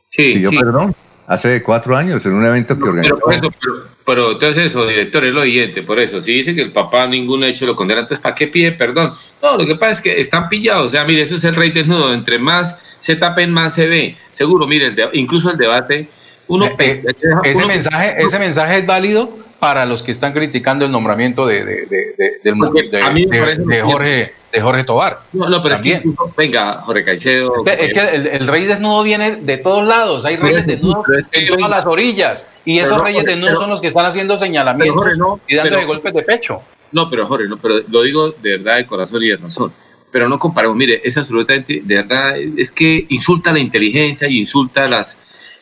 sí. Pidió sí. perdón hace cuatro años en un evento que Pero organizó. por eso, pero, pero entonces eso, director, es lo siguiente, por eso, si dice que el papá ningún hecho lo condena, entonces ¿para qué pide perdón? No, lo que pasa es que están pillados, o sea, mire, eso es el rey desnudo, entre más se tapen, más se ve. Seguro, mire, el de- incluso el debate, uno... Eh, pe- Ese uno- mensaje, ese mensaje es válido para los que están criticando el nombramiento de, de, de- de- del de- de- de Jorge, de Jorge Tobar. No, no, pero También. es que, incluso- venga, Jorge Caicedo... Es que- es que el, el rey desnudo viene de todos lados, hay reyes desnudos yo- todas las orillas, y esos no, reyes desnudos son los que están haciendo señalamientos Pero, Jorge, no, y dándole pero- golpes de pecho. No, pero Jorge, no, pero lo digo de verdad de corazón y de razón. Pero no comparemos, mire, es absolutamente, de verdad, es que insulta la inteligencia y insulta las,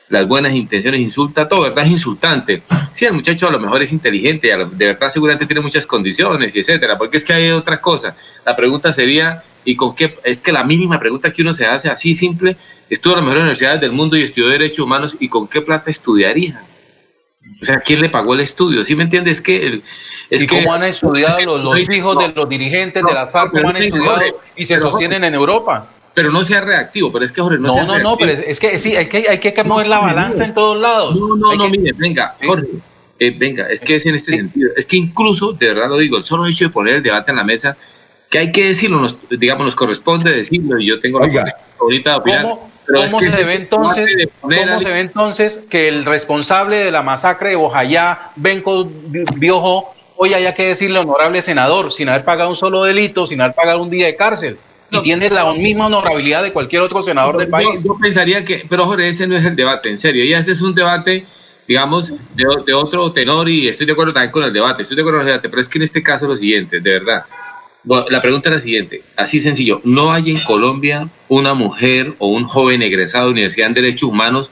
las buenas intenciones, insulta todo, ¿verdad? Es insultante. Sí, el muchacho a lo mejor es inteligente, de verdad seguramente tiene muchas condiciones y etcétera, porque es que hay otra cosa. La pregunta sería, ¿y con qué? Es que la mínima pregunta que uno se hace así simple, estuvo en las mejores universidades del mundo y estudió Derechos Humanos, ¿y con qué plata estudiaría? O sea, ¿quién le pagó el estudio? ¿Sí me entiendes? Es que... El, es ¿Y que- cómo han estudiado los, los hijos de los dirigentes de las FARC? ¿Cómo han estudiado Jorge, y se sostienen en Europa? Pero no sea reactivo, pero es que Jorge no No, sea no, no, reactivo. pero es, es que sí, hay que, hay que mover la balanza en todos lados. No, no, Hay no, que- mire, venga, Jorge, eh, venga, es que es en este sentido. Es que incluso, de verdad lo digo, el solo hecho de poner el debate en la mesa, que hay que decirlo, nos, digamos, nos corresponde decirlo, y yo tengo la Oiga. oportunidad ahorita de opinar, ¿Cómo, pero cómo se ve entonces, cómo se ve entonces que el responsable de la masacre de Bojayá, Benco Bi- Biojo, hoy haya que decirle honorable senador, sin haber pagado un solo delito, sin haber pagado un día de cárcel? Y tiene la misma honorabilidad de cualquier otro senador del país. Yo, pensaría que, pero Jorge, ese no es el debate, en serio. Y ese es un debate, digamos, de, de otro tenor y estoy de acuerdo también con el debate, estoy de acuerdo con el debate, pero es que en este caso es lo siguiente, de verdad. Bueno, la pregunta es la siguiente, así sencillo, ¿no hay en Colombia una mujer o un joven egresado de Universidad en Derechos Humanos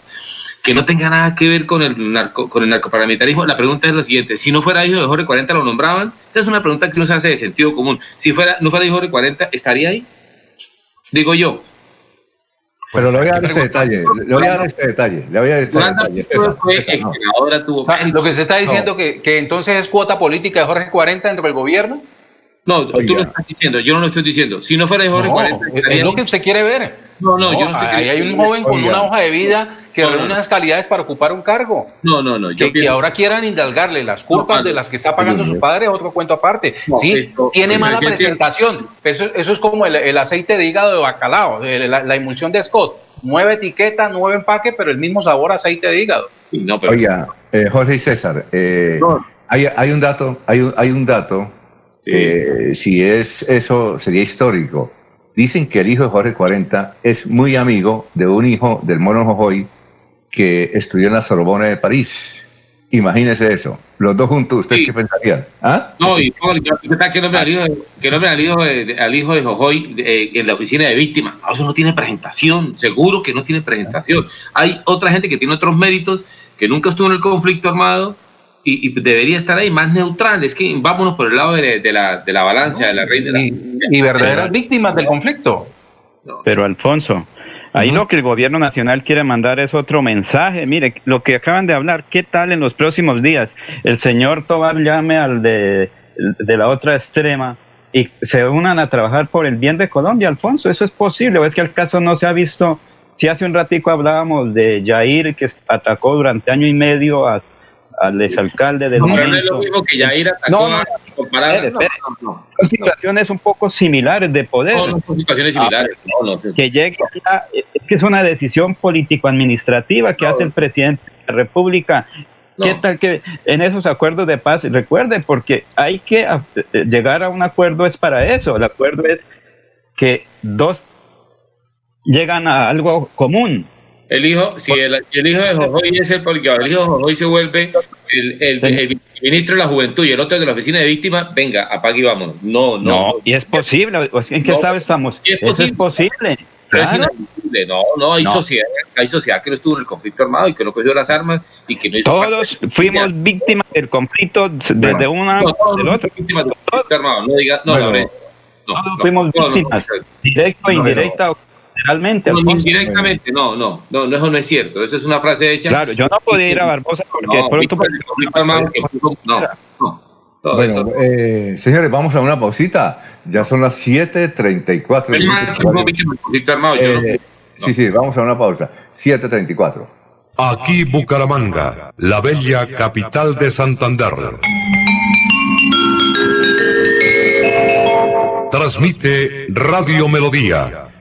que no tenga nada que ver con el, narco, con el narcoparamilitarismo? La pregunta es la siguiente, si no fuera hijo de Jorge 40 lo nombraban, esa es una pregunta que uno se hace de sentido común. Si fuera, no fuera hijo de Jorge 40, ¿estaría ahí? Digo yo. Pero le voy a dar este detalle, le voy a dar este detalle, le voy a dar este detalle. César, César, no. Lo que se está diciendo que, que entonces es cuota política de Jorge 40 dentro del gobierno. No, tú lo estás diciendo, yo no lo estoy diciendo. Si no fuera de Jorge No, 40, es lo que usted quiere ver. No, no, yo no estoy Ahí hay un joven con Oiga. una hoja de vida que No, reúne no. unas calidades para ocupar un cargo. No, no, no. Yo Que, ahora quieran indalgarle las culpas No, de las que está pagando su padre es otro cuento aparte. No, sí, esto- tiene el mala presentación. Eso, eso es como el, el aceite de hígado de bacalao, el- la, la emulsión de Scott. Nueva etiqueta, nuevo empaque, pero el mismo sabor aceite de hígado. No, Oiga, eh, Jorge y César, eh, hay, hay un dato, hay un, hay un dato que si es eso sería histórico. Dicen que el hijo de Jorge 40 es muy amigo de un hijo del mono Jojoy que estudió en la Sorbona de París. Imagínese eso. Los dos juntos, ¿ustedes qué pensarían? ¿Ah? No, y no, ¿qué tal que nombre al hijo de, que nombre al hijo de, de- al hijo de Jojoy eh, en la oficina de víctimas? No, eso no tiene presentación, seguro que no tiene presentación. Hay otra gente que tiene otros méritos, que nunca estuvo en el conflicto armado y, y debería estar ahí más neutral. Es que vámonos por el lado de, de la, de la balanza, de la reina. Y verdaderas víctimas del conflicto. Pero Alfonso, ahí lo que el gobierno nacional quiere mandar es otro mensaje. Mire, lo que acaban de hablar, ¿qué tal en los próximos días? El señor Tobar llame al de, de la otra extrema y se unan a trabajar por el bien de Colombia, Alfonso. ¿Eso es posible? ¿O es que el caso no se ha visto? Si hace un ratico hablábamos de Yair, que atacó durante año y medio a- al exalcalde del No, pero no es lo mismo que Yair atacó No, no, a comparar. espere, no. Son situaciones un poco similares de poder. No, no son situaciones similares. No. Que llegue a- es que es una decisión político-administrativa que hace el presidente de la República. ¿Qué tal que en esos acuerdos de paz, recuerde, porque hay que eh, llegar a un acuerdo es para eso, el acuerdo es que dos llegan a algo común. El hijo, si el, el hijo de Jojoy es el porque el hijo de Jojoy se vuelve el, el, el ministro de la juventud y el otro de la oficina de víctimas, venga, apague y vámonos. No, no. No, y es posible, ¿en qué No, sabe estamos? es Eso es posible. Pero es claro. inadmisible. No, no, hay No. sociedad, hay sociedad que no estuvo en el conflicto armado y que no cogió las armas y que no hizo Todos fuimos víctimas del conflicto desde una No, todos del otro. víctimas del conflicto armado. No diga, no, Bueno. No, Todos fuimos no, no, víctimas, no, directa o No, indirecta o generalmente. no, Alfonso. indirectamente, no, no, no, no, eso no es cierto. Eso es una frase hecha. Claro, yo no podía ir a Barbosa porque No, de pronto... no, no. Bueno, eh, señores, vamos a una pausita. Ya son las 7.34. Menos mal que hubo víctimas del conflicto armado. yo no- Eh, Sí, sí, vamos a una pausa. 7.34. Aquí Bucaramanga, la bella capital de Santander. Transmite Radio Melodía,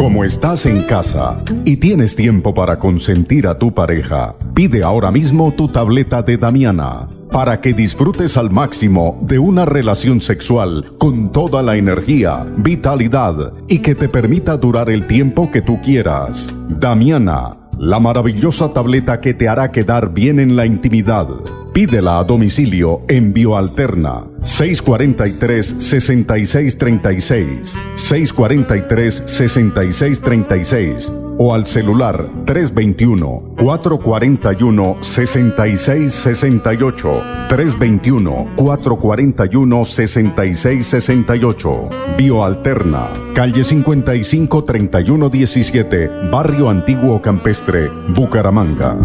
Como estás en casa y tienes tiempo para consentir a tu pareja, pide ahora mismo tu tableta de Damiana para que disfrutes al máximo de una relación sexual con toda la energía, vitalidad y que te permita durar el tiempo que tú quieras. Damiana, la maravillosa tableta que te hará quedar bien en la intimidad. Pídela a domicilio en Bioalterna 643-6636, 643-6636 o al celular 321-441-6668, 321-441-6668. Bioalterna, calle 55 3117, Barrio Antiguo Campestre, Bucaramanga.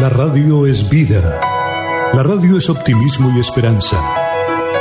La radio es vida. La radio es optimismo y esperanza.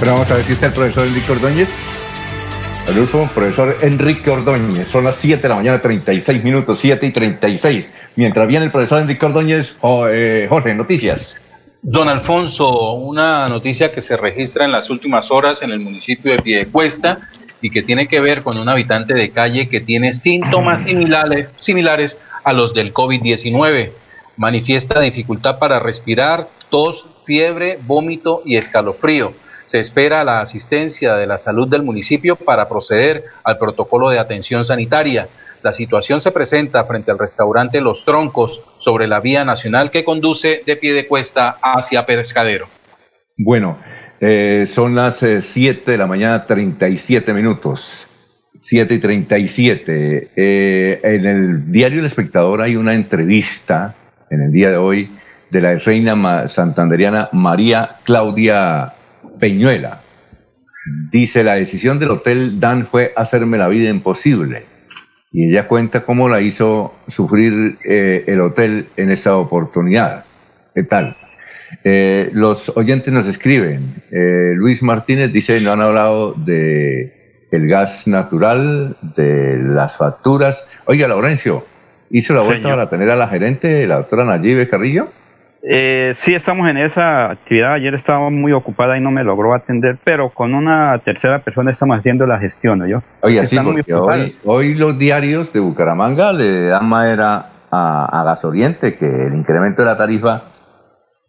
Pero vamos a ver si está el profesor Enrique Ordóñez. Adolfo, profesor Enrique Ordóñez. Son las 7 de la mañana, 36 minutos, 7 y 36. Mientras viene el profesor Enrique Ordóñez, eh, Jorge, noticias. Don Alfonso, una noticia que se registra en las últimas horas en el municipio de Piedecuesta y que tiene que ver con un habitante de calle que tiene síntomas similares, similares a los del COVID-19. Manifiesta dificultad para respirar, tos, fiebre, vómito y escalofrío se espera la asistencia de la salud del municipio para proceder al protocolo de atención sanitaria. La situación se presenta frente al restaurante Los Troncos sobre la vía nacional que conduce de pie de cuesta hacia Pescadero. Bueno, eh, son las 7 eh, de la mañana, 37 minutos. 7 y 37. Eh, en el diario El Espectador hay una entrevista en el día de hoy de la reina santanderiana María Claudia Peñuela. Dice, la decisión del Hotel Dan fue hacerme la vida imposible. Y ella cuenta cómo la hizo sufrir eh, el hotel en esa oportunidad. ¿Qué tal? Eh, los oyentes nos escriben. Eh, Luis Martínez dice, no han hablado de el gas natural, de las facturas. Oiga, Laurencio, ¿hizo la vuelta para tener a la gerente, la doctora Nayibe Carrillo? Eh, sí, estamos en esa actividad. Ayer estaba muy ocupada y no me logró atender, pero con una tercera persona estamos haciendo la gestión, ¿yo? Oye, sí, porque hoy, hoy, los diarios de Bucaramanga le dan madera a, a Gasoriente que el incremento de la tarifa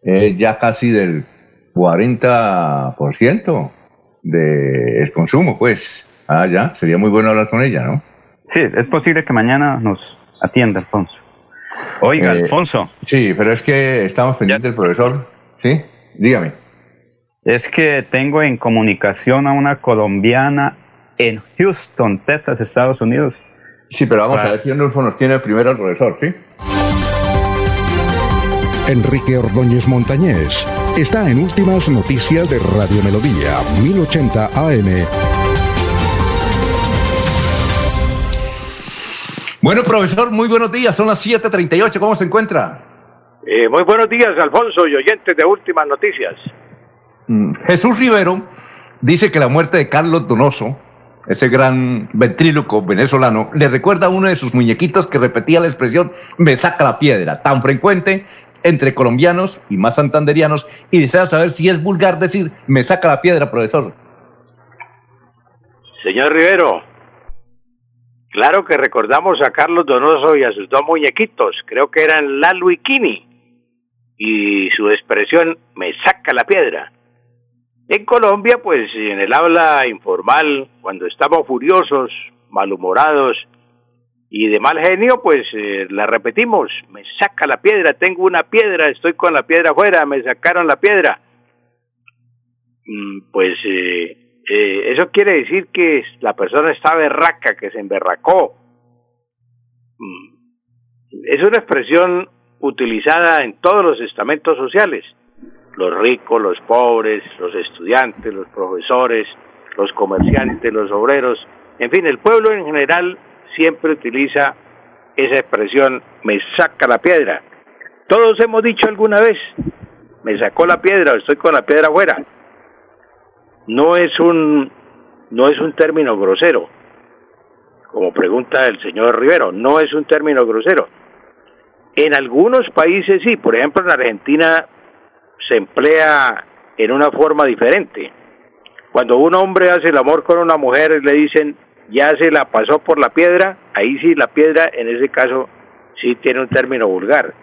es ya casi del 40% del consumo, pues. Ah, ya, sería muy bueno hablar con ella, ¿no? Sí, es posible que mañana nos atienda, Alfonso. Oiga, eh, Alfonso. Sí, pero es que estamos pendientes del profesor. Sí, dígame. Es que tengo en comunicación a una colombiana en Houston, Texas, Estados Unidos. Sí, pero vamos a ver si Nulfo nos tiene primero el profesor, ¿sí? Enrique Ordóñez Montañés está en Últimas Noticias de Radio Melodía, 1080 AM. Bueno, profesor, muy buenos días. Son las 7:38. ¿Cómo se encuentra? Eh, muy buenos días, Alfonso y oyentes de Últimas Noticias. Mm, Jesús Rivero dice que la muerte de Carlos Donoso, ese gran ventríloco venezolano, le recuerda a uno de sus muñequitos que repetía la expresión me saca la piedra, tan frecuente entre colombianos y más santanderianos, y desea saber si es vulgar decir me saca la piedra, profesor. Señor Rivero, Claro que recordamos a Carlos Donoso y a sus dos muñequitos, creo que eran Lalo y Kini, y su expresión me saca la piedra. En Colombia, pues en el habla informal, cuando estamos furiosos, malhumorados y de mal genio, pues eh, la repetimos, me saca la piedra, tengo una piedra, estoy con la piedra afuera, me sacaron la piedra. Mm, pues eh, eh, eso quiere decir que la persona está berraca, que se emberracó. Mm. Es una expresión utilizada en todos los estamentos sociales, los ricos, los pobres, los estudiantes, los profesores, los comerciantes, los obreros, en fin, el pueblo en general siempre utiliza esa expresión, me saca la piedra. Todos hemos dicho alguna vez, me sacó la piedra, estoy con la piedra afuera no es un no es un término grosero, como pregunta el señor Rivero, no es un término grosero. En algunos países sí, por ejemplo en Argentina se emplea en una forma diferente. Cuando un hombre hace el amor con una mujer le dicen ya se la pasó por la piedra, ahí sí la piedra en ese caso sí tiene un término vulgar.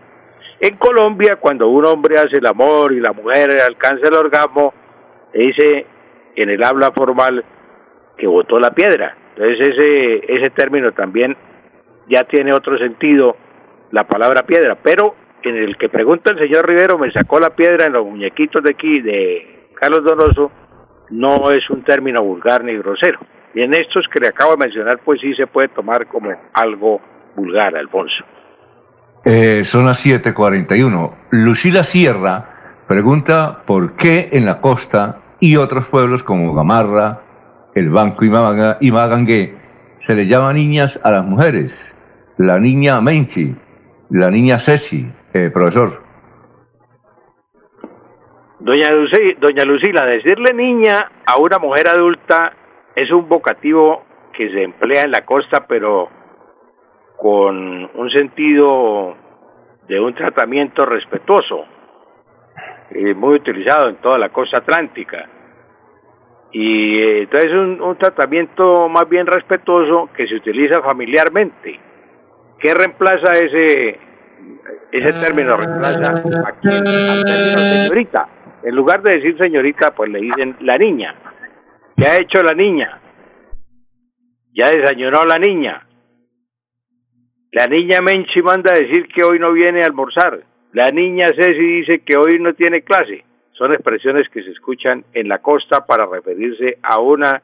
En Colombia cuando un hombre hace el amor y la mujer alcanza el orgasmo, le dice en el habla formal que votó la piedra. Entonces ese, ese término también ya tiene otro sentido, la palabra piedra, pero en el que pregunta el señor Rivero, me sacó la piedra en los muñequitos de aquí de Carlos Donoso, no es un término vulgar ni grosero. Y en estos que le acabo de mencionar, pues sí se puede tomar como algo vulgar, Alfonso. Eh, son las 7:41. Lucila Sierra pregunta por qué en la costa y otros pueblos como Gamarra, el Banco y, Magangué, se le llama niñas a las mujeres. La niña Menchi, la niña Ceci, eh, profesor. Doña, Doña Lucila, decirle niña a una mujer adulta es un vocativo que se emplea en la costa, pero con un sentido de un tratamiento respetuoso, eh, muy utilizado en toda la costa atlántica. Y eh, entonces un, un tratamiento más bien respetuoso que se utiliza familiarmente. ¿Qué reemplaza ese ese término? Reemplaza aquí al señorita. En lugar de decir señorita, pues le dicen la niña. ¿Qué ha hecho la niña? Ya desayunó la niña. La niña Menchi manda a decir que hoy no viene a almorzar. La niña Ceci dice que hoy no tiene clase. Son expresiones que se escuchan en la costa para referirse a una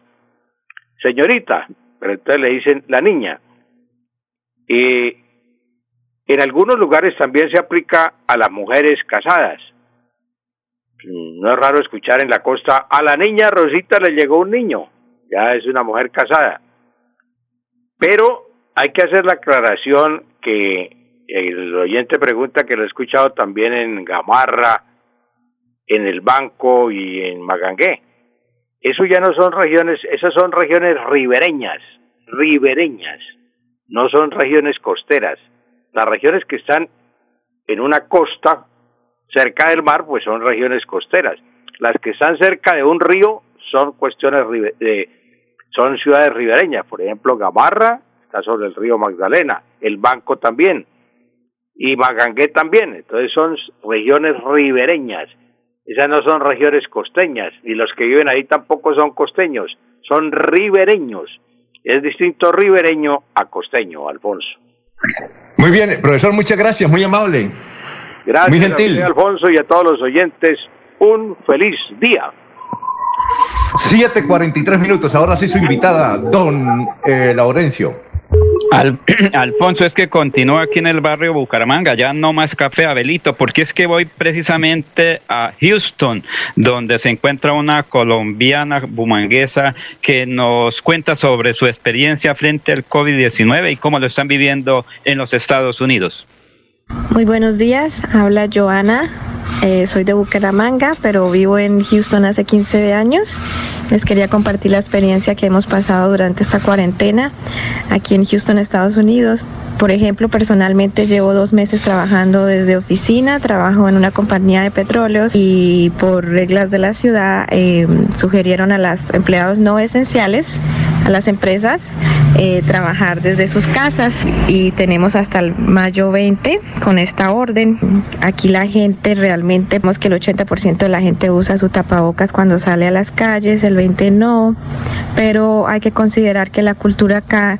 señorita, pero entonces le dicen la niña. Y en algunos lugares también se aplica a las mujeres casadas. No es raro escuchar en la costa, a la niña Rosita le llegó un niño, ya es una mujer casada. Pero hay que hacer la aclaración que el oyente pregunta que lo he escuchado también en Gamarra, en el Banco y en Magangué. Eso ya no son regiones, esas son regiones ribereñas, ribereñas, no son regiones costeras. Las regiones que están en una costa cerca del mar, pues son regiones costeras. Las que están cerca de un río son cuestiones de, son ciudades ribereñas, por ejemplo, Gamarra está sobre el río Magdalena, el Banco también y Magangué también, entonces son regiones ribereñas. Esas no son regiones costeñas, y los que viven ahí tampoco son costeños, son ribereños. Es distinto ribereño a costeño, Alfonso. Muy bien, profesor, muchas gracias, muy amable. Gracias, muy gentil. Alfonso, y a todos los oyentes, un feliz día. 7.43 minutos, ahora sí su invitada, don eh, Laurencio. *clears throat* Alfonso, es que continúa aquí en el barrio Bucaramanga, ya no más café Abelito, porque es que voy precisamente a Houston, donde se encuentra una colombiana bumanguesa que nos cuenta sobre su experiencia frente al COVID-19 y cómo lo están viviendo en los Estados Unidos. Muy buenos días, habla Joana. Eh, soy de Bucaramanga, pero vivo en Houston hace 15 años. Les quería compartir la experiencia que hemos pasado durante esta cuarentena aquí en Houston, Estados Unidos. Por ejemplo, personalmente llevo dos meses trabajando desde oficina, trabajo en una compañía de petróleos y por reglas de la ciudad eh, sugirieron a los empleados no esenciales, a las empresas, eh, trabajar desde sus casas y tenemos hasta el mayo 20 con esta orden. Aquí la gente realmente, vemos que el 80% de la gente usa su tapabocas cuando sale a las calles, el 20 no, pero hay que considerar que la cultura acá,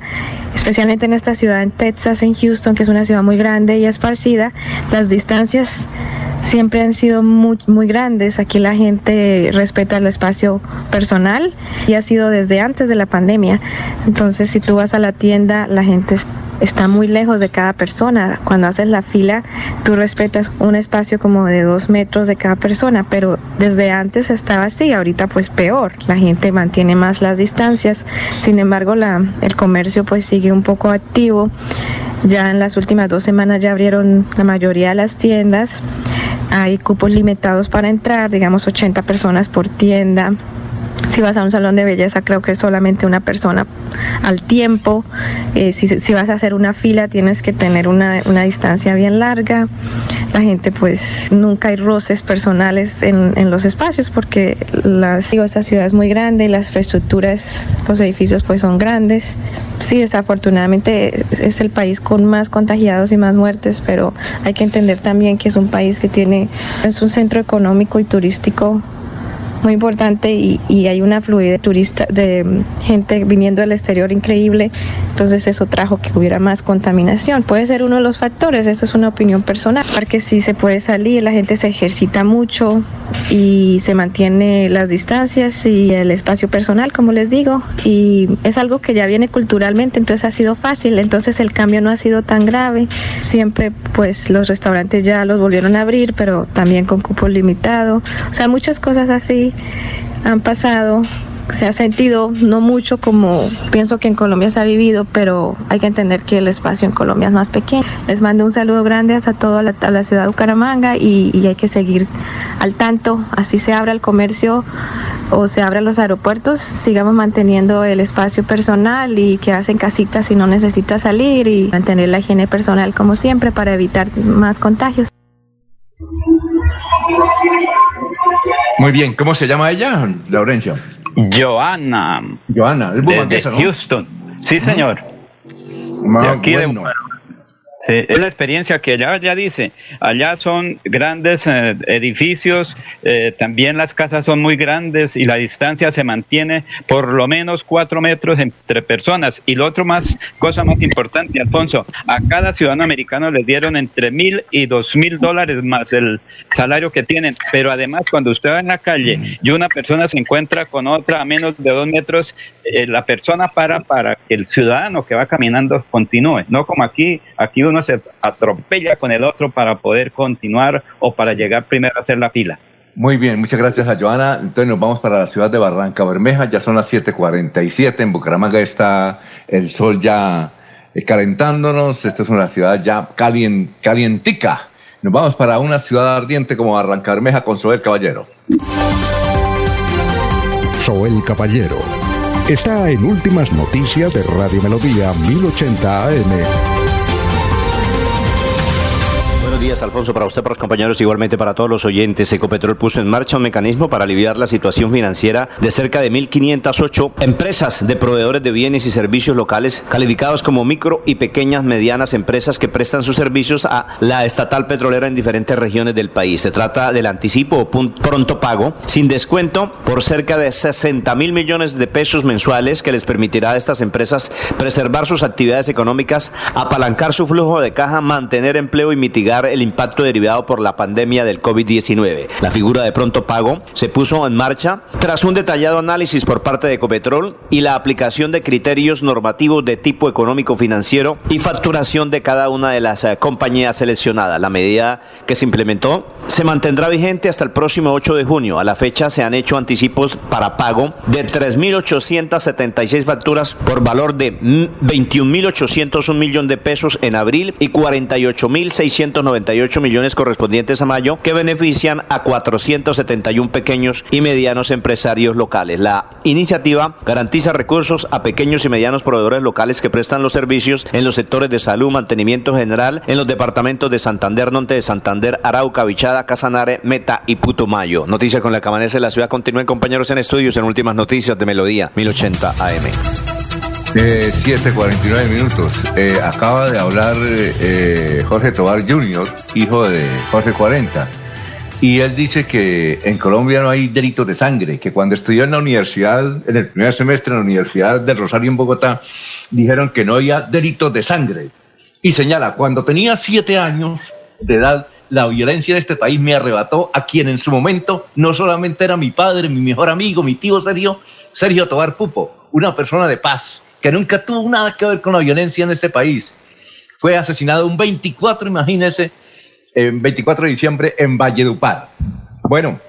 especialmente en esta ciudad en Texas, en Houston, que es una ciudad muy grande y esparcida, las distancias siempre han sido muy, muy grandes. Aquí la gente respeta el espacio personal y ha sido desde antes de la pandemia. Entonces, si tú vas a la tienda, la gente está muy lejos de cada persona. Cuando haces la fila, tú respetas un espacio como de dos metros de cada persona, pero desde antes estaba así, ahorita pues peor. La gente mantiene más las distancias. Sin embargo, la, el comercio pues sigue un poco activo. Ya en las últimas dos semanas ya abrieron la mayoría de las tiendas. Hay cupos limitados para entrar, digamos 80 personas por tienda. Si vas a un salón de belleza, creo que es solamente una persona al tiempo. Eh, si, vas a hacer una fila, tienes que tener una, distancia bien larga. La gente, pues, nunca hay roces personales en, los espacios porque la, esa ciudad es muy grande y las infraestructuras, los edificios, pues, son grandes. Sí, desafortunadamente es el país con más contagiados y más muertes, pero hay que entender también que es un país que tiene, es un centro económico y turístico muy importante y, hay una fluidez de turista, de gente viniendo del exterior increíble, entonces eso trajo que hubiera más contaminación. Puede ser uno de los factores, eso es una opinión personal, porque si se puede salir, la gente se ejercita mucho y se mantiene las distancias y el espacio personal, como les digo, y es algo que ya viene culturalmente, entonces ha sido fácil, entonces el cambio no ha sido tan grave. Siempre pues los restaurantes ya los volvieron a abrir, pero también con cupo limitado, o sea, muchas cosas así han pasado se ha sentido, no mucho como pienso que en Colombia se ha vivido, pero hay que entender que el espacio en Colombia es más pequeño. Les mando un saludo grande a toda la ciudad de Bucaramanga y, y, hay que seguir al tanto, así se abra el comercio o se abran los aeropuertos, sigamos manteniendo el espacio personal y quedarse en casita si no necesita salir y mantener la higiene personal como siempre para evitar más contagios. Muy bien, ¿cómo se llama ella, Laurencio? Joana. Joana, es de, ¿no? Houston. Sí, señor. de aquí bueno. de Es la experiencia que allá, ya dice, allá son grandes eh, edificios, eh, también las casas son muy grandes y la distancia se mantiene por lo menos cuatro metros entre personas. Y lo otro más, cosa más importante, Alfonso, a cada ciudadano americano les dieron entre mil y dos mil dólares más el salario que tienen. Pero además, cuando usted va en la calle y una persona se encuentra con otra a menos de dos metros, eh, la persona para para que el ciudadano que va caminando continúe. No como aquí, aquí uno se atropella con el otro para poder continuar o para llegar primero a hacer la fila. Muy bien, muchas gracias a Joana. Entonces nos vamos para la ciudad de Barranca Bermeja, ya son las 7:47, en Bucaramanga está el sol ya eh, calentándonos, esta es una ciudad ya calien, calientica. Nos vamos para una ciudad ardiente como Barranca Bermeja con Soel Caballero. Soel Caballero está en Últimas Noticias de Radio Melodía 1080 AM días, Alfonso, para usted, para los compañeros, igualmente para todos los oyentes. Ecopetrol puso en marcha un mecanismo para aliviar la situación financiera de cerca de 1.508 empresas de proveedores de bienes y servicios locales calificados como micro y pequeñas, medianas empresas que prestan sus servicios a la estatal petrolera en diferentes regiones del país. Se trata del anticipo o pronto pago sin descuento por cerca de 60 mil millones de pesos mensuales que les permitirá a estas empresas preservar sus actividades económicas, apalancar su flujo de caja, mantener empleo y mitigar el impacto derivado por la pandemia del COVID-19. La figura de pronto pago se puso en marcha tras un detallado análisis por parte de Ecopetrol y la aplicación de criterios normativos de tipo económico financiero y facturación de cada una de las eh, compañías seleccionadas. La medida que se implementó se mantendrá vigente hasta el próximo 8 de junio. A la fecha se han hecho anticipos para pago de 3.876 facturas por valor de 21.801 millón de pesos en abril y 48.690 millones correspondientes a mayo que benefician a 471 pequeños y medianos empresarios locales. La iniciativa garantiza recursos a pequeños y medianos proveedores locales que prestan los servicios en los sectores de salud, mantenimiento general en los departamentos de Santander, Norte de Santander, Arauca, Vichada, Casanare, Meta y Putumayo. Noticia con la que amanece la ciudad. Continúen compañeros en estudios en últimas noticias de Melodía 1080 AM. 7.49 minutos. Eh, acaba de hablar eh, Jorge Tobar Jr., hijo de Jorge 40. Y él dice que en Colombia no hay delitos de sangre, que cuando estudió en la universidad, en el primer semestre en la Universidad del Rosario en Bogotá, dijeron que no había delitos de sangre. Y señala, cuando tenía siete años de edad, la violencia en este país me arrebató a quien en su momento no solamente era mi padre, mi mejor amigo, mi tío Sergio, Sergio Tobar Pupo, una persona de paz, que nunca tuvo nada que ver con la violencia en ese país. Fue asesinado un 24, imagínese, en 24 de diciembre en Valledupar. Bueno.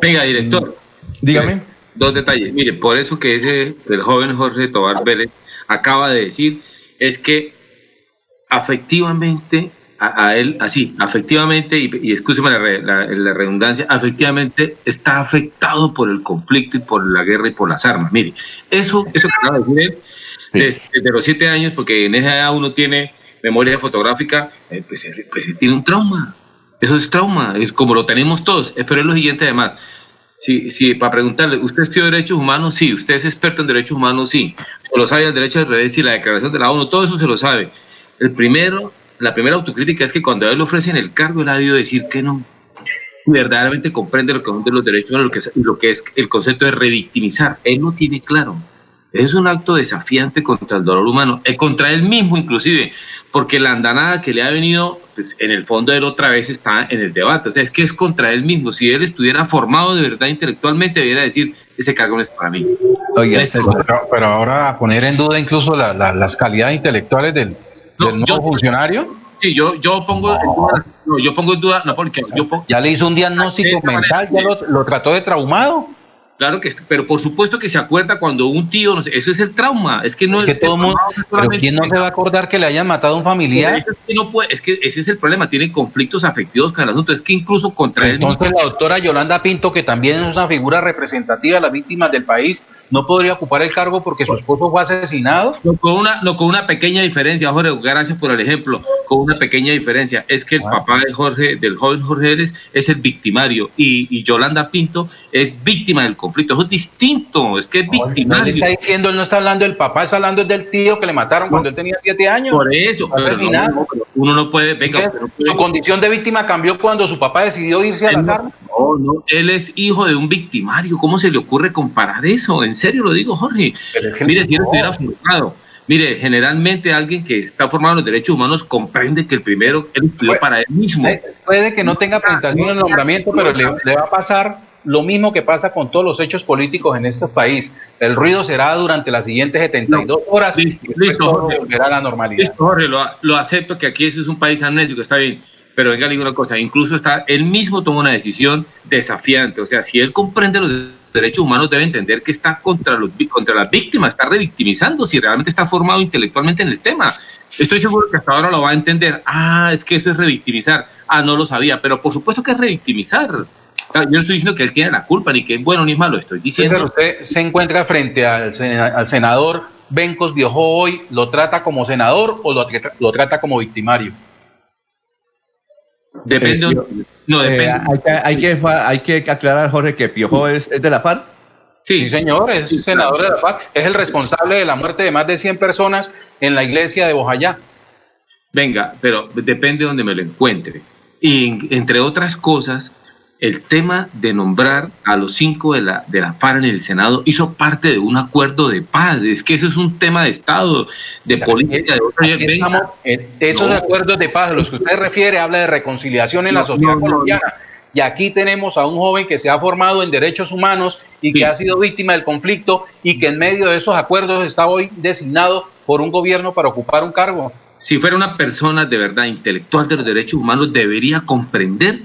Venga, director. Dígame. Dos detalles. Mire, por eso que ese, el joven Jorge Tobar Vélez acaba de decir es que afectivamente a, él, así, afectivamente, y, y la, la, redundancia, afectivamente está afectado por el conflicto y por la guerra y por las armas. Mire, eso, eso que acaba de decir él desde, los siete años, porque en esa edad uno tiene memoria fotográfica, eh, pues, pues tiene un trauma. Eso es trauma, como lo tenemos todos. Pero es lo siguiente además. Sí, sí, para preguntarle, ¿usted estudió derechos humanos? Sí. ¿Usted es experto en derechos humanos? Sí. ¿O lo sabe el derecho al revés y la declaración de la ONU? Todo eso se lo sabe. El primero, la primera autocrítica es que cuando a él le ofrecen el cargo, él ha debido decir que no. Verdaderamente comprende lo que son los derechos humanos, lo que lo que es el concepto de revictimizar. Él no tiene claro es un acto desafiante contra el dolor humano, es contra él mismo inclusive, porque la andanada que le ha venido, pues en el fondo él otra vez está en el debate, o sea, es que es contra él mismo, si él estuviera formado de verdad intelectualmente, debería decir, ese cargo no es para mí. Oye, pero, ahora poner en duda incluso las calidades intelectuales del, nuevo funcionario. Sí, yo, yo pongo en duda, yo pongo en duda, no, porque yo ¿Ya le hizo un diagnóstico mental? ¿Ya lo, lo trató de traumado? Claro que, pero por supuesto que se acuerda cuando un tío, no sé, eso es el trauma, es que no es que todo mundo, pero quién no se va a acordar que le hayan matado a un familiar. Es que, no puede, es que ese es el problema, tiene conflictos afectivos con el asunto, es que incluso contra él. Entonces la doctora Yolanda Pinto, que también es una figura representativa de las víctimas del país, no podría ocupar el cargo porque su esposo fue asesinado. No, con una, no, con una pequeña diferencia, Jorge, gracias por el ejemplo, con una pequeña diferencia, es que el ah. papá de Jorge, del joven Jorge Eres, es el victimario y, y Yolanda Pinto es víctima del conflicto, eso es distinto, es que es victimario. está diciendo, él no está hablando del papá, está hablando del tío que le mataron cuando él tenía siete años. Por eso, uno no puede, venga, su condición de víctima cambió cuando su papá decidió irse a las armas. No, no, él es hijo de un victimario, ¿cómo se le ocurre comparar eso? En serio lo digo, Jorge. Mire, si él estuviera formado, mire, generalmente alguien que está formado en los derechos humanos comprende que el primero él estudió para él mismo. Puede que no tenga presentación en el nombramiento, pero le, va a pasar lo mismo que pasa con todos los hechos políticos en este país. El ruido será durante las siguientes 72 horas y listo, Jorge, volverá a la normalidad. Listo, Jorge, lo, lo, acepto que aquí eso es un país amnésico, está bien pero venga, una cosa, incluso está, él mismo toma una decisión desafiante, o sea, si él comprende los derechos humanos, debe entender que está contra, los, contra las víctimas, está revictimizando, si realmente está formado intelectualmente en el tema. Estoy seguro que hasta ahora lo va a entender, ah, es que eso es revictimizar, ah, no lo sabía, pero por supuesto que es revictimizar. Yo no estoy diciendo que él tiene la culpa, ni que es bueno ni malo, estoy diciendo... usted se encuentra frente al, senador Bencos hoy, ¿lo trata como senador o lo trata como victimario? Depende. Eh, no, eh, depende. hay, que, hay, que, hay, que, aclarar, Jorge, que Piojo es, es de la FARC. Sí, señor, es senador de la FARC. Es el responsable de la muerte de más de 100 personas en la iglesia de Bojayá. Venga, pero depende de donde me lo encuentre. Y entre otras cosas, el tema de nombrar a los cinco de la, de la FARC en el Senado hizo parte de un acuerdo de paz. Es que eso es un tema de Estado, de política. De esos acuerdos de paz a los que usted refiere habla de reconciliación en la sociedad colombiana. Y aquí tenemos a un joven que se ha formado en derechos humanos y que ha sido víctima del conflicto y que en medio de esos acuerdos está hoy designado por un gobierno para ocupar un cargo. Si fuera una persona de verdad intelectual de los derechos humanos, debería comprender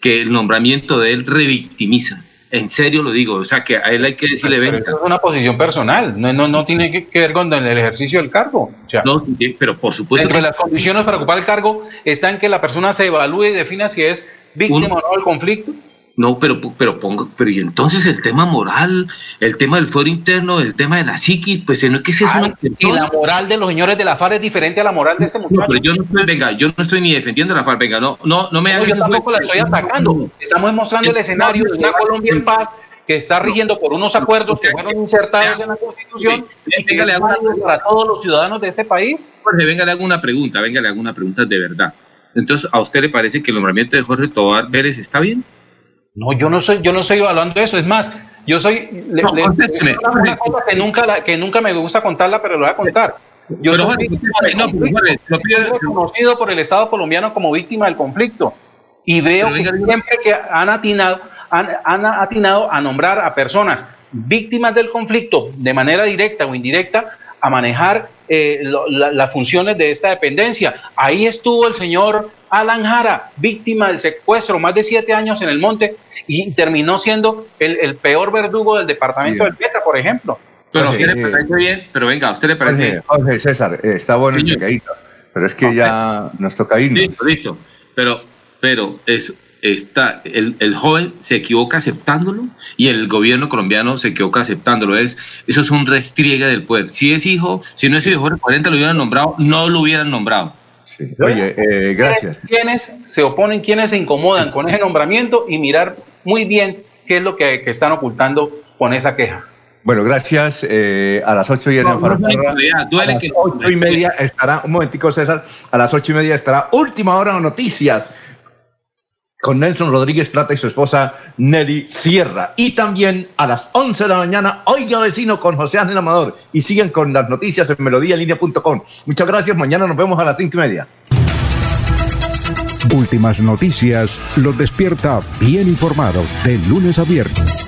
que el nombramiento de él revictimiza. En serio lo digo, o sea que a él hay que decirle, venga. es una posición personal, no, no, no tiene que, ver con el ejercicio del cargo. no, pero por supuesto. Entre las condiciones para ocupar el cargo está en que la persona se evalúe y defina si es víctima o no del conflicto. No, pero, pero pongo, pero y entonces el tema moral, el tema del fuero interno, el tema de la psiquis, pues no es que sea una Y la moral de los señores de la FARC es diferente a la moral de ese muchacho. No, pero yo no estoy, venga, yo no estoy ni defendiendo a la FARC, venga, no, no, no me hagas. yo tampoco la estoy atacando. Estamos mostrando el escenario de una Colombia en paz que está rigiendo por unos acuerdos que fueron insertados en la Constitución y que le para todos los ciudadanos de este país. Jorge, venga, le hago una pregunta, venga, le hago una pregunta de verdad. Entonces, ¿a usted le parece que el nombramiento de Jorge Tobar Vélez está bien? No, yo no soy, yo no estoy evaluando eso. Es más, yo soy una cosa que nunca, que nunca me gusta contarla, pero lo voy a contar. Yo soy reconocido por el Estado colombiano como víctima del conflicto y veo que siempre que han atinado, han, han atinado a nombrar a personas víctimas del conflicto de manera directa o indirecta a manejar eh, las funciones de esta dependencia. Ahí estuvo el señor Alan Jara, víctima del secuestro, más de siete años en el monte, y terminó siendo el, peor verdugo del departamento del Petra, por ejemplo. Pero a usted le parece bien, pero venga, a usted le parece bien. Jorge, César, eh, está bueno el pero es que ya nos toca irnos. Listo, listo. Pero, pero es, está, el, el, joven se equivoca aceptándolo y el gobierno colombiano se equivoca aceptándolo. Es, eso es un restriegue del poder. Si es hijo, si no es hijo de 40 lo hubieran nombrado, no lo hubieran nombrado. Oye, eh, gracias. Quienes se oponen, quienes se incomodan con ese nombramiento y mirar muy bien qué es lo que, están ocultando con esa queja. Bueno, gracias. Eh, a las ocho y media. a las ocho y media estará, un momentico César, a las ocho y media estará última hora de noticias con Nelson Rodríguez Plata y su esposa Nelly Sierra. Y también a las 11 de la mañana, Oiga Vecino con José Ángel Amador. Y siguen con las noticias en melodíalinea.com. Muchas gracias. Mañana nos vemos a las 5 y media. Últimas noticias los despierta bien informados de lunes a viernes